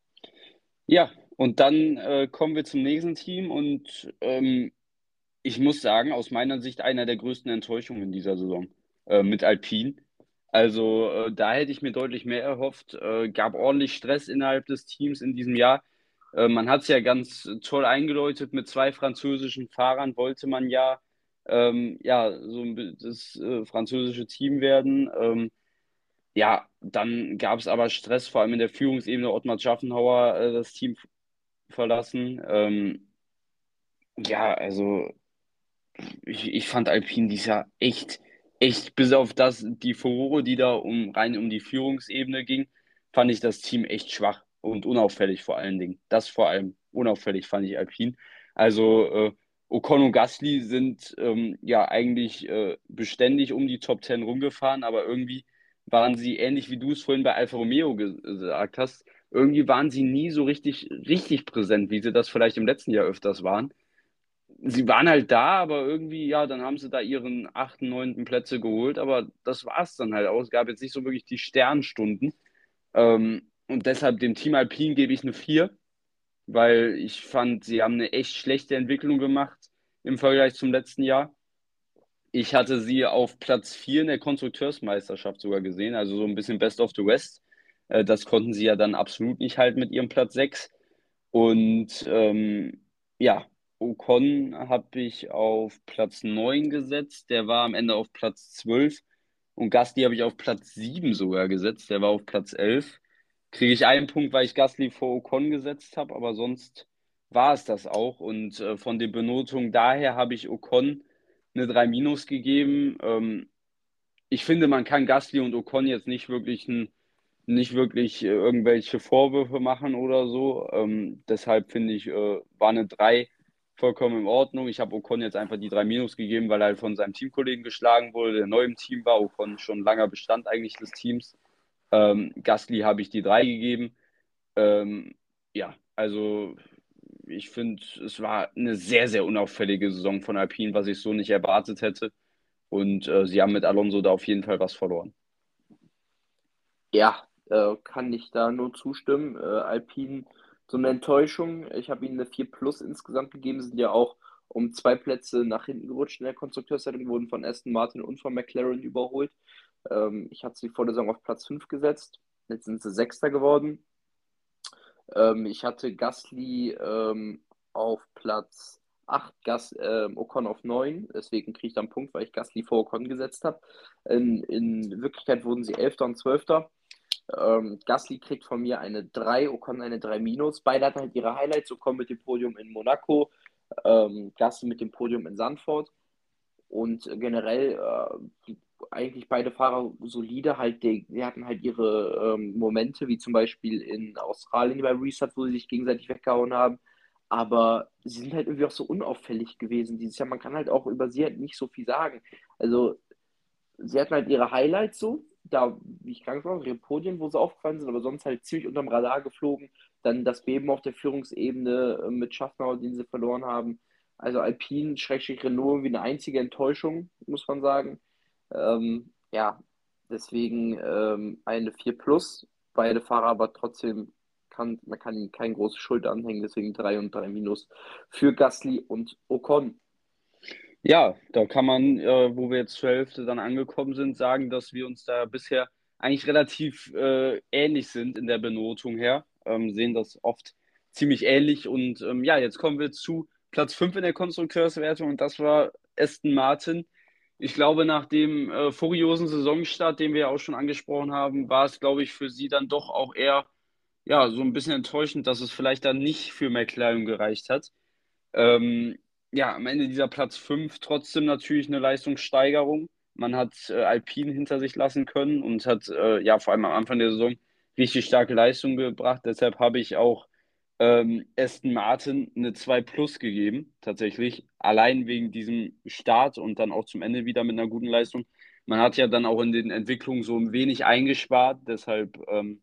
Ja, und dann äh, kommen wir zum nächsten Team und ähm, ich muss sagen, aus meiner Sicht einer der größten Enttäuschungen in dieser Saison äh, mit Alpine. Also äh, da hätte ich mir deutlich mehr erhofft. Äh, gab ordentlich Stress innerhalb des Teams in diesem Jahr. Äh, man hat es ja ganz toll eingeläutet mit zwei französischen Fahrern, wollte man ja, ähm, ja so das äh, französische Team werden. Ähm, ja, dann gab es aber Stress, vor allem in der Führungsebene. Ottmar Schaffenhauer äh, das Team verlassen. Ähm, ja, also ich, ich fand Alpine dieses Jahr echt, echt, bis auf das, die Furore, die da um, rein um die Führungsebene ging, fand ich das Team echt schwach und unauffällig vor allen Dingen. Das vor allem unauffällig fand ich Alpine. Also äh, Ocon und Gasly sind ähm, ja eigentlich äh, beständig um die Top 10 rumgefahren, aber irgendwie waren sie ähnlich wie du es vorhin bei Alfa Romeo gesagt hast, irgendwie waren sie nie so richtig, richtig präsent, wie sie das vielleicht im letzten Jahr öfters waren. Sie waren halt da, aber irgendwie, ja, dann haben sie da ihren achten, neunten Plätze geholt, aber das war es dann halt auch. Es gab jetzt nicht so wirklich die Sternstunden. Ähm, und deshalb dem Team Alpine gebe ich eine 4, weil ich fand, sie haben eine echt schlechte Entwicklung gemacht im Vergleich zum letzten Jahr. Ich hatte sie auf Platz 4 in der Konstrukteursmeisterschaft sogar gesehen, also so ein bisschen Best of the West. Äh, das konnten sie ja dann absolut nicht halten mit ihrem Platz 6. Und ähm, ja, Ocon habe ich auf Platz 9 gesetzt. Der war am Ende auf Platz 12. Und Gasly habe ich auf Platz 7 sogar gesetzt. Der war auf Platz 11. Kriege ich einen Punkt, weil ich Gasly vor Ocon gesetzt habe, aber sonst war es das auch. Und äh, von den Benotungen daher habe ich Ocon eine 3 Minus gegeben. Ähm, ich finde, man kann Gasly und Ocon jetzt nicht wirklich, ein, nicht wirklich äh, irgendwelche Vorwürfe machen oder so. Ähm, deshalb finde ich, äh, war eine 3 vollkommen in Ordnung. Ich habe Ocon jetzt einfach die 3 Minus gegeben, weil er halt von seinem Teamkollegen geschlagen wurde, der neu im Team war. Ocon schon langer Bestand eigentlich des Teams. Ähm, Gasly habe ich die 3 gegeben. Ähm, ja, also ich finde, es war eine sehr, sehr unauffällige Saison von Alpine, was ich so nicht erwartet hätte. Und äh, sie haben mit Alonso da auf jeden Fall was verloren. Ja, äh, kann ich da nur zustimmen. Äh, Alpine so eine Enttäuschung. Ich habe ihnen eine 4 Plus insgesamt gegeben, sind ja auch um zwei Plätze nach hinten gerutscht in der Konstrukteurswertung, wurden von Aston Martin und von McLaren überholt. Ähm, ich hatte sie vor der Saison auf Platz 5 gesetzt. Jetzt sind sie Sechster geworden. Ähm, ich hatte Gasly ähm, auf Platz 8, Gas, äh, Ocon auf 9. Deswegen kriege ich dann einen Punkt, weil ich Gasly vor Ocon gesetzt habe. In, in, Wirklichkeit wurden sie 11. und 12. Ähm, Gasly kriegt von mir eine 3, Ocon eine 3 minus. Beide hatten halt ihre Highlights. Ocon mit dem Podium in Monaco, ähm, Gasly mit dem Podium in Sandford. Und generell äh, eigentlich beide Fahrer solide, halt, die, die hatten halt ihre ähm, Momente, wie zum Beispiel in Australien bei Restart, wo sie sich gegenseitig weggehauen haben. Aber sie sind halt irgendwie auch so unauffällig gewesen dieses Jahr. Man kann halt auch über sie halt nicht so viel sagen. Also, sie hatten halt ihre Highlights so, da, wie ich krank war, ihre Podien, wo sie aufgefallen sind, aber sonst halt ziemlich unterm Radar geflogen. Dann das Beben auf der Führungsebene äh, mit Schaffner, den sie verloren haben. Also Alpine, Schrägstrich Renault, wie eine einzige Enttäuschung, muss man sagen. Ähm, ja, deswegen ähm, eine 4 plus. Beide Fahrer aber trotzdem kann, man kann ihnen keine große Schuld anhängen, deswegen 3 und 3 minus für Gasly und Ocon. Ja, da kann man, äh, wo wir jetzt zur Hälfte dann angekommen sind, sagen, dass wir uns da bisher eigentlich relativ äh, ähnlich sind in der Benotung her. Ähm, sehen das oft ziemlich ähnlich. Und ähm, ja, jetzt kommen wir zu Platz 5 in der Konstrukteurswertung und das war Aston Martin ich glaube, nach dem äh, furiosen Saisonstart, den wir ja auch schon angesprochen haben, war es, glaube ich, für sie dann doch auch eher ja, so ein bisschen enttäuschend, dass es vielleicht dann nicht für McLaren gereicht hat. Ähm, ja, am Ende dieser Platz 5 trotzdem natürlich eine Leistungssteigerung. Man hat äh, Alpine hinter sich lassen können und hat äh, ja vor allem am Anfang der Saison richtig starke Leistung gebracht. Deshalb habe ich auch ähm, Aston Martin eine 2 Plus gegeben, tatsächlich. Allein wegen diesem Start und dann auch zum Ende wieder mit einer guten Leistung. Man hat ja dann auch in den Entwicklungen so ein wenig eingespart, deshalb ähm,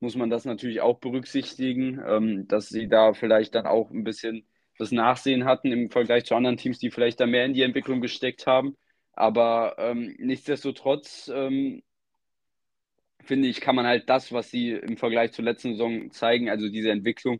muss man das natürlich auch berücksichtigen, ähm, dass sie da vielleicht dann auch ein bisschen das Nachsehen hatten im Vergleich zu anderen Teams, die vielleicht da mehr in die Entwicklung gesteckt haben. Aber ähm, nichtsdestotrotz ähm, finde ich, kann man halt das, was sie im Vergleich zur letzten Saison zeigen, also diese Entwicklung,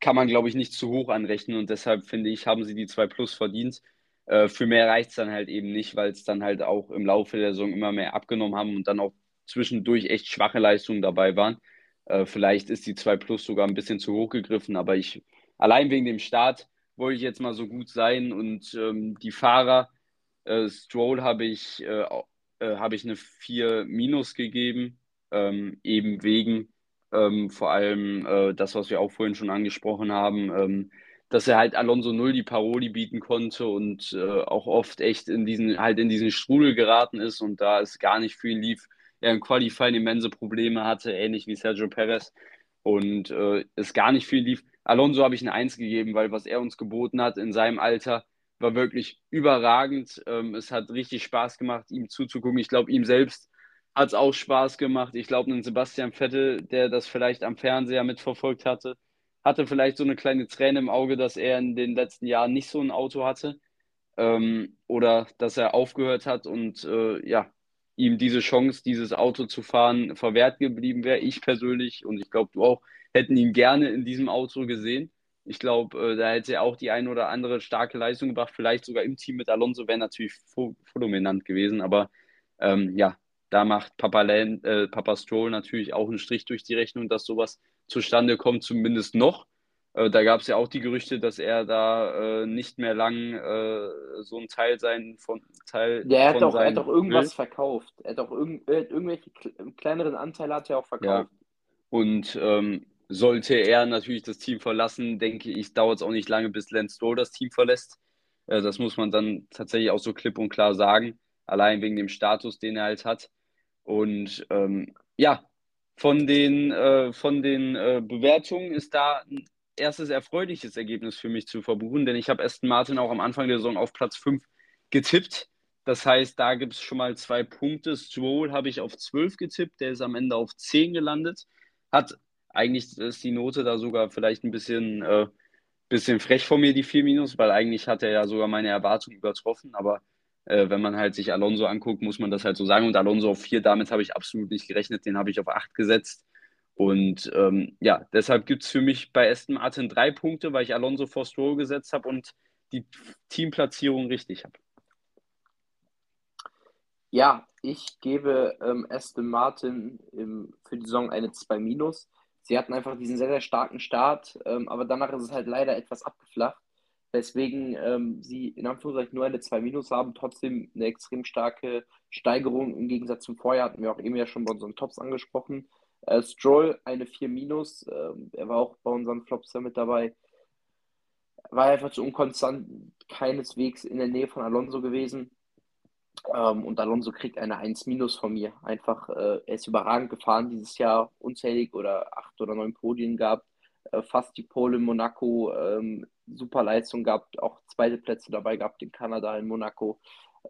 kann man, glaube ich, nicht zu hoch anrechnen. Und deshalb finde ich, haben sie die 2 Plus verdient. Äh, für mehr reicht es dann halt eben nicht, weil es dann halt auch im Laufe der Saison immer mehr abgenommen haben und dann auch zwischendurch echt schwache Leistungen dabei waren. Äh, vielleicht ist die 2 Plus sogar ein bisschen zu hoch gegriffen, aber ich, allein wegen dem Start, wollte ich jetzt mal so gut sein und ähm, die Fahrer, äh, Stroll habe ich, äh, äh habe ich eine 4 Minus gegeben, ähm, eben wegen ähm, vor allem äh, das, was wir auch vorhin schon angesprochen haben, ähm, dass er halt Alonso Null die Paroli bieten konnte und äh, auch oft echt in diesen, halt in diesen Strudel geraten ist und da es gar nicht ihn lief, er im Qualifying immense Probleme hatte, ähnlich wie Sergio Perez und äh, es gar nicht viel lief. Alonso habe ich eine Eins gegeben, weil was er uns geboten hat in seinem Alter, war wirklich überragend. Ähm, es hat richtig Spaß gemacht, ihm zuzugucken. Ich glaube, ihm selbst hat es auch Spaß gemacht. Ich glaube, ein Sebastian Vettel, der das vielleicht am Fernseher mitverfolgt hatte, hatte vielleicht so eine kleine Träne im Auge, dass er in den letzten Jahren nicht so ein Auto hatte ähm, oder dass er aufgehört hat und äh, ja, ihm diese Chance, dieses Auto zu fahren, verwehrt geblieben wäre. Ich persönlich und ich glaube, du auch, hätten ihn gerne in diesem Auto gesehen. Ich glaube, äh, da hätte er auch die eine oder andere starke Leistung gebracht. Vielleicht sogar im Team mit Alonso wäre natürlich fulminant gewesen. Aber ähm, ja, da macht Papa, Land, äh, Papa Stroll natürlich auch einen Strich durch die Rechnung, dass sowas zustande kommt, zumindest noch. Äh, da gab es ja auch die Gerüchte, dass er da äh, nicht mehr lang äh, so ein Teil sein von Teil. Ja, er hat doch, er hat irgendwas will. verkauft. Er hat doch irg irgendwelche kleineren Anteile hat er auch verkauft. Ja. Und ähm, sollte er natürlich das Team verlassen, denke ich, dauert es auch nicht lange, bis Lance Stroll das Team verlässt. Äh, das muss man dann tatsächlich auch so klipp und klar sagen, allein wegen dem Status, den er halt hat. Und ähm, ja, von den, äh, von den äh, Bewertungen ist da ein erstes erfreuliches Ergebnis für mich zu verbuchen, denn ich habe Aston Martin auch am Anfang der Saison auf Platz 5 getippt. Das heißt, da gibt es schon mal zwei Punkte. Stroll habe ich auf 12 getippt, der ist am Ende auf 10 gelandet. Hat eigentlich ist die Note da sogar vielleicht ein bisschen, äh, bisschen frech von mir, die 4 Minus, weil eigentlich hat er ja sogar meine Erwartung übertroffen. Aber äh, wenn man halt sich Alonso anguckt, muss man das halt so sagen. Und Alonso auf 4, damit habe ich absolut nicht gerechnet. Den habe ich auf 8 gesetzt. Und ähm, ja, deshalb gibt es für mich bei Aston Martin drei Punkte, weil ich Alonso vor Stroll gesetzt habe und die Teamplatzierung richtig habe. Ja, ich gebe ähm, Aston Martin im, für die Saison eine 2 Minus. Sie hatten einfach diesen sehr, sehr starken Start, ähm, aber danach ist es halt leider etwas abgeflacht. Weswegen ähm, sie in Anführungszeichen nur eine 2 Minus haben, trotzdem eine extrem starke Steigerung im Gegensatz zum Vorjahr, hatten wir auch eben ja schon bei unseren Tops angesprochen. Äh, Stroll eine 4 Minus, äh, er war auch bei unseren Flops ja mit dabei. War einfach zu unkonstant, keineswegs in der Nähe von Alonso gewesen. Ähm, und Alonso kriegt eine 1 minus von mir. Einfach, äh, er ist überragend gefahren dieses Jahr, unzählig oder acht oder neun Podien gehabt, äh, fast die Pole in Monaco, ähm, super Leistung gehabt, auch zweite Plätze dabei gehabt in Kanada, in Monaco.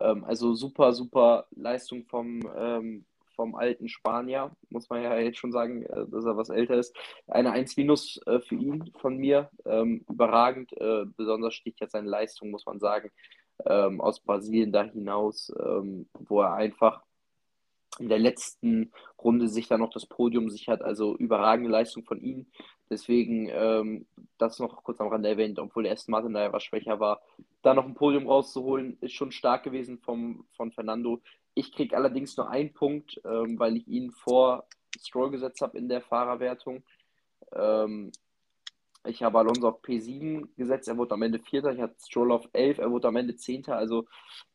Ähm, also super, super Leistung vom, ähm, vom alten Spanier, muss man ja jetzt schon sagen, äh, dass er was älter ist. Eine 1 minus äh, für ihn von mir, ähm, überragend, äh, besonders sticht jetzt seine Leistung, muss man sagen ähm, aus Brasilien da hinaus, ähm, wo er einfach in der letzten Runde sich dann noch das Podium sichert. Also überragende Leistung von ihm. Deswegen ähm, das noch kurz am Rande erwähnt, obwohl der Aston Martin da ja was schwächer war. Da noch ein Podium rauszuholen, ist schon stark gewesen vom, von Fernando. Ich kriege allerdings nur einen Punkt, ähm, weil ich ihn vor Stroll gesetzt habe in der Fahrerwertung. Ähm, ich habe Alonso auf P7 gesetzt, er wurde am Ende Vierter. Ich hatte Stroll auf 11, er wurde am Ende Zehnter. Also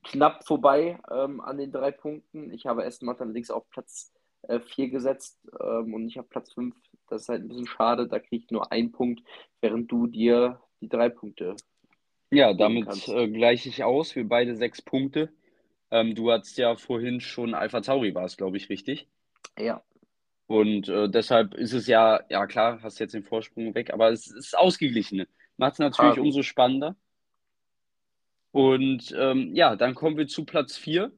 knapp vorbei ähm, an den drei Punkten. Ich habe Aston Martin allerdings auf Platz äh, 4 gesetzt ähm, und nicht auf Platz 5. Das ist halt ein bisschen schade. Da kriege ich nur einen Punkt, während du dir die drei Punkte. Ja, damit äh, gleiche ich aus. Wir beide sechs Punkte. Ähm, du hattest ja vorhin schon Alpha Tauri, war es, glaube ich, richtig? Ja. Und äh, deshalb ist es ja, ja klar, hast jetzt den Vorsprung weg, aber es ist ausgeglichen. Macht es natürlich ah, umso spannender. Und ähm, ja, dann kommen wir zu Platz 4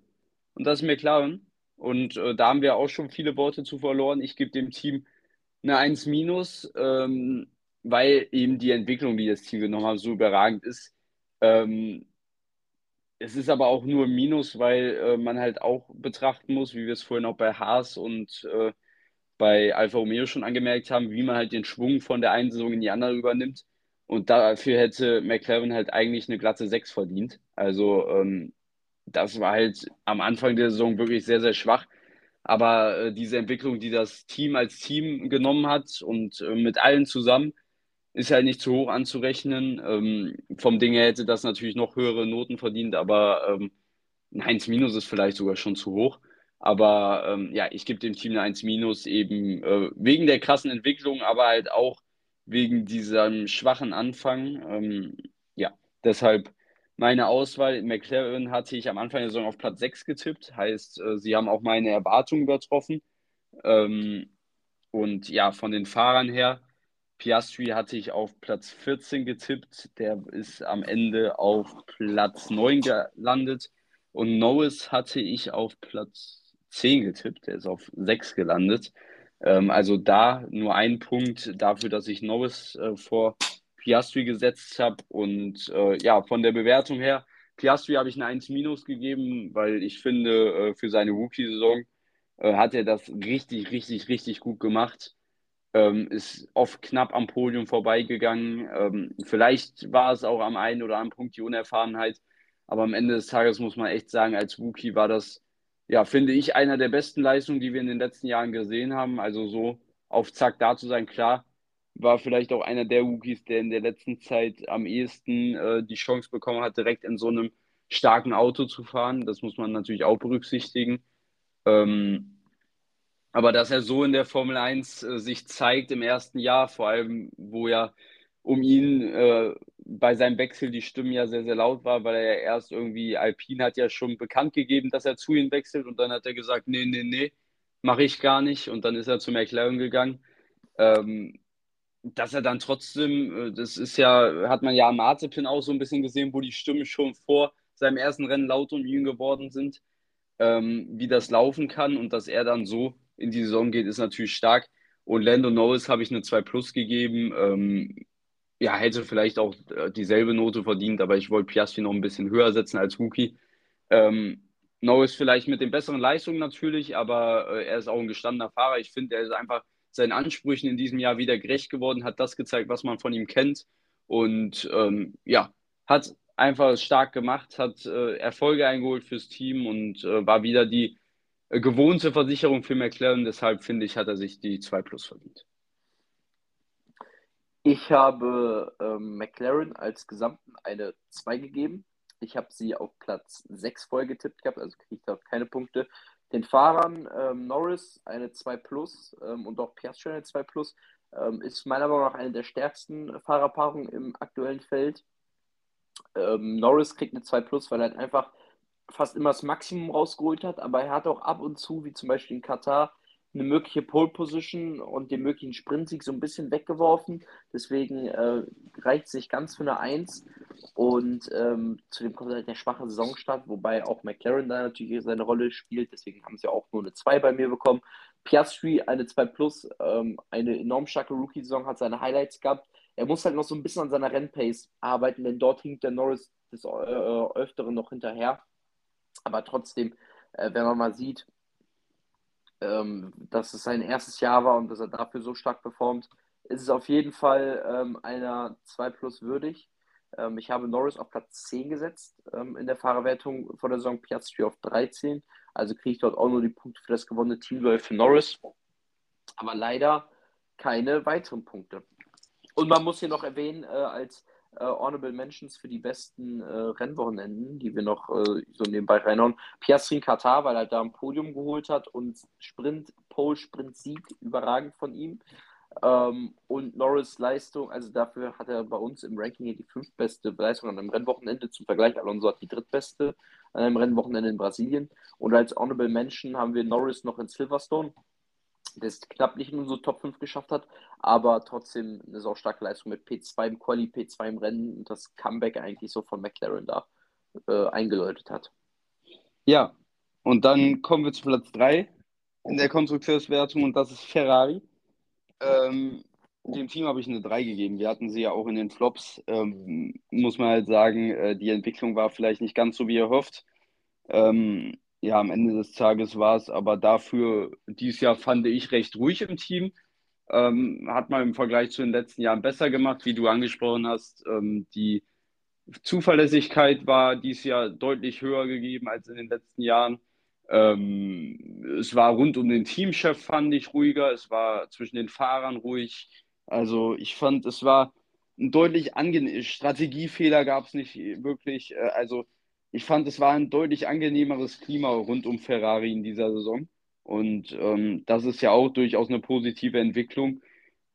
und das ist mir klar. Und äh, da haben wir auch schon viele Worte zu verloren. Ich gebe dem Team eine 1 minus, ähm, weil eben die Entwicklung, die das Team genommen hat, so überragend ist. Ähm, es ist aber auch nur ein Minus, weil äh, man halt auch betrachten muss, wie wir es vorhin auch bei Haas und äh, bei Alfa Romeo schon angemerkt haben, wie man halt den Schwung von der einen Saison in die andere übernimmt. Und dafür hätte McLaren halt eigentlich eine glatte 6 verdient. Also ähm, das war halt am Anfang der Saison wirklich sehr, sehr schwach. Aber äh, diese Entwicklung, die das Team als Team genommen hat und äh, mit allen zusammen, ist halt nicht zu hoch anzurechnen. Ähm, vom Ding her hätte das natürlich noch höhere Noten verdient, aber ähm, ein 1 Minus ist vielleicht sogar schon zu hoch. Aber ähm, ja, ich gebe dem Team eine 1 eben äh, wegen der krassen Entwicklung, aber halt auch wegen diesem schwachen Anfang. Ähm, ja, deshalb meine Auswahl. McLaren hatte ich am Anfang der Saison auf Platz 6 getippt, heißt, äh, sie haben auch meine Erwartungen übertroffen. Ähm, und ja, von den Fahrern her, Piastri hatte ich auf Platz 14 getippt, der ist am Ende auf Platz 9 gelandet. Und Norris hatte ich auf Platz 10 getippt, der ist auf 6 gelandet. Ähm, also da nur ein Punkt dafür, dass ich Norris äh, vor Piastri gesetzt habe. Und äh, ja, von der Bewertung her, Piastri habe ich eine 1 minus gegeben, weil ich finde, äh, für seine Rookie-Saison äh, hat er das richtig, richtig, richtig gut gemacht. Ähm, ist oft knapp am Podium vorbeigegangen. Ähm, vielleicht war es auch am einen oder anderen Punkt die Unerfahrenheit. Aber am Ende des Tages muss man echt sagen, als Rookie war das, ja, finde ich, einer der besten Leistungen, die wir in den letzten Jahren gesehen haben. Also so auf Zack da zu sein, klar, war vielleicht auch einer der Rookies, der in der letzten Zeit am ehesten äh, die Chance bekommen hat, direkt in so einem starken Auto zu fahren. Das muss man natürlich auch berücksichtigen. Ähm, aber dass er so in der Formel 1 äh, sich zeigt im ersten Jahr, vor allem, wo ja um ihn äh, bei seinem Wechsel die Stimmen ja sehr, sehr laut war, weil er ja erst irgendwie, Alpine hat ja schon bekannt gegeben, dass er zu ihm wechselt und dann hat er gesagt, nee, nee, nee, mache ich gar nicht und dann ist er zu McLaren gegangen. Ähm, dass er dann trotzdem, äh, das ist ja, hat man ja am Mazepin auch so ein bisschen gesehen, wo die Stimmen schon vor seinem ersten Rennen laut um ihn geworden sind, ähm, wie das laufen kann und dass er dann so in die Saison geht, ist natürlich stark. Und Lando Norris habe ich eine 2 Plus gegeben. Ähm, ja, hätte vielleicht auch äh, dieselbe Note verdient, aber ich wollte Piastri noch ein bisschen höher setzen als Rookie. Ähm, Norris vielleicht mit den besseren Leistungen natürlich, aber äh, er ist auch ein gestandener Fahrer. Ich finde, er ist einfach seinen Ansprüchen in diesem Jahr wieder gerecht geworden, hat das gezeigt, was man von ihm kennt und ähm, ja, hat einfach stark gemacht, hat äh, Erfolge eingeholt fürs Team und äh, war wieder die äh, gewohnte Versicherung für McLaren. Deshalb finde ich, hat er sich die 2 Plus verdient. Ich habe ähm, McLaren als Gesamten eine 2 gegeben. Ich habe sie auf Platz 6 voll getippt gehabt, also kriege ich da keine Punkte. Den Fahrern ähm, Norris eine 2 Plus ähm, und auch Piastri eine 2 Plus ähm, ist meiner Meinung nach eine der stärksten Fahrerpaarungen im aktuellen Feld. Ähm, Norris kriegt eine 2 Plus, weil er halt einfach fast immer das Maximum rausgeholt hat, aber er hat auch ab und zu, wie zum Beispiel in Katar, eine mögliche Pole Position und den möglichen Sprintsieg so ein bisschen weggeworfen. Deswegen äh, reicht sich ganz für eine 1. Und ähm, zudem kommt halt der schwache Saisonstart, wobei auch McLaren da natürlich seine Rolle spielt. Deswegen haben sie auch nur eine 2 bei mir bekommen. Piastri eine 2 Plus, ähm, eine enorm starke Rookie-Saison, hat seine Highlights gehabt. Er muss halt noch so ein bisschen an seiner Rennpace arbeiten, denn dort hinkt der Norris des äh, Öfteren noch hinterher. Aber trotzdem, äh, wenn man mal sieht, ähm, dass es sein erstes Jahr war und dass er dafür so stark performt, ist es auf jeden Fall ähm, einer 2 Plus würdig. Ähm, ich habe Norris auf Platz 10 gesetzt ähm, in der Fahrerwertung vor der Saison, Piastri auf 13. Also kriege ich dort auch nur die Punkte für das gewonnene Teamduell für Norris. Aber leider keine weiteren Punkte. Und man muss hier noch erwähnen, äh, als äh, Honorable Mentions für die besten äh, Rennwochenenden, die wir noch äh, so nebenbei reinhauen. Piastri in Katar, weil er da ein Podium geholt hat und Sprint, Pole, Sprint, Sieg, überragend von ihm. Ähm, und Norris Leistung, also dafür hat er bei uns im Ranking hier die fünftbeste Leistung an einem Rennwochenende. Zum Vergleich, Alonso hat die drittbeste an einem Rennwochenende in Brasilien. Und als Honorable Mention haben wir Norris noch in Silverstone es knapp nicht in unsere Top 5 geschafft hat, aber trotzdem eine sau starke Leistung mit P2 im Quali, P2 im Rennen und das Comeback eigentlich so von McLaren da äh, eingeläutet hat. Ja, und dann kommen wir zu Platz 3 in der Konstrukteurswertung und das ist Ferrari. Ähm, dem Team habe ich eine 3 gegeben. Wir hatten sie ja auch in den Flops. Ähm, muss man halt sagen, äh, die Entwicklung war vielleicht nicht ganz so, wie ihr hofft. Ähm, ja, am Ende des Tages war es aber dafür dieses Jahr fand ich recht ruhig im Team. Ähm, hat man im Vergleich zu den letzten Jahren besser gemacht, wie du angesprochen hast. Ähm, die Zuverlässigkeit war dieses Jahr deutlich höher gegeben als in den letzten Jahren. Ähm, es war rund um den Teamchef, fand ich ruhiger. Es war zwischen den Fahrern ruhig. Also ich fand, es war ein deutlich angenehm. Strategiefehler gab es nicht wirklich. Äh, also ich fand, es war ein deutlich angenehmeres Klima rund um Ferrari in dieser Saison. Und ähm, das ist ja auch durchaus eine positive Entwicklung.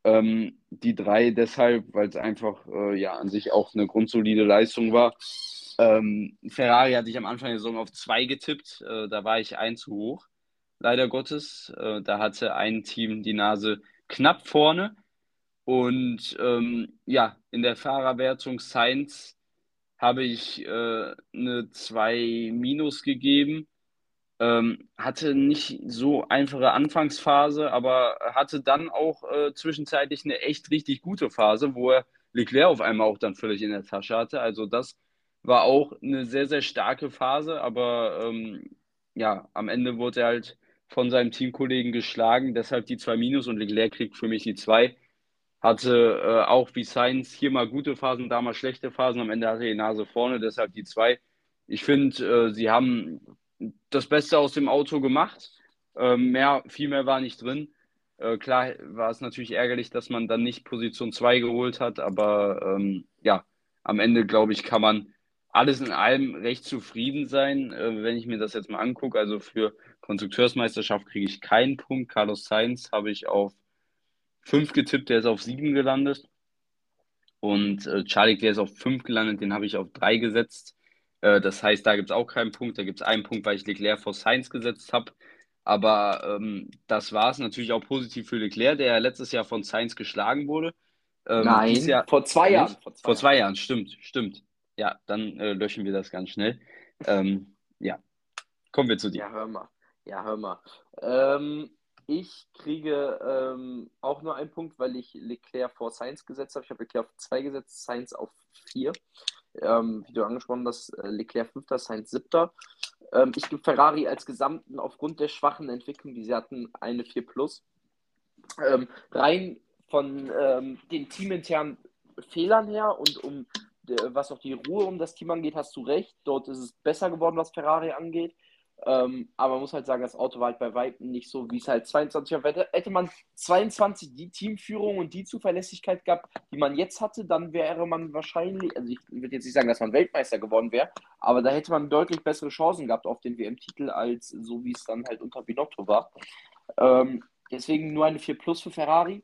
Ähm, die drei deshalb, weil es einfach äh, ja an sich auch eine grundsolide Leistung war. Ähm, Ferrari hatte ich am Anfang der Saison auf zwei getippt. Äh, da war ich ein zu hoch, leider Gottes. Äh, da hatte ein Team die Nase knapp vorne. Und ähm, ja, in der Fahrerwertung Sainz habe ich äh, eine 2 minus gegeben. Ähm, hatte nicht so einfache Anfangsphase, aber hatte dann auch äh, zwischenzeitlich eine echt richtig gute Phase, wo er Leclerc auf einmal auch dann völlig in der Tasche hatte. Also das war auch eine sehr, sehr starke Phase, aber ähm, ja, am Ende wurde er halt von seinem Teamkollegen geschlagen, deshalb die 2 Minus und Leclerc kriegt für mich die 2. Hatte äh, auch wie Sainz hier mal gute Phasen, da mal schlechte Phasen. Am Ende hatte er die Nase vorne, deshalb die 2. Ich finde, äh, sie haben das Beste aus dem Auto gemacht. Ähm, mehr, viel mehr war nicht drin. Äh, klar war es natürlich ärgerlich, dass man dann nicht Position 2 geholt hat, aber ähm, ja, am Ende, glaube ich, kann man alles in allem recht zufrieden sein, äh, wenn ich mir das jetzt mal angucke. Also für Konstrukteursmeisterschaft kriege ich keinen Punkt. Carlos Sainz habe ich auf 5 getippt, der ist auf 7 gelandet. Und äh, Charlie, der ist auf 5 gelandet, den habe ich auf 3 gesetzt. Äh, das heißt, da gibt es auch keinen Punkt. Da gibt es einen Punkt, weil ich Leclerc vor Sainz gesetzt habe. Aber ähm, das war es natürlich auch positiv für Leclerc, der ja letztes Jahr von Sainz geschlagen wurde. Ähm, Nein, Jahr, vor zwei Jahren. Vor zwei, vor zwei Jahren. Jahren. stimmt, stimmt. Ja, dann äh, löschen wir das ganz schnell. Ähm, ja, kommen wir zu dir. Ja, hör mal. Ja, hör mal. Ähm, ich kriege ähm, auch nur einen Punkt, weil ich Leclerc vor Sainz gesetzt habe. Ich habe Leclerc auf zwei gesetzt, Sainz auf vier ähm, wie du angesprochen hast, äh, Leclerc 5., Sainz 7. Ähm, ich gebe Ferrari als Gesamten aufgrund der schwachen Entwicklung, die sie hatten, eine 4 Plus. Ähm, rein von ähm, den teaminternen Fehlern her und um was auch die Ruhe um das Team angeht, hast du recht. Dort ist es besser geworden, was Ferrari angeht. Ähm, aber man muss halt sagen, das Auto war halt bei Weitem nicht so, wie es halt 22 war. Hätte, man 22 die Teamführung und die Zuverlässigkeit gehabt, die man jetzt hatte, dann wäre man wahrscheinlich, also ich würde jetzt nicht sagen, dass man Weltmeister geworden wäre, aber da hätte man deutlich bessere Chancen gehabt auf den WM-Titel, als so wie es dann halt unter Binotto war. Ähm, deswegen nur eine 4 Plus für Ferrari.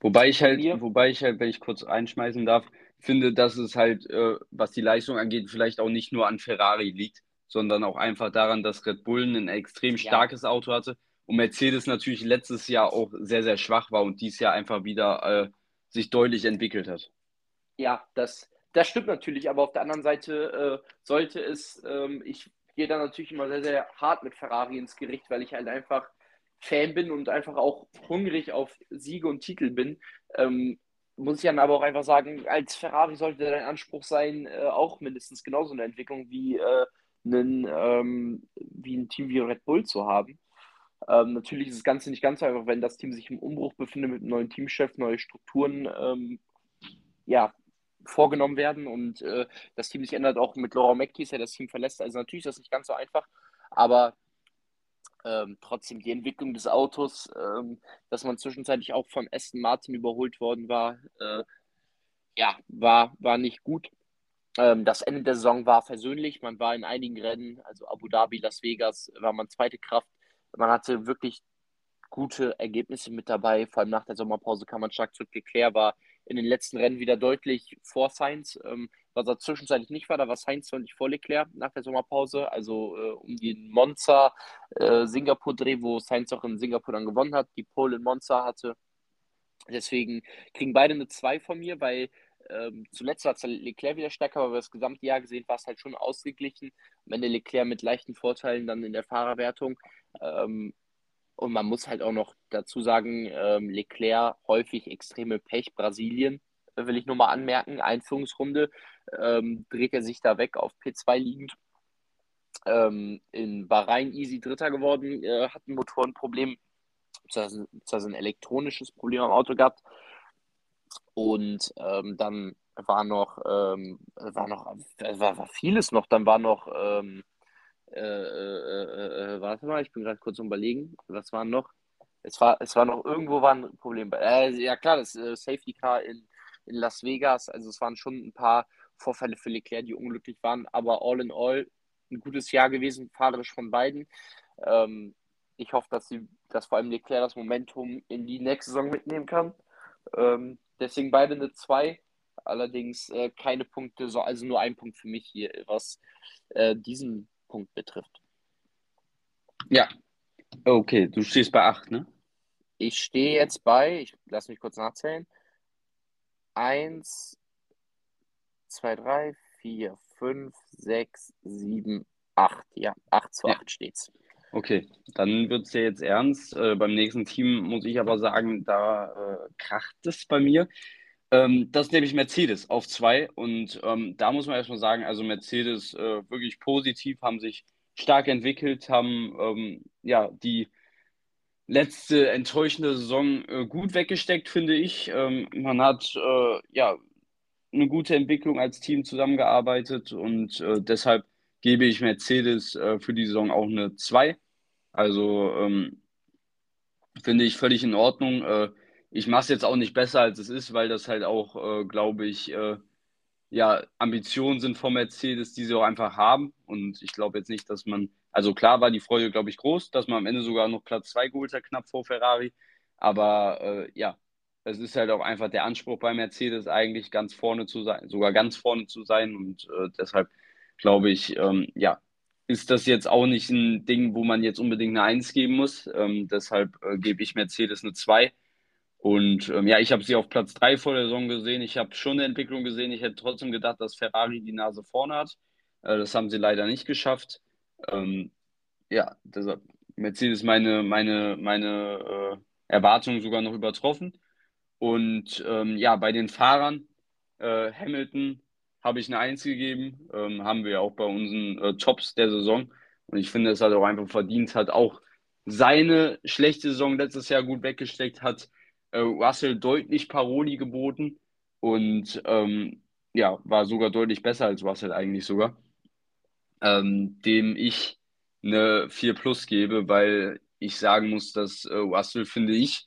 Wobei ich halt, wobei ich halt, wenn ich kurz einschmeißen darf, finde, dass es halt, äh, was die Leistung angeht, vielleicht auch nicht nur an Ferrari liegt, sondern auch einfach daran, dass Red Bull ein extrem starkes ja. Auto hatte und Mercedes natürlich letztes Jahr auch sehr, sehr schwach war und dieses Jahr einfach wieder äh, sich deutlich entwickelt hat. Ja, das, das stimmt natürlich, aber auf der anderen Seite äh, sollte es, ähm, ich gehe da natürlich immer sehr, sehr hart mit Ferrari ins Gericht, weil ich halt einfach Fan bin und einfach auch hungrig auf Siege und Titel bin. Ähm, muss ich dann aber auch einfach sagen, als Ferrari sollte dein Anspruch sein, äh, auch mindestens genauso eine Entwicklung wie äh, einen, ähm, wie ein Team wie Red Bull zu haben. Ähm, natürlich ist das Ganze nicht ganz einfach, wenn das Team sich im Umbruch befindet mit einem neuen Teamchef, neue Strukturen ähm, ja, vorgenommen werden und äh, das Team sich ändert, auch mit Laura McKees, der das Team verlässt. Also natürlich ist das nicht ganz so einfach, aber ähm, trotzdem die Entwicklung des Autos, ähm, dass man zwischenzeitlich auch von Aston Martin überholt worden war, äh, ja, war, war nicht gut. Ähm, das Ende der Saison war versöhnlich. Man war in einigen Rennen, also Abu Dhabi, Las Vegas, war man zweite Kraft. Man hatte wirklich gute Ergebnisse mit dabei. Vor allem nach der Sommerpause kann man stark zurück. Leclerc war in den letzten Rennen wieder deutlich vor Sainz, ähm, was er zwischenzeitlich nicht war. Da war Sainz deutlich vor Leclerc nach der Sommerpause. Also äh, um den Monza äh, wo Sainz auch in Singapur dann gewonnen hat, die Pole in Monza hatte. Deswegen kriegen beide eine 2 von mir, weil ähm, zuletzt war es Leclerc wieder stärker, aber das gesamte Jahr gesehen war es halt schon ausgeglichen. Am Ende Leclerc mit leichten Vorteilen dann in der Fahrerwertung. Ähm, und man muss halt auch noch dazu sagen, ähm, Leclerc häufig extreme Pech. Brasilien äh, will ich nur mal anmerken. Einführungsrunde ähm, dreht er sich da weg auf P2 liegend. Ähm, in Bahrain easy Dritter geworden, äh, hat ein Motorenproblem, beziehungsweise ein elektronisches Problem am Auto gehabt. Und ähm, dann war noch, ähm, war noch, war, war vieles noch, dann war noch, ähm, äh, äh, äh, äh warte mal, ich bin gerade kurz überlegen, was war noch? Es war, es war noch, irgendwo war ein Problem. Äh, ja klar, das äh, Safety Car in, in Las Vegas, also es waren schon ein paar Vorfälle für Leclerc, die unglücklich waren, aber all in all ein gutes Jahr gewesen, fahrerisch von beiden. Ähm, ich hoffe, dass sie, dass vor allem Leclerc das Momentum in die nächste Saison mitnehmen kann. Ähm, deswegen beide eine 2. Allerdings äh, keine Punkte, also nur ein Punkt für mich hier, was äh, diesen Punkt betrifft. Ja. Okay, du stehst bei 8, ne? Ich stehe jetzt bei, ich lass mich kurz nachzählen. 1, 2, 3, 4, 5, 6, 7, 8. Ja, 8 zu 8 ja. steht's. Okay, dann wird es ja jetzt ernst. Äh, beim nächsten Team muss ich aber sagen, da äh, kracht es bei mir. Ähm, das nehme ich Mercedes auf zwei. Und ähm, da muss man erstmal sagen, also Mercedes äh, wirklich positiv, haben sich stark entwickelt, haben ähm, ja die letzte enttäuschende Saison äh, gut weggesteckt, finde ich. Ähm, man hat äh, ja eine gute Entwicklung als Team zusammengearbeitet und äh, deshalb gebe ich Mercedes äh, für die Saison auch eine 2. Also ähm, finde ich völlig in Ordnung. Äh, ich mache es jetzt auch nicht besser, als es ist, weil das halt auch, äh, glaube ich, äh, ja, Ambitionen sind von Mercedes, die sie auch einfach haben. Und ich glaube jetzt nicht, dass man, also klar war die Freude, glaube ich, groß, dass man am Ende sogar noch Platz 2 geholt hat, knapp vor Ferrari. Aber äh, ja, es ist halt auch einfach der Anspruch bei Mercedes eigentlich ganz vorne zu sein, sogar ganz vorne zu sein. Und äh, deshalb glaube ich, ähm, ja, ist das jetzt auch nicht ein Ding, wo man jetzt unbedingt eine 1 geben muss. Ähm, deshalb äh, gebe ich Mercedes eine 2. Und ähm, ja, ich habe sie auf Platz 3 vor der Saison gesehen. Ich habe schon eine Entwicklung gesehen. Ich hätte trotzdem gedacht, dass Ferrari die Nase vorne hat. Äh, das haben sie leider nicht geschafft. Ähm, ja, deshalb Mercedes meine, meine, meine äh, Erwartungen sogar noch übertroffen. Und ähm, ja, bei den Fahrern, äh, Hamilton habe ich eine Eins gegeben, ähm, haben wir auch bei unseren äh, Tops der Saison. Und ich finde, es hat auch einfach verdient, hat auch seine schlechte Saison letztes Jahr gut weggesteckt, hat äh, Russell deutlich Paroli geboten und ähm, ja, war sogar deutlich besser als Russell eigentlich sogar, ähm, dem ich eine 4 Plus gebe, weil ich sagen muss, dass äh, Russell, finde ich,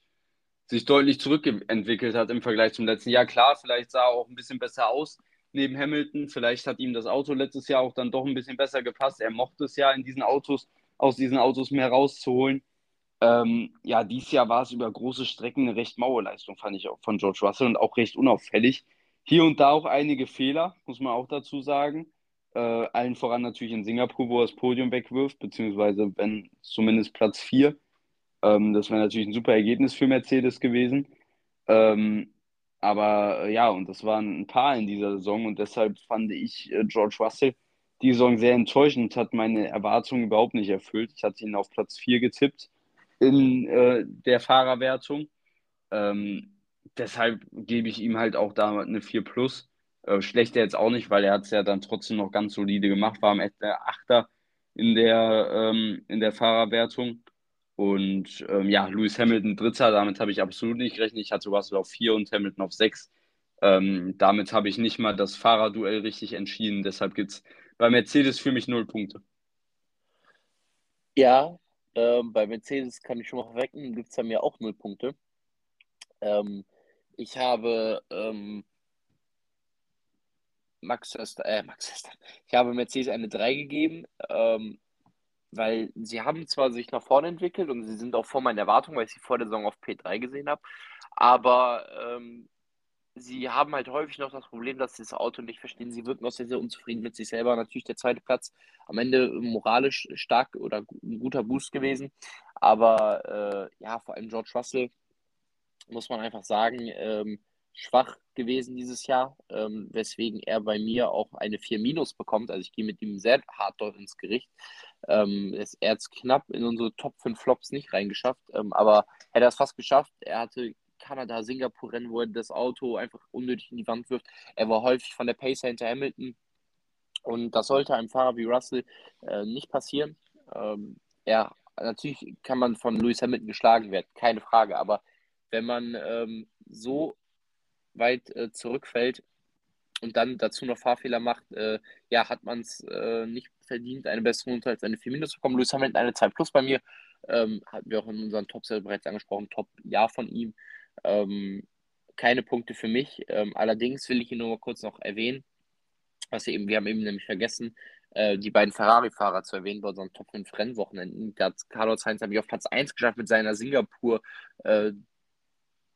sich deutlich zurückentwickelt hat im Vergleich zum letzten Jahr. Klar, vielleicht sah er auch ein bisschen besser aus neben Hamilton. Vielleicht hat ihm das Auto letztes Jahr auch dann doch ein bisschen besser gepasst. Er mochte es ja in diesen Autos, aus diesen Autos mehr rauszuholen. Ähm, ja, dieses Jahr war es über große Strecken eine recht maue Leistung, fand ich auch von George Russell und auch recht unauffällig. Hier und da auch einige Fehler, muss man auch dazu sagen. Äh, allen voran natürlich in Singapur, wo er das Podium wegwirft, beziehungsweise wenn zumindest Platz 4. Ähm, das wäre natürlich ein super Ergebnis für Mercedes gewesen. Ähm, aber äh, ja, und das waren ein paar in dieser Saison und deshalb fand ich äh, George Russell die Saison sehr enttäuschend, hat meine Erwartungen überhaupt nicht erfüllt. Ich hatte ihn auf Platz 4 getippt in äh, der Fahrerwertung. Ähm, deshalb gebe ich ihm halt auch da eine 4 Plus. Äh, schlechter jetzt auch nicht, weil er hat es ja dann trotzdem noch ganz solide gemacht, war am Ende Achter in der, ähm, in der Fahrerwertung. Und ähm, ja, Lewis Hamilton Dritter, damit habe ich absolut nicht gerechnet. Ich hatte Russell auf 4 und Hamilton auf 6. Ähm, damit habe ich nicht mal das Fahrerduell richtig entschieden. Deshalb gibt es bei Mercedes für mich null Punkte. Ja, ähm, bei Mercedes kann ich schon mal verwecken, gibt es bei mir auch null Punkte. Ähm, ich habe ähm, Max Verstappen, äh, Max Verstappen. Ich habe Mercedes eine 3 gegeben, ähm, weil sie haben zwar sich nach vorne entwickelt und sie sind auch vor meinen Erwartungen, weil ich sie vor der Saison auf P3 gesehen habe, aber ähm, sie haben halt häufig noch das Problem, dass sie das Auto nicht verstehen. Sie wirken auch sehr, sehr unzufrieden mit sich selber. Natürlich der zweite Platz am Ende moralisch stark oder ein guter Boost gewesen. Aber äh, ja, vor allem George Russell, muss man einfach sagen, ähm, schwach gewesen dieses Jahr, ähm, weswegen er bei mir auch eine 4 Minus bekommt. Also ich gehe mit ihm sehr hart dort ins Gericht. Ähm, er hat es knapp in unsere Top 5 Flops nicht reingeschafft, ähm, aber hätte er es fast geschafft. Er hatte Kanada-Singapur-Rennen, wo er das Auto einfach unnötig in die Wand wirft. Er war häufig von der Pacer hinter Hamilton. Und das sollte einem Fahrer wie Russell äh, nicht passieren. Ähm, ja, natürlich kann man von Lewis Hamilton geschlagen werden, keine Frage. Aber wenn man ähm, so weit äh, zurückfällt und dann dazu noch Fahrfehler macht, äh, ja, hat man es äh, nicht verdient, eine bessere Note als eine 4 Minus zu bekommen. Lewis Hamilton eine 2 Plus bei mir. Ähm, hatten wir auch in unseren Top bereits angesprochen, Top-Jahr von ihm. Ähm, keine Punkte für mich. Ähm, allerdings will ich hier nur mal kurz noch erwähnen, was wir eben, wir haben eben nämlich vergessen, äh, die beiden Ferrari-Fahrer zu erwähnen bei unseren Top 5 Rennwochenenden. Da hat Carlos Sainz nämlich auf Platz 1 geschafft mit seiner Singapur, äh,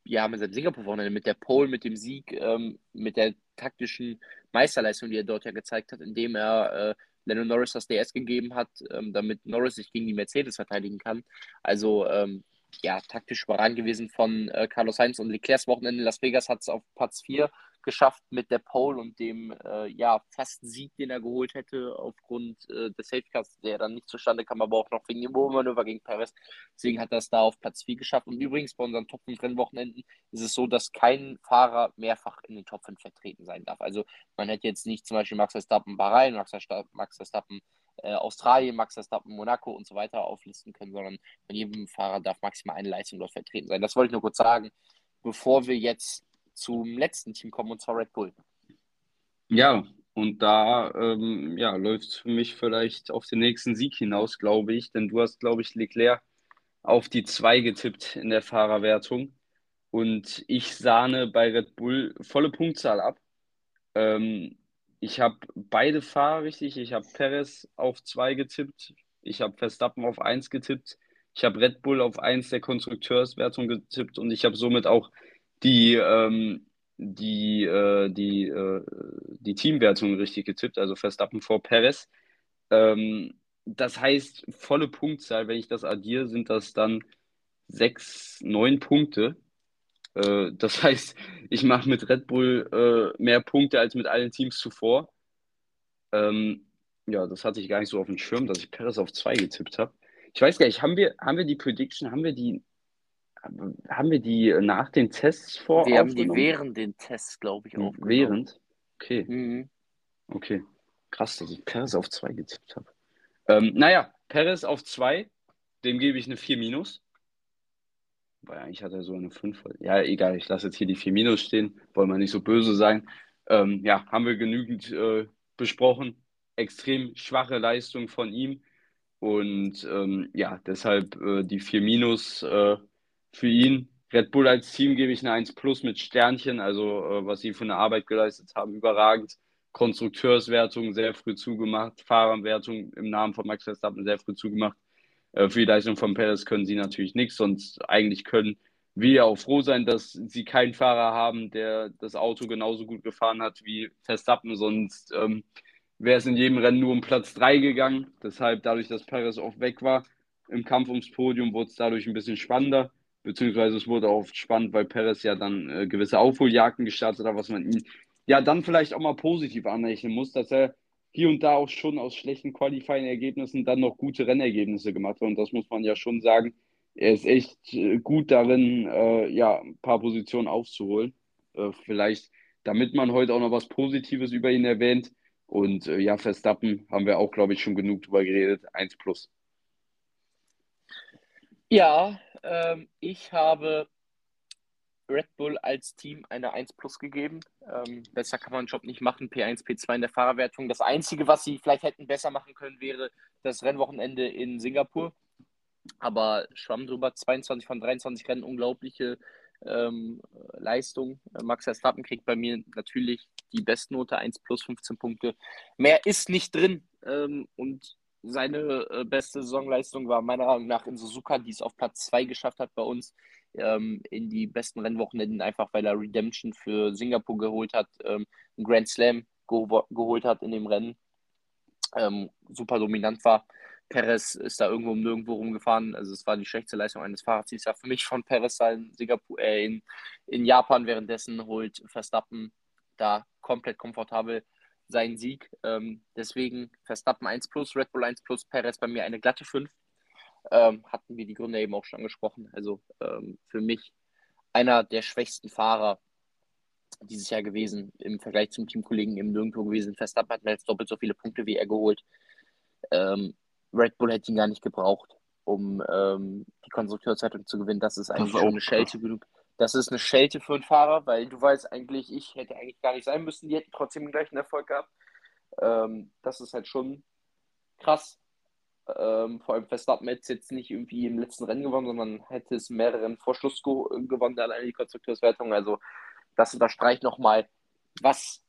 ja, mit seinem Singapur-Wochenende, mit der Pole, mit dem Sieg, ähm, mit der taktischen Meisterleistung, die er dort ja gezeigt hat, indem er äh, Lennon Norris das DS gegeben hat, ähm, damit Norris sich gegen die Mercedes verteidigen kann. Also ähm, ja, taktisch überragend gewesen von äh, Carlos Sainz und Leclercs Wochenende Las Vegas hat es auf Platz 4 geschafft mit der Pole und dem äh, ja, fast Sieg, den er geholt hätte aufgrund äh, des Safecasts, der dann nicht zustande kam, aber auch noch wegen dem Manöver gegen Perez. Deswegen hat er es da auf Platz 4 geschafft. Und übrigens bei unseren Top 5 Rennwochenenden ist es so, dass kein Fahrer mehrfach in den Top 5 vertreten sein darf. Also man hätte jetzt nicht zum Beispiel Max Verstappen Bahrain, Max Verstappen äh, Australien, Max Verstappen, Monaco und so weiter auflisten können, sondern von jedem Fahrer darf maximal eine Leistung dort vertreten sein. Das wollte ich nur kurz sagen, bevor wir jetzt zum letzten Team kommen, und zwar Red Bull. Ja, und da ähm, ja, läuft es für mich vielleicht auf den nächsten Sieg hinaus, glaube ich, denn du hast, glaube ich, Leclerc auf die 2 getippt in der Fahrerwertung. Und ich sahne bei Red Bull volle Punktzahl ab. Ähm, ich habe beide Fahrer richtig. Ich habe Perez auf 2 getippt. Ich habe Verstappen auf 1 getippt. Ich habe Red Bull auf 1 der Konstrukteurswertung getippt und ich habe somit auch die, ähm, die, äh, die, äh, die Teamwertung richtig getippt, also Verstappen vor Perez. Ähm, das heißt, volle Punktzahl, wenn ich das addiere, sind das dann sechs, neun Punkte. Äh, das heißt, ich mache mit Red Bull äh, mehr Punkte als mit allen Teams zuvor. Ähm, ja, das hatte ich gar nicht so auf dem Schirm, dass ich Perez auf zwei getippt habe. Ich weiß gar nicht, haben wir, haben wir die Prediction, haben wir die haben wir die nach den Tests vor? Wir haben die während den Tests, glaube ich, aufgenommen. Während? Okay. Mhm. Okay. Krass, dass ich Perez auf 2 getippt habe. Ähm, naja, Perez auf 2, dem gebe ich eine 4 minus. Weil eigentlich hat er so eine 5. Ja, egal, ich lasse jetzt hier die 4 minus stehen, wollen wir nicht so böse sein. Ähm, ja, haben wir genügend äh, besprochen. Extrem schwache Leistung von ihm. Und ähm, ja, deshalb äh, die 4 minus. Äh, für ihn. Red Bull als Team gebe ich eine 1 Plus mit Sternchen, also äh, was sie für eine Arbeit geleistet haben, überragend. Konstrukteurswertung sehr früh zugemacht, Fahrerwertung im Namen von Max Verstappen sehr früh zugemacht. Äh, für die Leistung von Perez können sie natürlich nichts, sonst eigentlich können wir auch froh sein, dass sie keinen Fahrer haben, der das Auto genauso gut gefahren hat wie Verstappen, sonst ähm, wäre es in jedem Rennen nur um Platz 3 gegangen. Deshalb, dadurch, dass Perez auch weg war im Kampf ums Podium, wurde es dadurch ein bisschen spannender beziehungsweise es wurde auch spannend, weil Perez ja dann äh, gewisse Aufholjagden gestartet hat, was man ihm ja dann vielleicht auch mal positiv anrechnen muss, dass er hier und da auch schon aus schlechten Qualifying-Ergebnissen dann noch gute Rennergebnisse gemacht hat. Und das muss man ja schon sagen. Er ist echt äh, gut darin, äh, ja, ein paar Positionen aufzuholen. Äh, vielleicht, damit man heute auch noch was Positives über ihn erwähnt. Und äh, ja, Verstappen haben wir auch, glaube ich, schon genug drüber geredet. 1 plus. Ja, ähm, ich habe Red Bull als Team eine 1 Plus gegeben. Ähm, besser kann man den Job nicht machen. P1, P2 in der Fahrerwertung. Das Einzige, was sie vielleicht hätten besser machen können, wäre das Rennwochenende in Singapur. Aber schwamm drüber, 22 von 23 Rennen, unglaubliche ähm, Leistung. Max Verstappen kriegt bei mir natürlich die Bestnote, 1 plus 15 Punkte. Mehr ist nicht drin. Ähm, und seine äh, beste Saisonleistung war meiner Meinung nach in Suzuka, die es auf Platz 2 geschafft hat bei uns ähm, in die besten Rennwochenenden, einfach weil er Redemption für Singapur geholt hat, ähm, einen Grand Slam ge geholt hat in dem Rennen, ähm, super dominant war. Perez ist da irgendwo um nirgendwo rumgefahren. Also es war die schlechteste Leistung eines Fahrers dieses Jahr für mich von Perez in Singapur, äh, in, in Japan. Währenddessen holt Verstappen da komplett komfortabel seinen Sieg. Ähm, deswegen Verstappen 1 plus, Red Bull 1 plus, Perez bei mir eine glatte 5. Ähm, hatten wir die Gründe eben auch schon angesprochen. Also ähm, für mich einer der schwächsten Fahrer dieses Jahr gewesen im Vergleich zum Teamkollegen im Nirgendwo gewesen. Verstappen hat mir jetzt doppelt so viele Punkte wie er geholt. Ähm, Red Bull hätte ihn gar nicht gebraucht, um ähm, die Konstrukteurzeitung zu gewinnen. Das ist eigentlich das ist eine Schelte genug das ist eine Schelte für einen Fahrer, weil du weißt eigentlich, ich hätte eigentlich gar nicht sein müssen, die hätten trotzdem den gleichen Erfolg gehabt. Ähm, das ist halt schon krass. Ähm, vor allem Verstappen hätte es jetzt nicht irgendwie im letzten Rennen gewonnen, sondern hätte es mehreren Vorschluss gewonnen, alleine die Konstrukteurswertung. Also das unterstreicht nochmal, was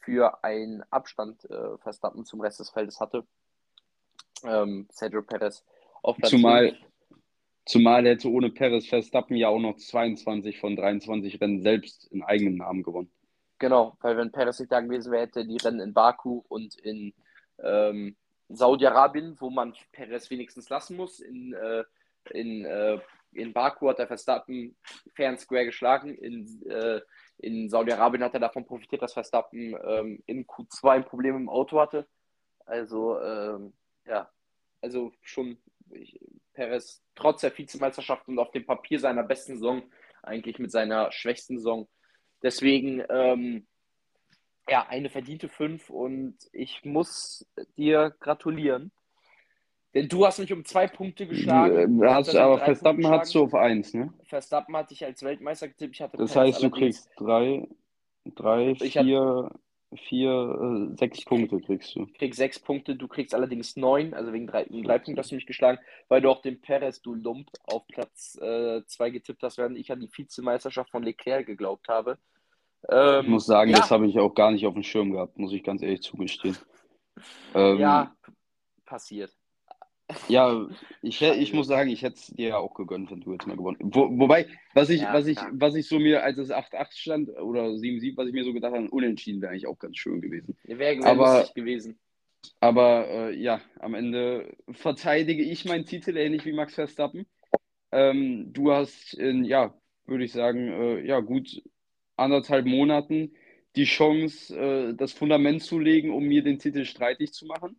für einen Abstand äh, Verstappen zum Rest des Feldes hatte. Ähm, Sergio Perez auf Platz Zumal, 5. zumal hätte ohne Perez Verstappen ja auch noch 22 von 23 Rennen selbst in eigenen Namen gewonnen. Genau, weil wenn Perez nicht da gewesen wäre, hätte die Rennen in Baku und in ähm, Saudi-Arabien, wo man Perez wenigstens lassen muss, in, äh, in, äh, in Baku hat er Verstappen fair and square geschlagen, in, äh, in Saudi-Arabien hat er davon profitiert, dass Verstappen ähm, in Q2 ein Problem im Auto hatte. Also, ähm, ja, also schon ich, Perez trotz der Vizemeisterschaft und auf dem Papier seiner besten Saison eigentlich mit seiner schwächsten Saison. Deswegen, ähm, ja, eine verdiente 5 und ich muss dir gratulieren. Denn du hast mich um zwei Punkte geschlagen. Du hast, aber Verstappen hast du auf 1, ne? Verstappen hatte ich als Weltmeister getippt. Ich hatte das heißt, du kriegst 3, 3, 4, 4, 6 Punkte kriegst du. Ich krieg 6 Punkte, du kriegst allerdings 9, also wegen 3, wegen drei Punkten hast du mich geschlagen, weil du auch den Perez, du Lump, auf Platz 2 äh, getippt hast, während ich an die Vizemeisterschaft von Leclerc geglaubt habe. Ähm, ich muss sagen, ja. das habe ich auch gar nicht auf dem Schirm gehabt, muss ich ganz ehrlich zugestehen. Ähm, ja, passiert. Ja, ich, ich muss sagen, ich hätte es dir ja auch gegönnt, wenn du jetzt mal gewonnen Wo, Wobei, was ich, ja, was, ich, was ich so mir, als es 8-8 stand oder 7-7, was ich mir so gedacht habe, unentschieden wäre eigentlich auch ganz schön gewesen. Wäre wär lustig gewesen. Aber äh, ja, am Ende verteidige ich meinen Titel ähnlich wie Max Verstappen. Ähm, du hast, in, ja, würde ich sagen, äh, ja, gut anderthalb Monaten die Chance, äh, das Fundament zu legen, um mir den Titel streitig zu machen.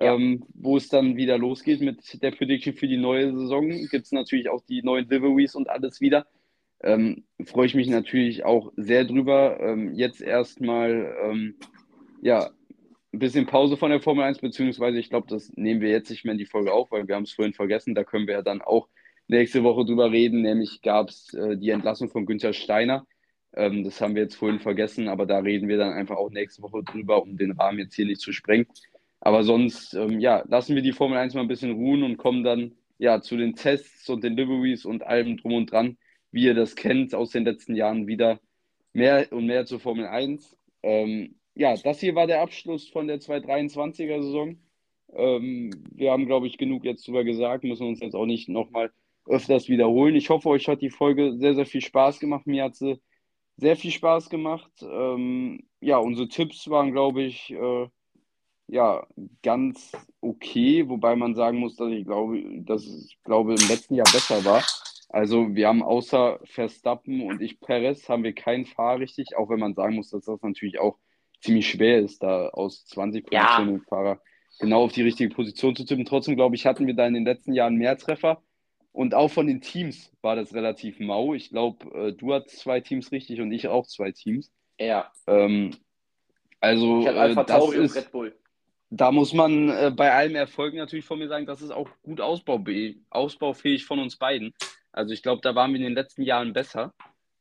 Ja. Ähm, wo es dann wieder losgeht mit der Prediction für die neue Saison, gibt es natürlich auch die neuen Deliveries und alles wieder. Ähm, Freue ich mich natürlich auch sehr drüber. Ähm, jetzt erstmal ähm, ja, ein bisschen Pause von der Formel 1, beziehungsweise ich glaube, das nehmen wir jetzt nicht mehr in die Folge auf, weil wir haben es vorhin vergessen. Da können wir ja dann auch nächste Woche drüber reden. Nämlich gab es äh, die Entlassung von Günther Steiner. Ähm, das haben wir jetzt vorhin vergessen, aber da reden wir dann einfach auch nächste Woche drüber, um den Rahmen jetzt hier nicht zu sprengen. Aber sonst, ähm, ja, lassen wir die Formel 1 mal ein bisschen ruhen und kommen dann ja zu den Tests und den Liveries und allem drum und dran, wie ihr das kennt aus den letzten Jahren wieder mehr und mehr zur Formel 1. Ähm, ja, das hier war der Abschluss von der 223er Saison. Ähm, wir haben, glaube ich, genug jetzt drüber gesagt, müssen uns jetzt auch nicht nochmal öfters wiederholen. Ich hoffe, euch hat die Folge sehr, sehr viel Spaß gemacht. Mir hat sie sehr viel Spaß gemacht. Ähm, ja, unsere Tipps waren, glaube ich, äh, ja, ganz okay, wobei man sagen muss, dass ich glaube, dass ich glaube, im letzten Jahr besser war. Also wir haben außer Verstappen und ich Perez haben wir keinen Fahrer richtig, auch wenn man sagen muss, dass das natürlich auch ziemlich schwer ist, da aus 20 Positionen ja. Fahrer genau auf die richtige Position zu tippen. Trotzdem glaube ich, hatten wir da in den letzten Jahren mehr Treffer. Und auch von den Teams war das relativ mau. Ich glaube, äh, du hast zwei Teams richtig und ich auch zwei Teams. Ja. Ähm, also, ich Alpha äh, das ist, Red Bull. Da muss man äh, bei allem Erfolg natürlich von mir sagen, das ist auch gut ausbaufähig von uns beiden. Also ich glaube, da waren wir in den letzten Jahren besser.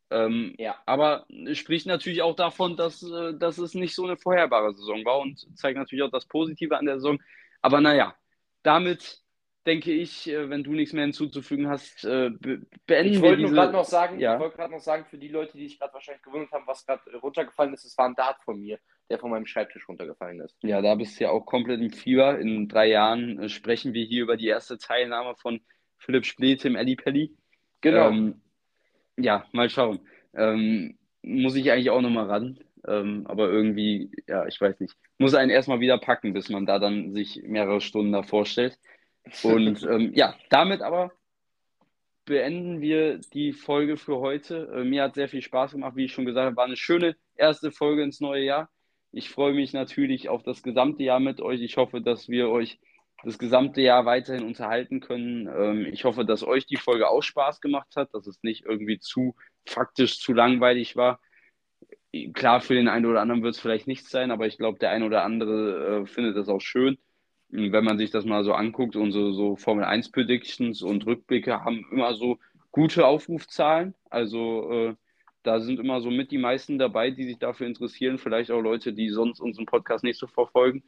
Ähm, ja. Aber spricht natürlich auch davon, dass, äh, dass es nicht so eine vorherbare Saison war und zeigt natürlich auch das Positive an der Saison. Aber naja, damit denke ich, äh, wenn du nichts mehr hinzuzufügen hast, äh, beenden ich wollte diese... gerade noch sagen, ja. Ich wollte gerade noch sagen, für die Leute, die sich gerade wahrscheinlich gewundert haben, was gerade runtergefallen ist, es war ein Dart von mir, der von meinem Schreibtisch runtergefallen ist. Ja, da bist du ja auch komplett im Fieber. In drei Jahren äh, sprechen wir hier über die erste Teilnahme von Philipp Splete im Ali Pelli. Genau. Ähm, ja, mal schauen. Ähm, muss ich eigentlich auch nochmal ran. Ähm, aber irgendwie, ja, ich weiß nicht. Muss einen erstmal wieder packen, bis man da dann sich mehrere Stunden da vorstellt. Und ähm, ja, damit aber beenden wir die Folge für heute. Äh, mir hat sehr viel Spaß gemacht, wie ich schon gesagt habe. War eine schöne erste Folge ins neue Jahr. Ich freue mich natürlich auf das gesamte Jahr mit euch. Ich hoffe, dass wir euch das gesamte Jahr weiterhin unterhalten können. Ähm, ich hoffe, dass euch die Folge auch Spaß gemacht hat, dass es nicht irgendwie zu faktisch zu langweilig war. Klar, für den einen oder anderen wird es vielleicht nichts sein, aber ich glaube, der ein oder andere äh, findet das auch schön wenn man sich das mal so anguckt, unsere so Formel 1 Predictions und Rückblicke haben immer so gute Aufrufzahlen. Also äh, da sind immer so mit die meisten dabei, die sich dafür interessieren. Vielleicht auch Leute, die sonst unseren Podcast nicht so verfolgen.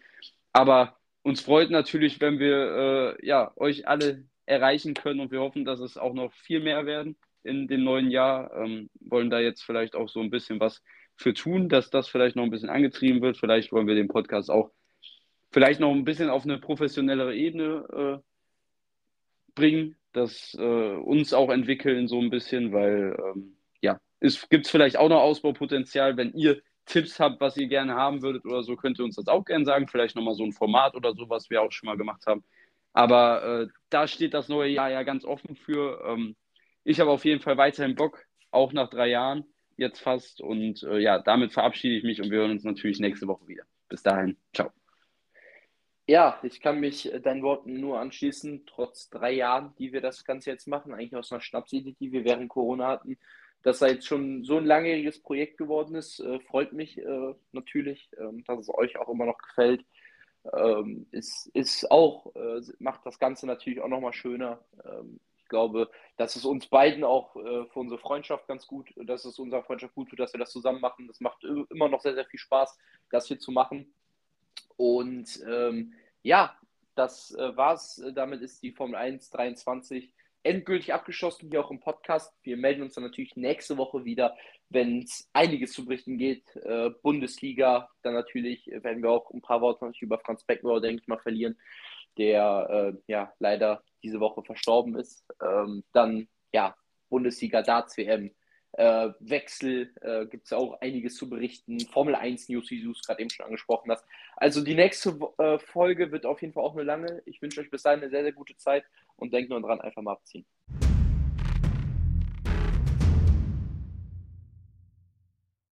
Aber uns freut natürlich, wenn wir äh, ja, euch alle erreichen können und wir hoffen, dass es auch noch viel mehr werden in dem neuen Jahr. Ähm, wollen da jetzt vielleicht auch so ein bisschen was für tun, dass das vielleicht noch ein bisschen angetrieben wird. Vielleicht wollen wir den Podcast auch vielleicht noch ein bisschen auf eine professionellere Ebene äh, bringen, das äh, uns auch entwickeln so ein bisschen, weil ähm, ja, gibt es vielleicht auch noch Ausbaupotenzial, wenn ihr Tipps habt, was ihr gerne haben würdet oder so, könnt ihr uns das auch gerne sagen. Vielleicht nochmal so ein Format oder so, was wir auch schon mal gemacht haben. Aber äh, da steht das neue Jahr ja ganz offen für. Ähm, ich habe auf jeden Fall weiterhin Bock, auch nach drei Jahren jetzt fast. Und äh, ja, damit verabschiede ich mich und wir hören uns natürlich nächste Woche wieder. Bis dahin, ciao. Ja, ich kann mich äh, deinen Worten nur anschließen, trotz drei Jahren, die wir das Ganze jetzt machen, eigentlich aus einer Schnapsidee, die wir während Corona hatten, dass da jetzt schon so ein langjähriges Projekt geworden ist, äh, freut mich äh, natürlich, äh, dass es euch auch immer noch gefällt. Ähm, ist, ist auch, macht das Ganze natürlich auch nochmal schöner. Ähm, ich glaube, dass es uns beiden auch für unsere Freundschaft ganz gut, dass es unserer Freundschaft gut tut, dass wir das zusammen machen. Das macht immer noch sehr, sehr viel Spaß, das hier zu machen. Und ähm, ja, das äh, war's. Damit ist die Formel 1 23 endgültig abgeschlossen, hier auch im Podcast. Wir melden uns dann natürlich nächste Woche wieder, wenn es einiges zu berichten geht. Äh, Bundesliga, dann natürlich werden wir auch ein paar Worte über Franz Beckenbauer, denke ich mal, verlieren, der äh, ja leider diese Woche verstorben ist. Ähm, dann ja, Bundesliga, Darts WM, äh, Wechsel äh, gibt es auch einiges zu berichten. Formel 1 News, wie du es gerade eben schon angesprochen hast. Also die nächste äh, Folge wird auf jeden Fall auch eine lange. Ich wünsche euch bis dahin eine sehr, sehr gute Zeit und denkt nur dran, einfach mal abziehen.